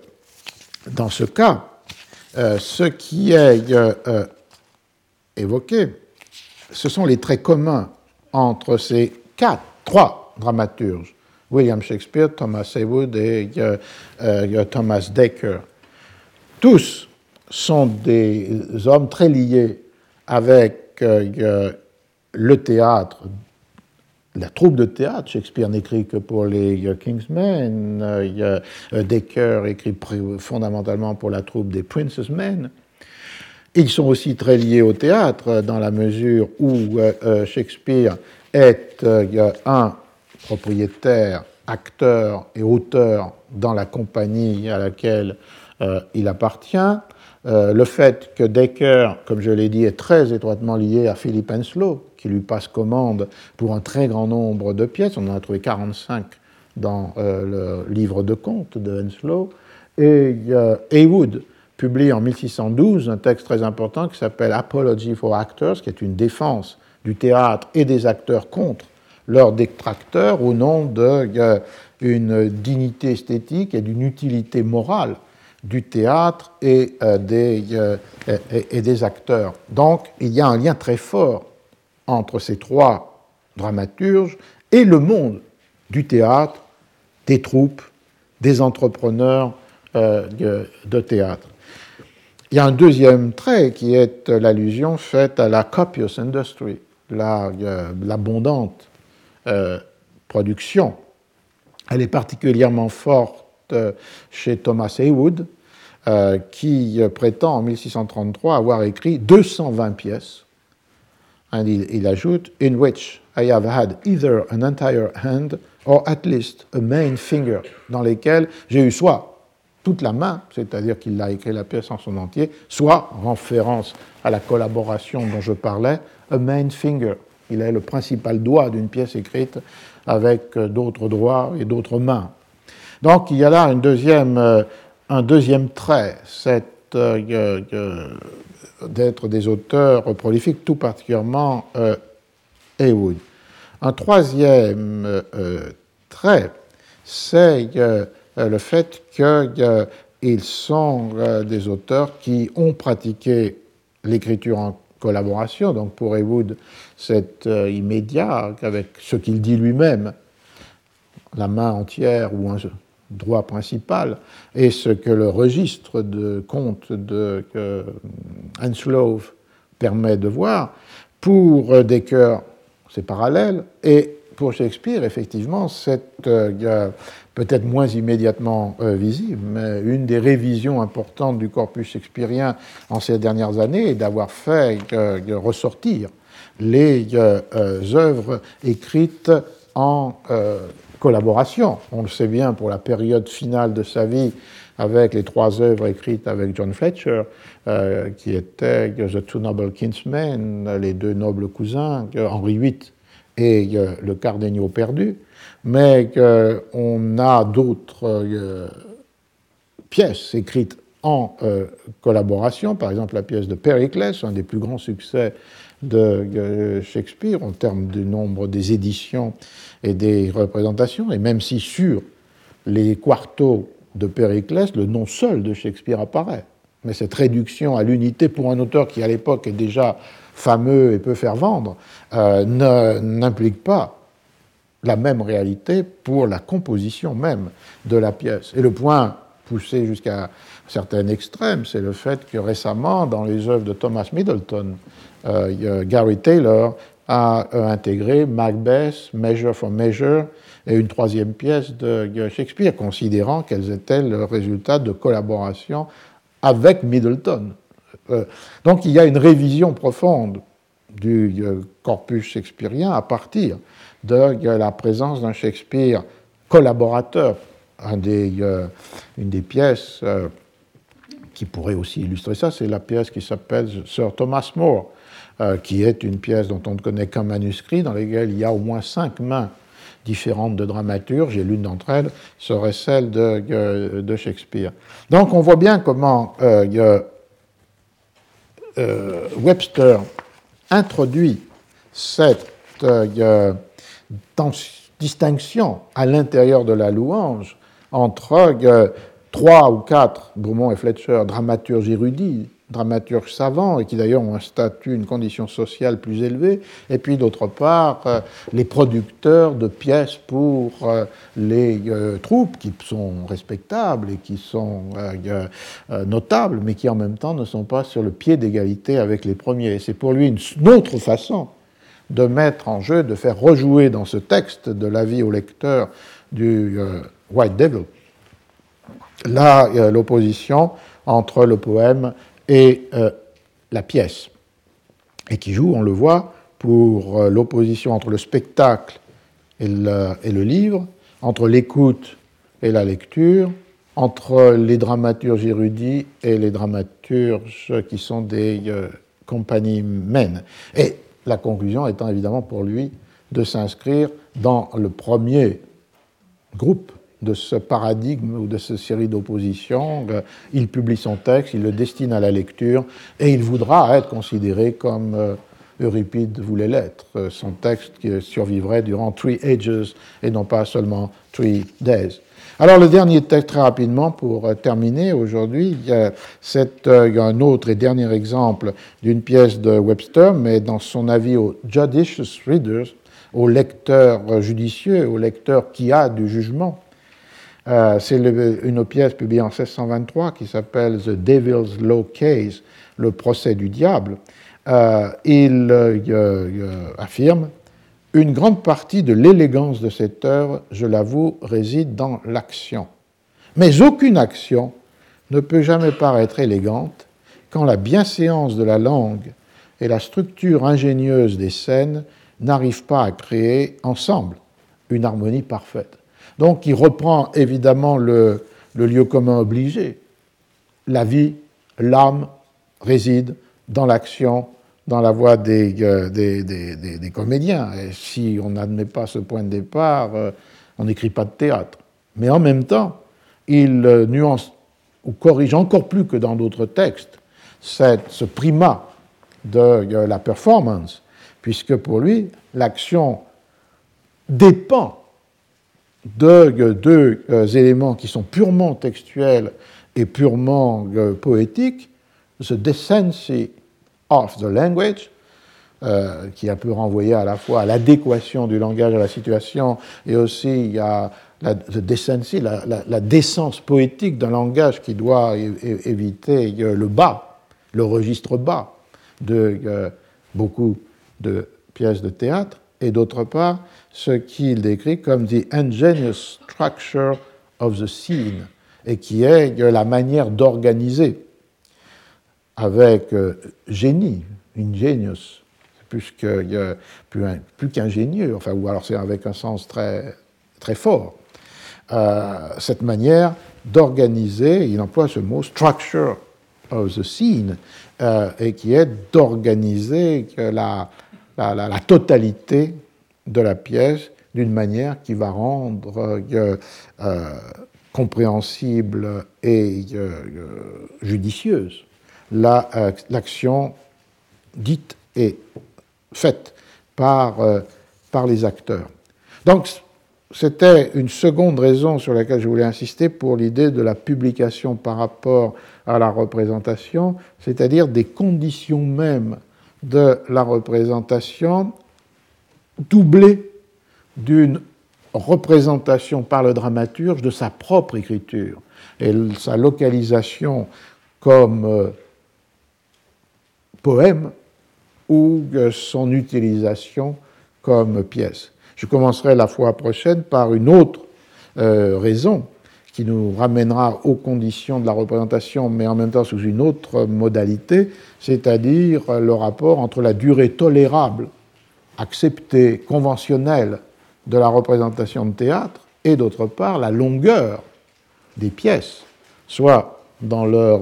dans ce cas, euh, ce qui est euh, euh, évoqué, ce sont les traits communs entre ces quatre, trois dramaturges, William Shakespeare, Thomas Heywood et Thomas Dekker. Tous sont des hommes très liés avec le théâtre la troupe de théâtre. Shakespeare n'écrit que pour les Kingsmen. Euh, Decker écrit fondamentalement pour la troupe des Princess Men. Ils sont aussi très liés au théâtre dans la mesure où euh, euh, Shakespeare est un propriétaire, acteur et auteur dans la compagnie à laquelle il appartient. le fait que Decker, comme je l'ai dit, est très étroitement lié à Philip Henslow, qui lui passe commande pour un très grand nombre de pièces. On en a trouvé 45 dans euh, le livre de contes de Henslow. Et euh, Heywood publie en 1612 un texte très important qui s'appelle Apology for Actors, qui est une défense du théâtre et des acteurs contre leurs détracteurs au nom d'une dignité esthétique et d'une utilité morale du théâtre euh, et, des acteurs. Donc il y a un lien très fort entre ces trois dramaturges et le monde du théâtre, des troupes, des entrepreneurs euh, de, théâtre. Il y a un deuxième trait qui est l'allusion faite à la copious industry, euh, l'abondante euh, production. Elle est particulièrement forte chez Thomas Heywood, qui prétend en 1633 avoir écrit 220 pièces And il, ajoute, in which I have had either an entire hand or at least a main finger, dans lesquels j'ai eu soit toute la main, c'est-à-dire qu'il a écrit la pièce en son entier, soit, en référence à la collaboration dont je parlais, a main finger. Il est le principal doigt d'une pièce écrite avec euh, d'autres doigts et d'autres mains. Donc il y a là deuxième, euh, un deuxième trait, cette euh, d'être des auteurs prolifiques, tout particulièrement euh, Heywood. Un troisième euh, trait, c'est euh, le fait qu'ils sont des auteurs qui ont pratiqué l'écriture en collaboration. Donc pour Heywood, c'est immédiat avec ce qu'il dit lui-même, la main entière ou un, droit principal, et ce que le registre de compte de Henslow permet de voir. Pour Decker, c'est parallèle, et pour Shakespeare, effectivement, c'est euh, peut-être moins immédiatement euh, visible, mais une des révisions importantes du corpus shakespearien en ces dernières années est d'avoir fait euh, ressortir les œuvres écrites en collaboration. On le sait bien pour la période finale de sa vie avec les trois œuvres écrites avec John Fletcher, euh, qui étaient The Two Noble Kinsmen, les deux nobles cousins, Henri VIII et euh, Le Cardenio perdu, mais qu'on a d'autres euh, pièces écrites en collaboration, par exemple la pièce de Pericles, un des plus grands succès de Shakespeare en termes du nombre des éditions et des représentations, et même si sur les quartos de Périclès, le nom seul de Shakespeare apparaît. Mais cette réduction à l'unité pour un auteur qui à l'époque est déjà fameux et peut faire vendre, euh, n'implique pas la même réalité pour la composition même de la pièce. Et le point poussé jusqu'à un certain extrême, c'est le fait que récemment, dans les œuvres de Thomas Middleton, Gary Taylor a euh, intégré Macbeth, Measure for Measure, et une troisième pièce de Shakespeare, considérant qu'elles étaient le résultat de collaboration avec Middleton. Euh, donc il y a une révision profonde du corpus shakespearien à partir de la présence d'un Shakespeare collaborateur. une des pièces qui pourrait aussi illustrer ça, c'est la pièce qui s'appelle Sir Thomas More, euh, qui est une pièce dont on ne connaît qu'un manuscrit, dans lequel il y a au moins cinq mains différentes de dramaturges, et l'une d'entre elles serait celle de, de, Shakespeare. Donc on voit bien comment euh, euh, Webster introduit cette distinction à l'intérieur de la louange entre trois ou quatre, Beaumont et Fletcher, dramaturges érudits, dramaturges savants, et qui d'ailleurs ont un statut, une condition sociale plus élevée, et puis d'autre part, euh, les producteurs de pièces pour euh, les euh, troupes, qui sont respectables et qui sont notables, mais qui en même temps ne sont pas sur le pied d'égalité avec les premiers. C'est pour lui une autre façon de mettre en jeu, de faire rejouer dans ce texte de l'avis au lecteur du White Devil l'opposition entre le poème et euh, la pièce, et qui joue, on le voit, pour euh, l'opposition entre le spectacle et le, livre, entre l'écoute et la lecture, entre les dramaturges érudits et les dramaturges qui sont des euh, compagnies mènes. Et la conclusion étant évidemment pour lui de s'inscrire dans le premier groupe de ce paradigme ou de cette série d'oppositions. Euh, il publie son texte, il le destine à la lecture et il voudra être considéré comme euh, Euripide voulait l'être. Euh, son texte qui survivrait durant three ages et non pas seulement three days. Alors le dernier texte, très rapidement, pour terminer aujourd'hui, c'est un autre et dernier exemple d'une pièce de Webster, mais dans son avis aux judicious readers, aux lecteurs judicieux, aux lecteurs qui a du jugement, euh, c'est une pièce publiée en 1623 qui s'appelle The Devil's Law Case, le procès du diable. Euh, il euh, affirme Une grande partie de l'élégance de cette œuvre, je l'avoue, réside dans l'action. Mais aucune action ne peut jamais paraître élégante quand la bienséance de la langue et la structure ingénieuse des scènes n'arrivent pas à créer ensemble une harmonie parfaite. Donc il reprend évidemment le, lieu commun obligé. La vie, l'âme réside dans l'action, dans la voix euh, des, comédiens. Et si on n'admet pas ce point de départ, euh, on n'écrit pas de théâtre. Mais en même temps, il euh, nuance ou corrige encore plus que dans d'autres textes ce primat de la performance, puisque pour lui, l'action dépend de deux euh, éléments qui sont purement textuels et purement euh, poétiques, the decency of the language, euh, qui a pu renvoyer à la fois à l'adéquation du langage à la situation et aussi à la, decency, la, décence poétique d'un langage qui doit éviter le bas, le registre bas de beaucoup de pièces de théâtre, et d'autre part ce qu'il décrit comme the ingenious structure of the scene, et qui est la manière d'organiser avec euh, génie, ingenious, plus qu'ingénieux, enfin, ou alors c'est avec un sens très, très fort. Euh, cette manière d'organiser, il emploie ce mot structure of the scene, euh, et qui est d'organiser la, la, totalité de la pièce d'une manière qui va rendre euh, euh, compréhensible et euh, judicieuse l'action dite et faite par, par les acteurs. Donc, c'était une seconde raison sur laquelle je voulais insister pour l'idée de la publication par rapport à la représentation, c'est-à-dire des conditions mêmes de la représentation doublées d'une représentation par le dramaturge de sa propre écriture et sa localisation comme euh, poème ou son utilisation comme pièce. Je commencerai la fois prochaine par une autre euh, raison qui nous ramènera aux conditions de la représentation, mais en même temps sous une autre modalité, c'est-à-dire le rapport entre la durée tolérable, acceptée, conventionnelle de la représentation de théâtre, et d'autre part la longueur des pièces, soit dans leur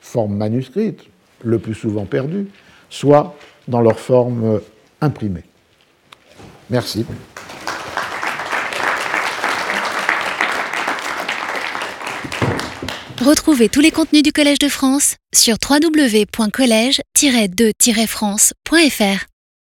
forme manuscrite, le plus souvent perdue, soit dans leur forme imprimée. Merci. Retrouvez tous les contenus du Collège de France sur www.colège-2-france.fr.